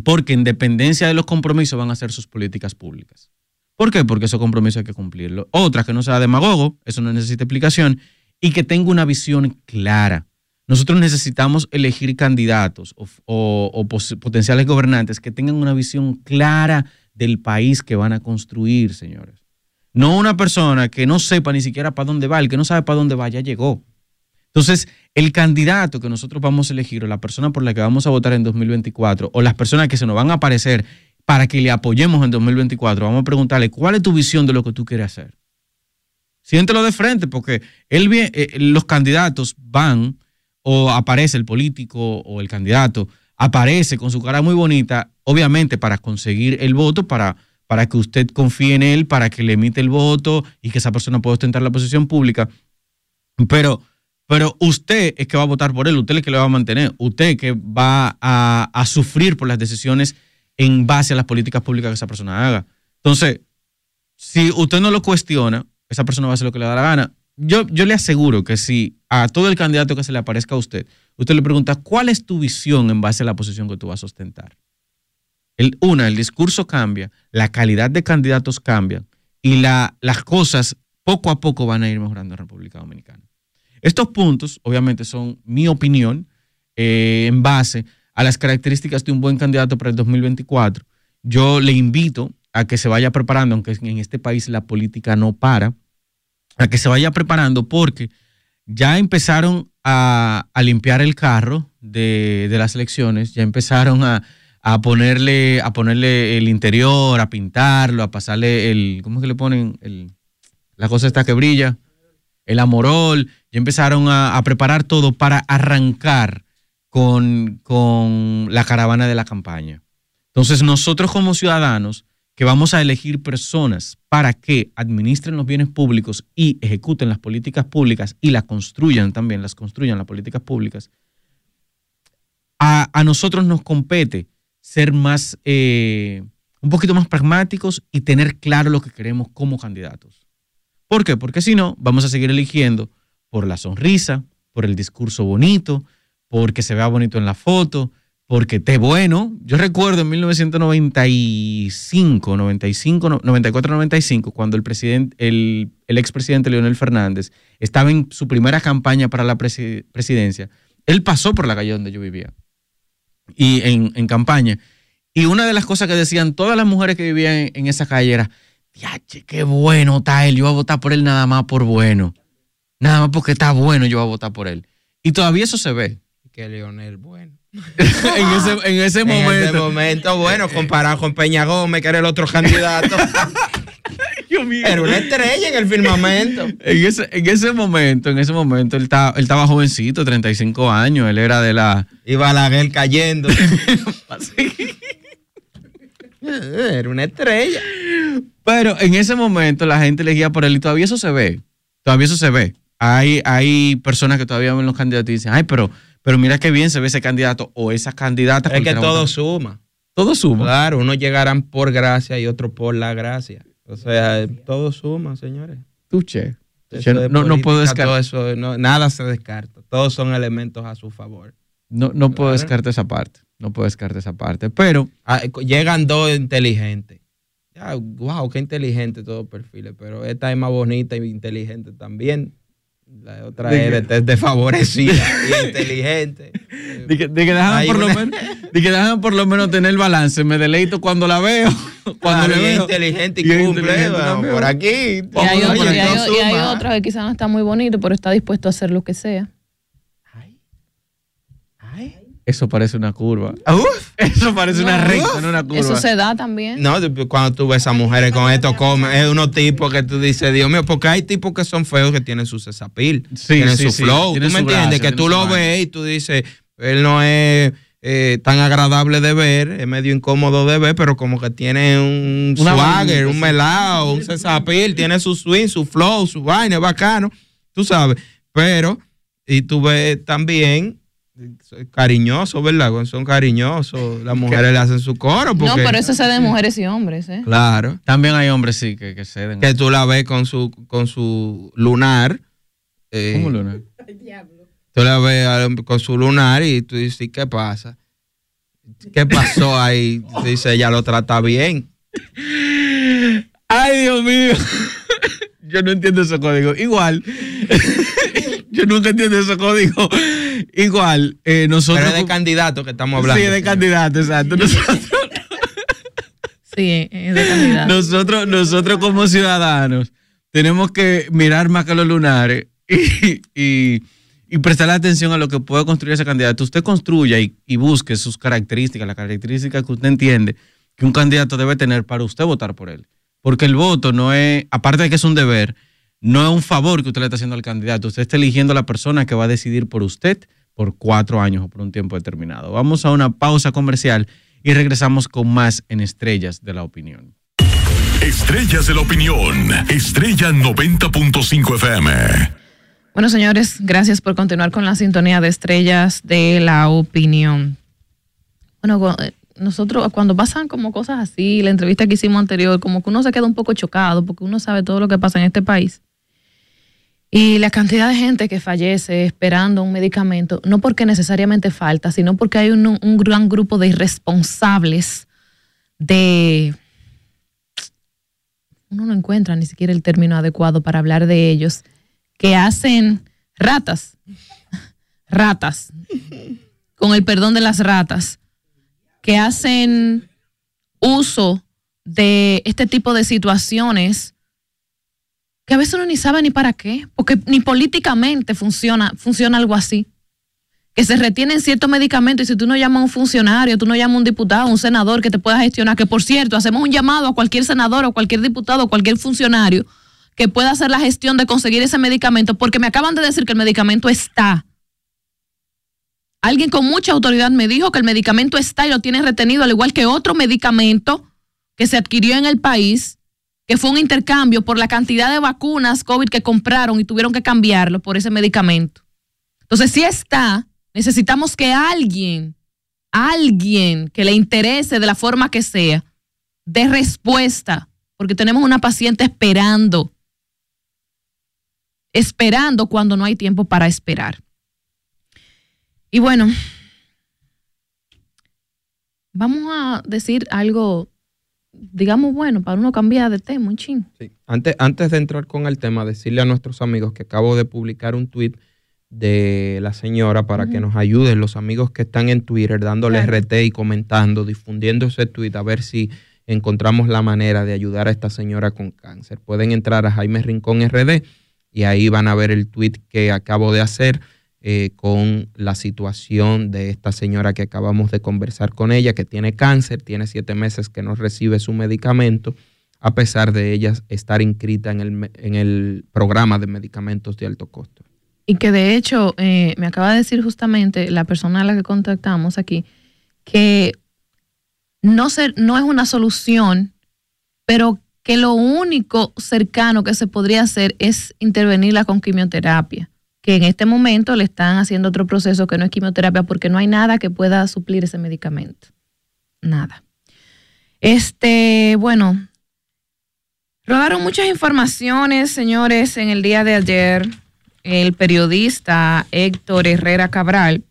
porque en dependencia de los compromisos van a ser sus políticas públicas. ¿Por qué? Porque esos compromisos hay que cumplirlos. Otra, que no sea demagogo, eso no necesita explicación, y que tenga una visión clara. Nosotros necesitamos elegir candidatos o, potenciales gobernantes que tengan una visión clara del país que van a construir, señores. No una persona que no sepa ni siquiera para dónde va, el que no sabe para dónde va ya llegó. Entonces, el candidato que nosotros vamos a elegir o la persona por la que vamos a votar en 2024 o las personas que se nos van a aparecer para que le apoyemos en 2024, vamos a preguntarle cuál es tu visión de lo que tú quieres hacer. Siéntelo de frente, porque vie- eh, los candidatos van o aparece el político o el candidato, aparece con su cara muy bonita, obviamente para conseguir el voto, para, para que usted confíe en él, para que le emite el voto y que esa persona pueda ostentar la posición pública. Pero, pero usted es que va a votar por él, usted es el que le va a mantener, usted que va a, a sufrir por las decisiones en base a las políticas públicas que esa persona haga. Entonces, si usted no lo cuestiona, esa persona va a hacer lo que le da la gana. Yo, yo le aseguro que si a todo el candidato que se le aparezca a usted, usted le pregunta, ¿cuál es tu visión en base a la posición que tú vas a ostentar? El, una, el discurso cambia, la calidad de candidatos cambia y la, las cosas poco a poco van a ir mejorando en República Dominicana. Estos puntos, obviamente, son mi opinión eh, en base a las características de un buen candidato para el 2024. Yo le invito a que se vaya preparando, aunque en este país la política no para, a que se vaya preparando porque ya empezaron a, a limpiar el carro de, de las elecciones, ya empezaron a, a ponerle, a ponerle el interior, a pintarlo, a pasarle el, ¿cómo es que le ponen? El, la cosa esta que brilla, el amorol, ya empezaron a, a preparar todo para arrancar con, con la caravana de la campaña. Entonces nosotros como ciudadanos que vamos a elegir personas para que administren los bienes públicos y ejecuten las políticas públicas y las construyan también, las construyan las políticas públicas, a, a nosotros nos compete ser más, eh, un poquito más pragmáticos y tener claro lo que queremos como candidatos. ¿Por qué? Porque si no, vamos a seguir eligiendo por la sonrisa, por el discurso bonito, porque se vea bonito en la foto, porque esté bueno. Yo recuerdo en 1995, 95, no, 94, 95, cuando el, presidente, el, expresidente Leonel Fernández estaba en su primera campaña para la presi- presidencia, él pasó por la calle donde yo vivía y en, campaña. Y una de las cosas que decían todas las mujeres que vivían en, esa calle era, Diache, qué bueno está él, yo voy a votar por él nada más por bueno. Nada más porque está bueno, yo voy a votar por él. Y todavía eso se ve. Que Leonel, bueno. [laughs] [laughs] en ese, en ese En momento. ese momento, bueno, comparado con Peña Gómez, que era el otro candidato. [laughs] Era una estrella en el firmamento. En ese, en ese momento, en ese momento, él estaba, él estaba jovencito, 35 años, él era de la... Y Balaguer cayendo. Era una estrella. Pero en ese momento la gente elegía por él y todavía eso se ve. Todavía eso se ve. Hay, hay personas que todavía ven los candidatos y dicen, ay, pero, pero mira qué bien se ve ese candidato o esa candidata. Es que todo votan". suma. Todo suma. Claro, unos llegarán por gracia y otros por la gracia. O sea, todo suma, señores. Tuche. Eso no, no puedo descartar. eso, no- nada se descarta. Todos son elementos a su favor. No, no puedo descartar esa parte. No puedo descartar esa parte. Pero Ah, llegan dos inteligentes. Ya, wow, qué inteligente todos los perfiles, pero esta es más bonita y inteligente también. La otra ¿De es desfavorecida [laughs] y inteligente. de que, de que Hay por lo una- menos, de que déjame por lo menos tener el balance. Me deleito cuando la veo. [laughs] Cuando Claro, le veo. inteligente y, Y cumple. inteligente bueno, por aquí. Y hay, Oye, otro- y hay- y hay suma. otro que quizás no está muy bonito, pero está dispuesto a hacer lo que sea. Eso parece una curva. Eso parece una No. recta, no una curva. Eso se da también. No, cuando tú ves a mujeres con esto, come, es unos tipos que tú dices, Dios mío, porque hay tipos que son feos que tienen su cesapil, Sí, tienen sí, su sí, flow. tienen ¿Tú me entiendes? que tú lo ves y tú dices, él no es eh, tan agradable de ver, es medio incómodo de ver, pero como que tiene un Una swagger, un sí. melao, un cesapil, tiene su swing, su flow, su vaina, es bacano, tú sabes. Pero, y tú ves también cariñosos, ¿verdad? Cuando Son cariñosos, las mujeres le hacen su coro. No, pero eso se de mujeres y hombres, ¿eh? Claro. También hay hombres, sí, que, que ceden. Que tú la ves con su, con su lunar. eh, ¿Cómo lunar? Tú la ves al- con su lunar y tú dices, ¿qué pasa? ¿Qué pasó ahí? Tú dices, ella lo trata bien. Ay, Dios mío. [laughs] Yo no entiendo ese código. Igual. Yo nunca entiendo ese código. Igual, eh, nosotros. Pero es de candidato que estamos hablando. Sí, de candidato, exacto. Nosotros, Sí, es de candidato. nosotros, nosotros como ciudadanos tenemos que mirar más que los lunares y, y, y prestarle atención a lo que puede construir ese candidato. Usted construya y, y busque sus características, las características que usted entiende que un candidato debe tener para usted votar por él. Porque el voto no es, aparte de que es un deber, no es un favor que usted le está haciendo al candidato. Usted está eligiendo a la persona que va a decidir por usted por cuatro años o por un tiempo determinado. Vamos a una pausa comercial y regresamos con más en Estrellas de la Opinión. Estrellas de la Opinión. Estrella 90.5 FM. Bueno, señores, gracias por continuar con la sintonía de Estrellas de la Opinión. Bueno, eh, nosotros cuando pasan como cosas así, la entrevista que hicimos anterior, como que uno se queda un poco chocado porque uno sabe todo lo que pasa en este país. Y la cantidad de gente que fallece esperando un medicamento, no porque necesariamente falta, sino porque hay un, un gran grupo de irresponsables de... Uno no encuentra ni siquiera el término adecuado para hablar de ellos, que hacen ratas, [laughs] ratas, con el perdón de las ratas, que hacen uso de este tipo de situaciones que a veces uno ni sabe ni para qué, porque ni políticamente funciona, funciona algo así. Que se retienen ciertos medicamentos y si tú no llamas a un funcionario, tú no llamas a un diputado, un senador que te pueda gestionar, que por cierto, hacemos un llamado a cualquier senador o cualquier diputado o cualquier funcionario que pueda hacer la gestión de conseguir ese medicamento, porque me acaban de decir que el medicamento está. Alguien con mucha autoridad me dijo que el medicamento está y lo tiene retenido, al igual que otro medicamento que se adquirió en el país, que fue un intercambio por la cantidad de vacunas COVID que compraron y tuvieron que cambiarlo por ese medicamento. Entonces, si está, necesitamos que alguien, alguien que le interese de la forma que sea, dé respuesta, porque tenemos una paciente esperando, esperando cuando no hay tiempo para esperar. Y bueno, vamos a decir algo, digamos, bueno, para uno cambiar de tema un ching. Antes, antes de entrar con el tema, decirle a nuestros amigos que acabo de publicar un tweet de la señora para que nos ayuden los amigos que están en Twitter dándole Claro. RT y comentando, difundiendo ese tweet a ver si encontramos la manera de ayudar a esta señora con cáncer. Pueden entrar a Jaime Rincón RD y ahí van a ver el tweet que acabo de hacer eh, con la situación de esta señora que acabamos de conversar con ella, que tiene cáncer, tiene siete meses que no recibe su medicamento, a pesar de ella estar inscrita en el, en el programa de medicamentos de alto costo. Y que de hecho, eh, me acaba de decir justamente la persona a la que contactamos aquí, que no, ser, no es una solución, pero que lo único cercano que se podría hacer es intervenirla con quimioterapia, que en este momento le están haciendo otro proceso que no es quimioterapia porque no hay nada que pueda suplir ese medicamento. Nada. Este, bueno, rodaron muchas informaciones, señores, en el día de ayer. El periodista Héctor Herrera Cabral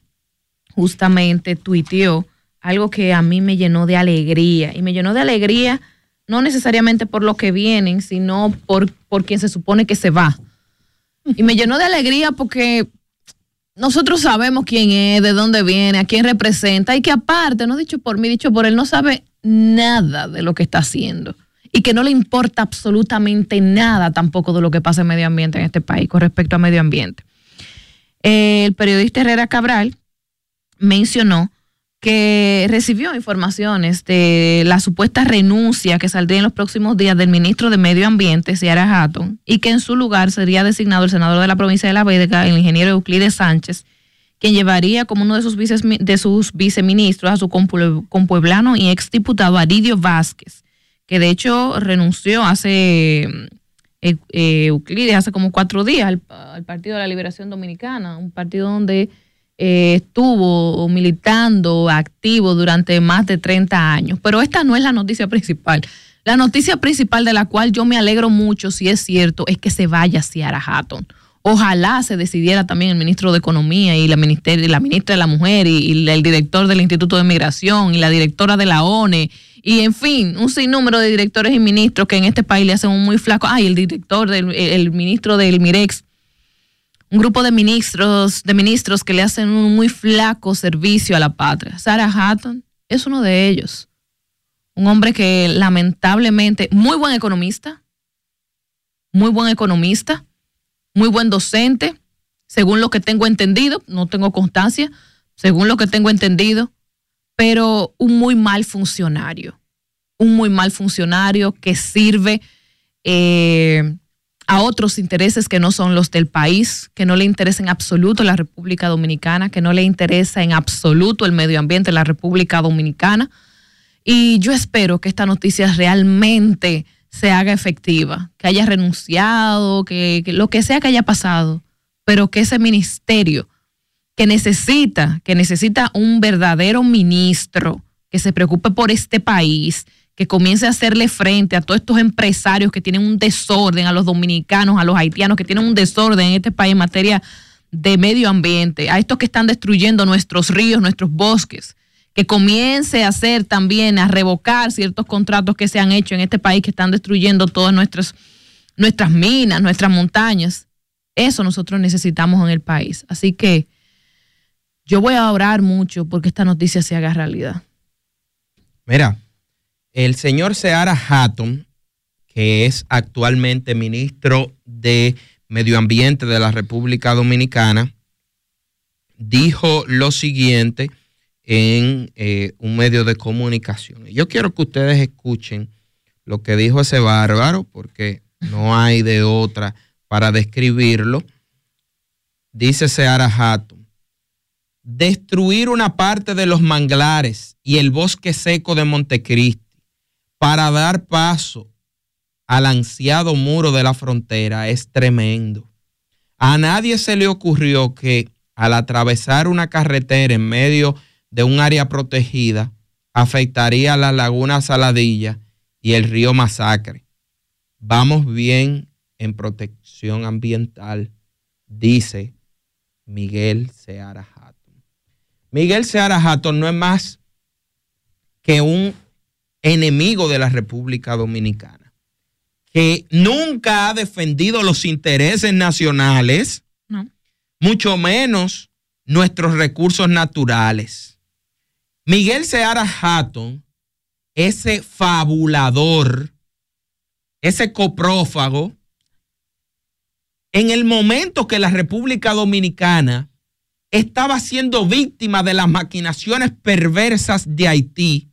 justamente tuiteó algo que a mí me llenó de alegría. Y me llenó de alegría no necesariamente por lo que vienen, sino por, por quien se supone que se va. Y me llenó de alegría porque nosotros sabemos quién es, de dónde viene, a quién representa, y que aparte, no dicho por mí, dicho por él, no sabe nada de lo que está haciendo. Y que no le importa absolutamente nada tampoco de lo que pasa en medio ambiente en este país con respecto a medio ambiente. El periodista Herrera Cabral mencionó que recibió informaciones de la supuesta renuncia que saldría en los próximos días del ministro de Medio Ambiente, Ciara Hatton, y que en su lugar sería designado el senador de la provincia de La Vega, el ingeniero Euclides Sánchez, quien llevaría como uno de sus, de sus viceministros a su compue- compueblano y exdiputado Aridio Vázquez, que de hecho renunció hace eh, eh, Euclides hace como cuatro días al, al Partido de la Liberación Dominicana, un partido donde eh, estuvo militando activo durante más de 30 años. Pero esta no es la noticia principal. La noticia principal de la cual yo me alegro mucho, si es cierto, es que se vaya Ciara Hatton. Ojalá se decidiera también el ministro de Economía y la, ministerio, la ministra de la Mujer y, el director del Instituto de Migración y la directora de la ONE y en fin, un sinnúmero de directores y ministros que en este país le hacen un muy flaco. Ay, el director, del, el, el ministro del Mirex, un grupo de ministros, de ministros que le hacen un muy flaco servicio a la patria. Sarah Hatton es uno de ellos. Un hombre que lamentablemente, muy buen economista, muy buen economista, muy buen docente, según lo que tengo entendido, no tengo constancia, según lo que tengo entendido, pero un muy mal funcionario. un muy mal funcionario que sirve eh, a otros intereses que no son los del país, que no le interesa en absoluto la República Dominicana, que no le interesa en absoluto el medio ambiente de la República Dominicana. Y yo espero que esta noticia realmente se haga efectiva, que haya renunciado, que, que lo que sea que haya pasado, pero que ese ministerio que necesita, que necesita un verdadero ministro que se preocupe por este país, que comience a hacerle frente a todos estos empresarios que tienen un desorden, a los dominicanos, a los haitianos que tienen un desorden en este país en materia de medio ambiente, a estos que están destruyendo nuestros ríos, nuestros bosques, que comience a hacer también, a revocar ciertos contratos que se han hecho en este país que están destruyendo todas nuestras, nuestras minas, nuestras montañas. Eso nosotros necesitamos en el país. Así que yo voy a orar mucho porque esta noticia se haga realidad. Mira, el señor Seara Hatton, que es actualmente ministro de Medio Ambiente de la República Dominicana, dijo lo siguiente en eh, un medio de comunicación. Yo quiero que ustedes escuchen lo que dijo ese bárbaro, porque no hay de otra para describirlo. Dice Seara Hatton, destruir una parte de los manglares y el bosque seco de Montecristi para dar paso al ansiado muro de la frontera es tremendo. A nadie se le ocurrió que al atravesar una carretera en medio de un área protegida afectaría la laguna Saladilla y el río Masacre. Vamos bien en protección ambiental, dice Miguel Seara Hatton. Miguel Seara Hatton no es más que un enemigo de la República Dominicana, que nunca ha defendido los intereses nacionales, mucho menos nuestros recursos naturales. Miguel Seara Hatton, ese fabulador, ese coprófago, en el momento que la República Dominicana estaba siendo víctima de las maquinaciones perversas de Haití,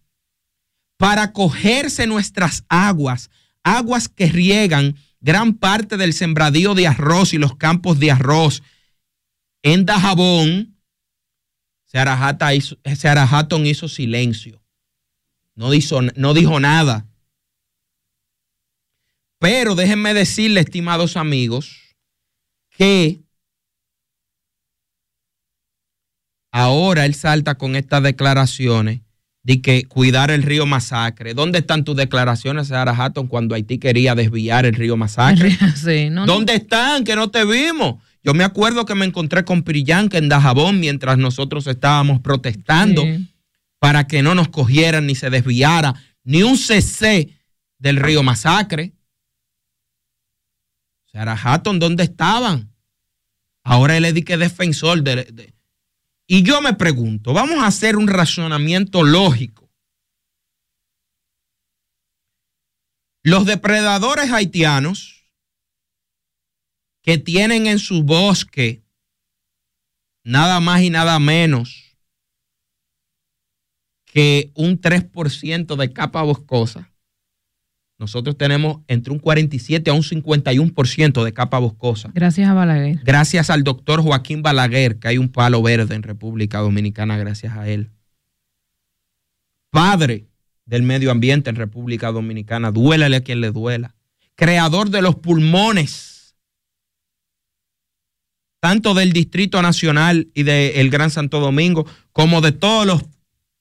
para cogerse nuestras aguas, aguas que riegan gran parte del sembradío de arroz y los campos de arroz en Dajabón, Seara hizo, hizo silencio. No, hizo, no dijo nada. Pero déjenme decirle, estimados amigos, que ahora él salta con estas declaraciones de que cuidar el río Masacre. ¿Dónde están tus declaraciones, Sarah Hatton, cuando Haití quería desviar el río Masacre? [laughs] Sí, no, ¿Dónde están? Que no te vimos. Yo me acuerdo que me encontré con Pirillanca en Dajabón mientras nosotros estábamos protestando Sí. para que no nos cogieran ni se desviara ni un CC del río Masacre. Sarah Hatton, ¿dónde estaban? Ahora él es que defensor de, de- y yo me pregunto, vamos a hacer un razonamiento lógico. Los depredadores haitianos que tienen en su bosque nada más y nada menos que un 3% de capa boscosa. Nosotros tenemos entre un 47 a un 51% de capa boscosa Gracias a Balaguer. gracias al doctor Joaquín Balaguer, que hay un palo verde en República Dominicana, gracias a él. Padre del medio ambiente en República Dominicana, duélale a quien le duela. Creador de los pulmones, tanto del Distrito Nacional y del Gran Santo Domingo, como de todos los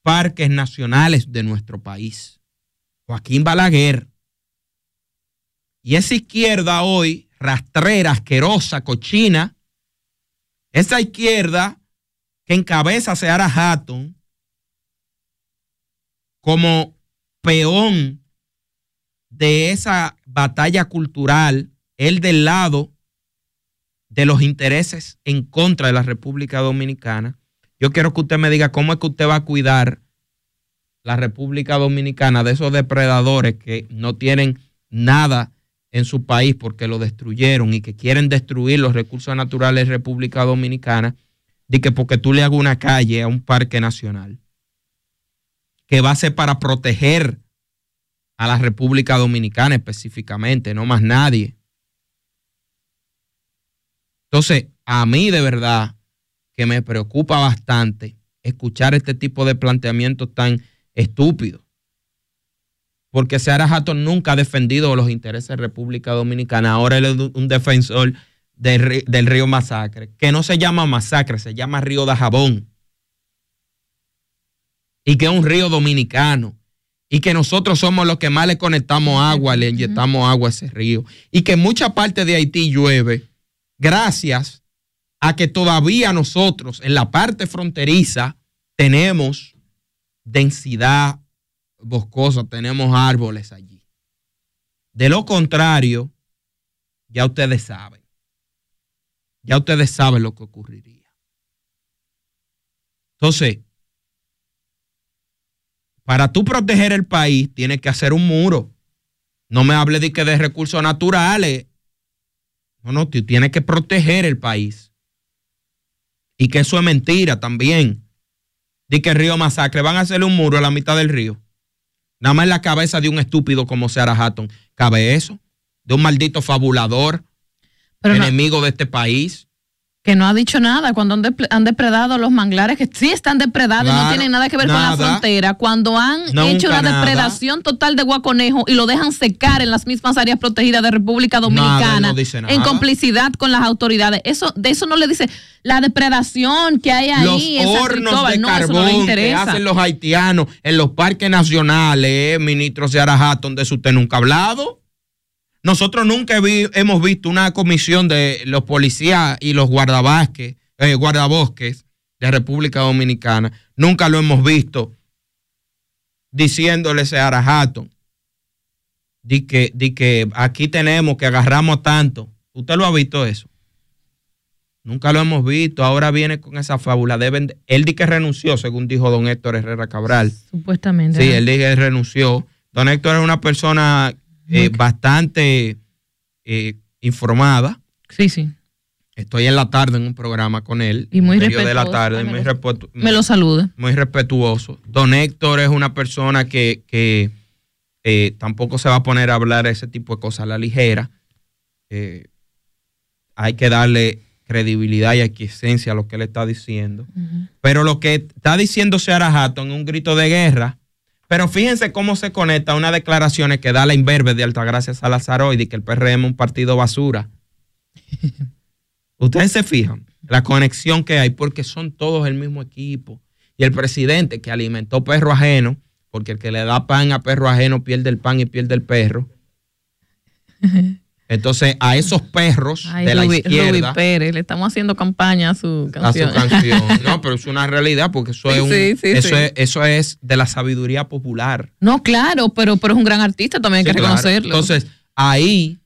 parques nacionales de nuestro país. Joaquín Balaguer. Y esa izquierda hoy, rastrera, asquerosa, cochina, esa izquierda que encabeza Seara Hatton como peón de esa batalla cultural, él del lado de los intereses en contra de la República Dominicana. Yo quiero que usted me diga cómo es que usted va a cuidar la República Dominicana de esos depredadores que no tienen nada en su país porque lo destruyeron y que quieren destruir los recursos naturales de República Dominicana, de que porque tú le hagas una calle a un parque nacional, que va a ser para proteger a la República Dominicana específicamente, no más nadie. Entonces, a mí de verdad que me preocupa bastante escuchar este tipo de planteamientos tan estúpidos. Porque Seara Hatton nunca ha defendido los intereses de República Dominicana. Ahora él es un defensor del, río Masacre, que no se llama Masacre, se llama Río de Jabón. Y que es un río dominicano. Y que nosotros somos los que más le conectamos agua, le inyectamos agua a ese río. Y que mucha parte de Haití llueve gracias a que todavía nosotros en la parte fronteriza tenemos densidad boscosa, tenemos árboles allí. De lo contrario, ya ustedes saben. Ya ustedes saben lo que ocurriría. Entonces, para tú proteger el país, tienes que hacer un muro. No me hable de que de recursos naturales. No, no, tú tienes que proteger el país. Y que eso es mentira también. Di que el río Masacre van a hacerle un muro a la mitad del río. Nada más en la cabeza de un estúpido como Sarah Hatton. ¿Cabe eso? De un maldito fabulador, Pero no- enemigo de este país. Que no ha dicho nada cuando han, depre- han depredado los manglares, que sí están depredados y no tienen nada que ver con la frontera, cuando han hecho una nada. depredación total de guaconejo y lo dejan secar en las mismas áreas protegidas de República Nada, Dominicana, no en complicidad con las autoridades. Eso, de eso no le dice la depredación que hay ahí los en San hornos de no, carbón que hacen los haitianos en los parques nacionales, eh, ministro Seara Hatton, de eso usted nunca ha hablado. Nosotros nunca vi- hemos visto una comisión de los policías y los guardabosques, eh, guardabosques de República Dominicana. Nunca lo hemos visto diciéndole Seara Hatton di que, di que aquí tenemos que agarramos tanto. ¿Usted lo ha visto eso? Nunca lo hemos visto. Ahora viene con esa fábula. Deben de- él di que renunció, según dijo don Héctor Herrera Cabral. Supuestamente. Sí, él dijo que renunció. Don Héctor es una persona eh, bastante eh, informada. Sí, sí. Estoy en la tarde en un programa con él. Y muy medio de la respetuoso. tarde. Me muy, respetu- Me lo saluda. muy respetuoso. Don Héctor es una persona que, que, eh, tampoco se va a poner a hablar ese tipo de cosas a la ligera. Eh, hay que darle credibilidad y aquiescencia a lo que él está diciendo. Pero lo que está diciendo Seara Hatton es un grito de guerra. Pero fíjense cómo se conecta a unas declaraciones que da la imberbe de Altagracia Salazar hoy de que el PRM es un partido basura. Ustedes se fijan la conexión que hay porque son todos el mismo equipo. Y el presidente que alimentó perro ajeno, porque el que le da pan a perro ajeno pierde el pan y pierde el perro. [laughs] Entonces, a esos perros Ay, de la Ruby, izquierda, Ruby Pérez, le estamos haciendo campaña a su a su canción. canción. [laughs] No, pero es una realidad porque eso, Sí, es, un- sí, sí, eso, sí. Es, eso es de la sabiduría popular. No, claro, pero, pero es un gran artista, también hay que claro. reconocerlo. Entonces, ahí,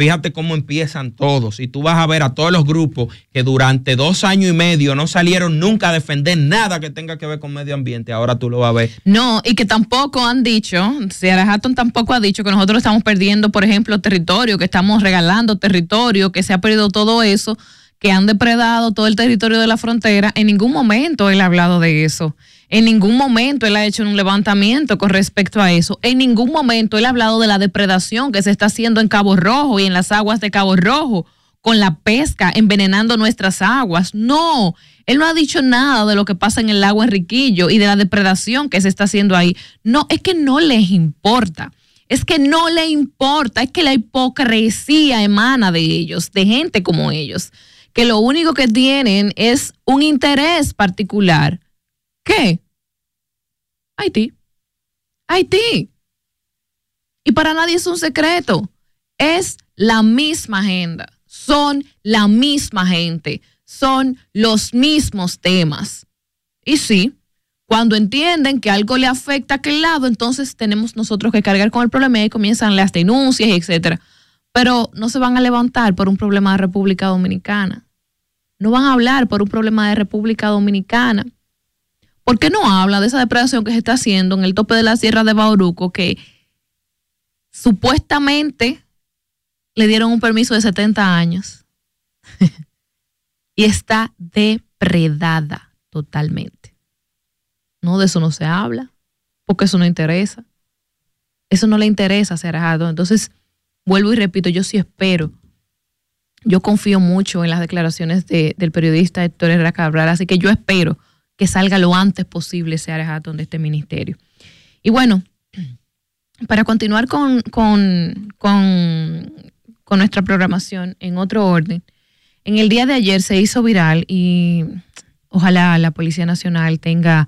fíjate cómo empiezan todos. Y tú vas a ver a todos los grupos que durante dos años y medio no salieron nunca a defender nada que tenga que ver con medio ambiente. Ahora tú lo vas a ver. No, y que tampoco han dicho, Seara Hatton tampoco ha dicho que nosotros estamos perdiendo, por ejemplo, territorio, que estamos regalando territorio, que se ha perdido todo eso, que han depredado todo el territorio de la frontera. En ningún momento él ha hablado de eso. En ningún momento él ha hecho un levantamiento con respecto a eso. En ningún momento él ha hablado de la depredación que se está haciendo en Cabo Rojo y en las aguas de Cabo Rojo con la pesca, envenenando nuestras aguas. No, él no ha dicho nada de lo que pasa en el lago Enriquillo y de la depredación que se está haciendo ahí. No, es que no les importa. Es que no le importa, es que la hipocresía emana de ellos, de gente como ellos, que lo único que tienen es un interés particular. ¿Qué? Haití. Haití. Y para nadie es un secreto. Es la misma agenda. Son la misma gente. Son los mismos temas. Y sí, cuando entienden que algo le afecta a aquel lado, entonces tenemos nosotros que cargar con el problema y ahí comienzan las denuncias, etcétera. Pero no se van a levantar por un problema de República Dominicana. No van a hablar por un problema de República Dominicana. ¿Por qué no habla de esa depredación que se está haciendo en el tope de la Sierra de Bauruco que supuestamente le dieron un permiso de 70 años [laughs] y está depredada totalmente? No, de eso no se habla, porque eso no interesa. Eso no le interesa ser ajado. Entonces, vuelvo y repito, yo sí espero. Yo confío mucho en las declaraciones de- del periodista Héctor Herrera Cabral, así que yo espero que salga lo antes posible ese Arejatón de este ministerio. Y bueno, para continuar con, con, con, con nuestra programación en otro orden, en el día de ayer se hizo viral y ojalá la Policía Nacional tenga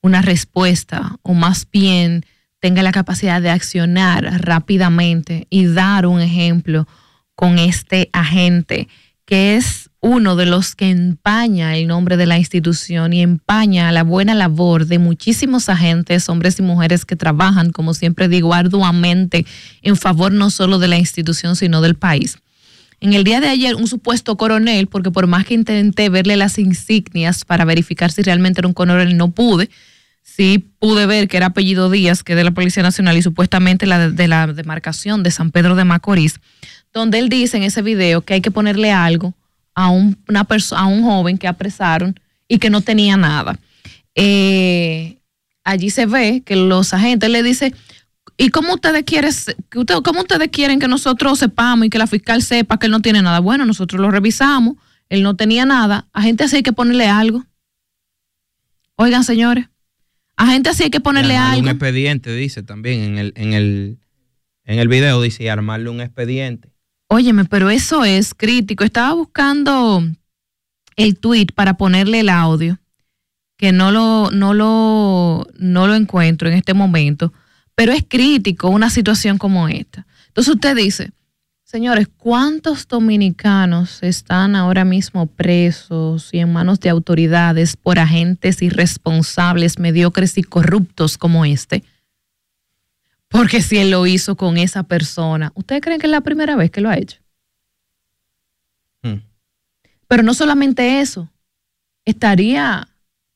una respuesta o más bien tenga la capacidad de accionar rápidamente y dar un ejemplo con este agente que es uno de los que empaña el nombre de la institución y empaña la buena labor de muchísimos agentes, hombres y mujeres que trabajan, como siempre digo, arduamente en favor no solo de la institución, sino del país. En el día de ayer, un supuesto coronel, porque por más que intenté verle las insignias para verificar si realmente era un coronel, no pude. Sí pude ver que era apellido Díaz, que es de la Policía Nacional y supuestamente la de, de la demarcación de San Pedro de Macorís, donde él dice en ese video que hay que ponerle algo a un, una a un joven que apresaron y que no tenía nada. Eh, allí se ve que los agentes le dicen, ¿y cómo ustedes, quieren, cómo ustedes quieren que nosotros sepamos y que la fiscal sepa que él no tiene nada? Bueno, nosotros lo revisamos, él no tenía nada, a gente así hay que ponerle algo. Oigan, señores, a gente así hay que ponerle algo. un expediente, dice también en el, en el, en el video, dice, y armarle un expediente. Óyeme, pero eso es crítico. Estaba buscando el tweet para ponerle el audio, que no lo, no lo, no lo encuentro en este momento, pero es crítico una situación como esta. Entonces usted dice, señores, ¿cuántos dominicanos están ahora mismo presos y en manos de autoridades por agentes irresponsables, mediocres y corruptos como este? Porque si él lo hizo con esa persona, ¿ustedes creen que es la primera vez que lo ha hecho? Hmm. Pero no solamente eso, estaría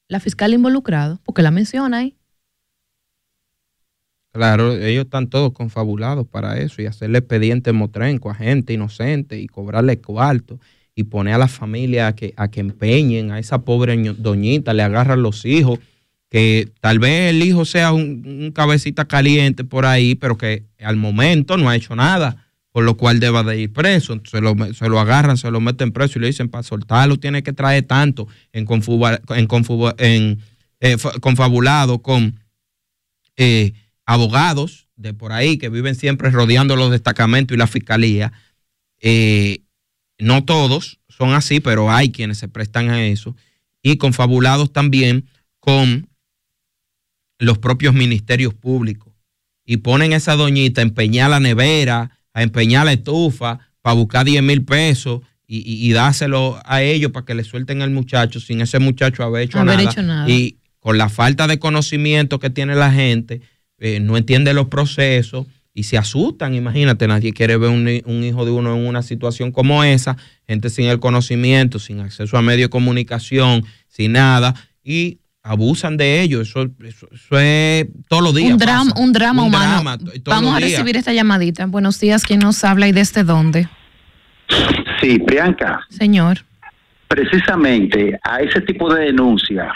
la fiscal involucrada, porque la menciona ahí. Claro, ellos están todos confabulados para eso y hacerle expediente motrenco a gente inocente y cobrarle cuarto y poner a la familia a que, a que empeñen a esa pobre doñita, le agarran los hijos, que tal vez el hijo sea un, un cabecita caliente por ahí, pero que al momento no ha hecho nada, por lo cual deba de ir preso. Se lo, se lo agarran, se lo meten preso y le dicen, para soltarlo tiene que traer tanto en, confuba- en, en eh, fa- confabulado con eh, abogados de por ahí que viven siempre rodeando los destacamentos y la fiscalía. Eh, no todos son así, pero hay quienes se prestan a eso. Y confabulados también con los propios ministerios públicos. Y ponen a esa doñita a empeñar la nevera, a empeñar la estufa, para buscar 10 mil pesos y, y- y dárselo a ellos para que le suelten al muchacho sin ese muchacho haber hecho, Haber nada. hecho nada. Y con la falta de conocimiento que tiene la gente, eh, no entiende los procesos y se asustan. Imagínate, nadie quiere ver un, un hijo de uno en una situación como esa, gente sin el conocimiento, sin acceso a medios de comunicación, sin nada, y abusan de ellos. Eso, eso- eso es todos los días. un drama, pasa. un drama Un humano. drama, Vamos a recibir esta llamadita. Buenos días, ¿quién nos habla y desde dónde? Sí, Priyanka, Señor. precisamente a ese tipo de denuncia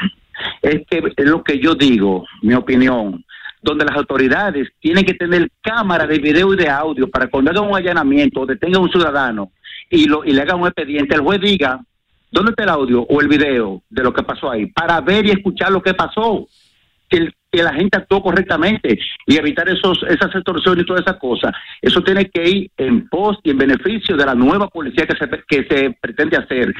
es que es lo que yo digo, mi opinión, donde las autoridades tienen que tener cámaras de video y de audio para cuando hagan un allanamiento o detengan a un ciudadano y, lo, y le hagan un expediente, el juez diga dónde está el audio o el video de lo que pasó ahí, para ver y escuchar lo que pasó, que, la gente actuó correctamente y evitar esos esas extorsiones y todas esas cosas. Eso tiene que ir en pos y en beneficio de la nueva policía que se, que se pretende hacer.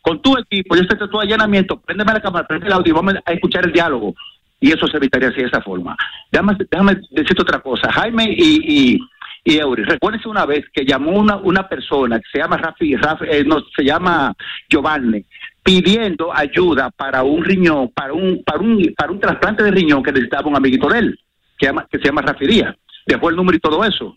Con tu equipo, yo sé que tu allanamiento, préndeme la cámara, prende el audio y vamos a escuchar el diálogo. Y eso se evitaría así de esa forma. Déjame, déjame decirte otra cosa. Jaime y, y, y Eury, recuérdense una vez que llamó una, una persona que se llama Rafi, Rafi eh, no, se llama Giovanni, pidiendo ayuda para un riñón, para un, para un, para un trasplante de riñón que necesitaba un amiguito de él, que, llama- que se llama Rafi Díaz. Dejó el número y todo eso.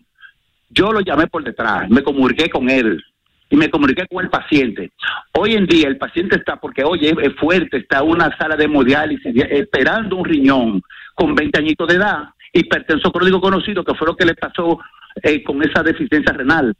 Yo lo llamé por detrás, me comuniqué con él y me comuniqué con el paciente. Hoy en día el paciente está, porque oye, es, fuerte, está en una sala de hemodiálisis esperando un riñón con 20 añitos de edad, hipertenso crónico conocido, que fue lo que le pasó eh, con esa deficiencia renal.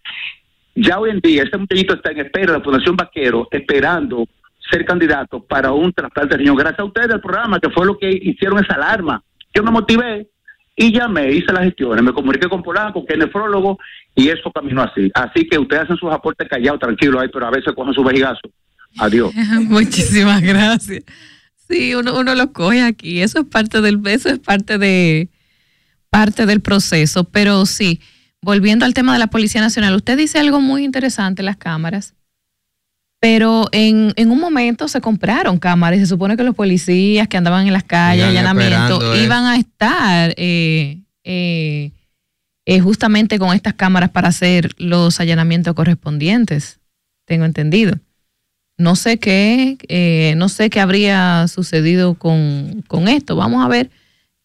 Ya hoy en día ese muchachito está en espera la Fundación Vaquero, esperando ser candidato para un trasplante de riñón. Gracias a ustedes al programa, que fue lo que hicieron esa alarma. Yo me motivé y llamé, hice las gestiones, me comuniqué con Polanco, que es nefrólogo, y eso caminó así. Así que ustedes hacen sus aportes callados, tranquilos ahí, pero a veces cogen su vejigazo. Adiós. [laughs] Muchísimas gracias. Sí, uno, uno lo coge aquí. Eso es parte del, eso es parte de parte del proceso. Pero sí, volviendo al tema de la Policía Nacional, usted dice algo muy interesante, las cámaras. Pero en, en un momento se compraron cámaras y se supone que los policías que andaban en las calles, allanamiento, eso. iban a estar eh, eh, eh, justamente con estas cámaras para hacer los allanamientos correspondientes. Tengo entendido. No sé qué, eh, no sé qué habría sucedido con, con esto. Vamos a ver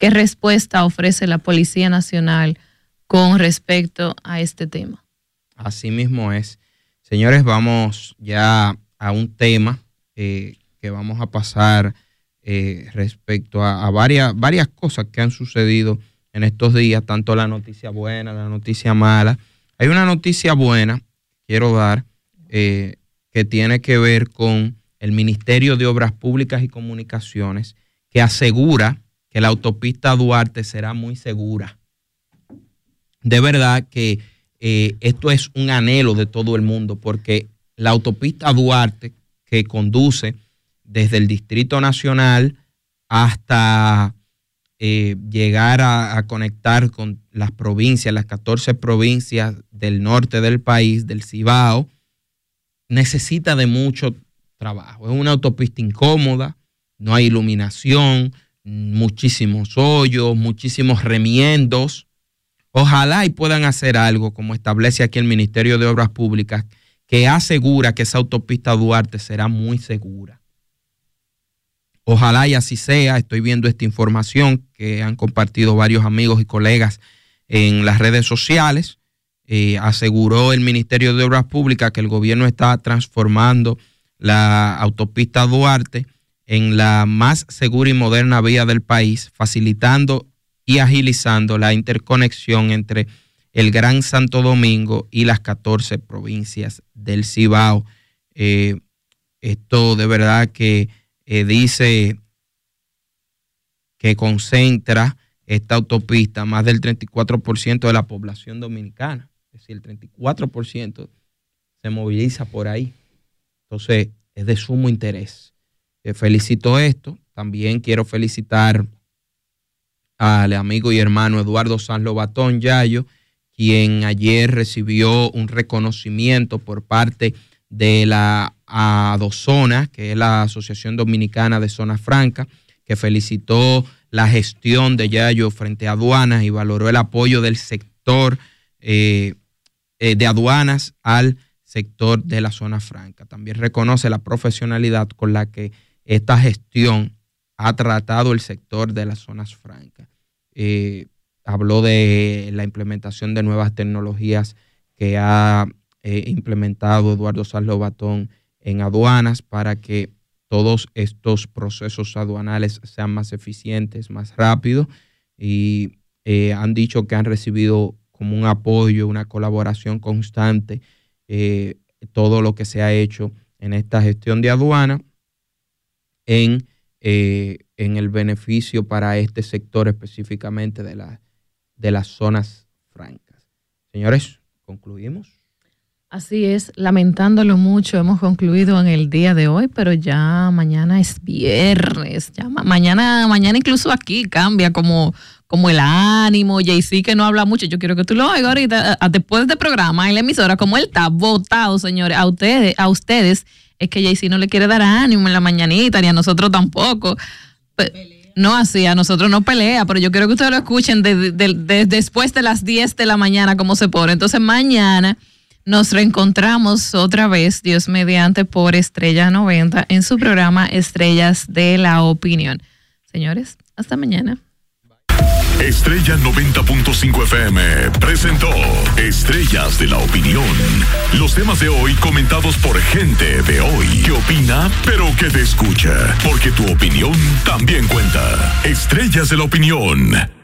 qué respuesta ofrece la Policía Nacional con respecto a este tema. Así mismo es. Señores, vamos ya a un tema eh, que vamos a pasar eh, respecto a, varias, varias cosas que han sucedido en estos días, tanto la noticia buena, la noticia mala. Hay una noticia buena, quiero dar, eh, que tiene que ver con el Ministerio de Obras Públicas y Comunicaciones, que asegura que la autopista Duarte será muy segura. De verdad que eh, esto es un anhelo de todo el mundo, porque la autopista Duarte, que conduce desde el Distrito Nacional hasta eh, llegar a, a conectar con las provincias, las 14 provincias del norte del país, del Cibao, necesita de mucho trabajo. Es una autopista incómoda, no hay iluminación, muchísimos hoyos, muchísimos remiendos. Ojalá y puedan hacer algo como establece aquí el Ministerio de Obras Públicas, que asegura que esa autopista Duarte será muy segura. Ojalá y así sea. Estoy viendo esta información que han compartido varios amigos y colegas en las redes sociales. Eh, aseguró el Ministerio de Obras Públicas que el gobierno está transformando la autopista Duarte en la más segura y moderna vía del país, facilitando y agilizando la interconexión entre el Gran Santo Domingo y las 14 provincias del Cibao. Eh, esto de verdad que eh, dice que concentra esta autopista más del 34% de la población dominicana. Es decir, el 34% se moviliza por ahí. Entonces, es de sumo interés. Eh, felicito esto. También quiero felicitar al amigo y hermano Eduardo San Lobatón Yayo, quien ayer recibió un reconocimiento por parte de la ADOZONA, que es la Asociación Dominicana de Zona Franca, que felicitó la gestión de Yayo frente a aduanas y valoró el apoyo del sector eh, eh, de aduanas al sector de la zona franca. También reconoce la profesionalidad con la que esta gestión ha tratado el sector de las zonas francas. Eh, habló de la implementación de nuevas tecnologías que ha eh, implementado Eduardo Saldo Batón en aduanas para que todos estos procesos aduanales sean más eficientes, más rápidos y eh, han dicho que han recibido como un apoyo, una colaboración constante, todo lo que se ha hecho en esta gestión de aduana en, eh, en el beneficio para este sector específicamente de, la, de las zonas francas. Señores, concluimos. Así es, lamentándolo mucho, hemos concluido en el día de hoy, pero ya mañana es viernes, ya ma- mañana, mañana incluso aquí cambia como, como el ánimo, JC que no habla mucho, yo quiero que tú lo oigas ahorita, después de este programa en la emisora, como él está votado, señores, a ustedes, a ustedes, es que JC no le quiere dar ánimo en la mañanita, ni a nosotros tampoco. No así, a nosotros no pelea, pero yo quiero que ustedes lo escuchen de- de- de- después de las 10 de la mañana, como se pone. Entonces mañana nos reencontramos otra vez, Dios mediante, por Estrella 90 en su programa Estrellas de la Opinión. Señores, hasta mañana. Estrella 90.5 FM presentó Estrellas de la Opinión. Los temas de hoy comentados por gente de hoy que opina, pero que te escucha. Porque tu opinión también cuenta. Estrellas de la Opinión.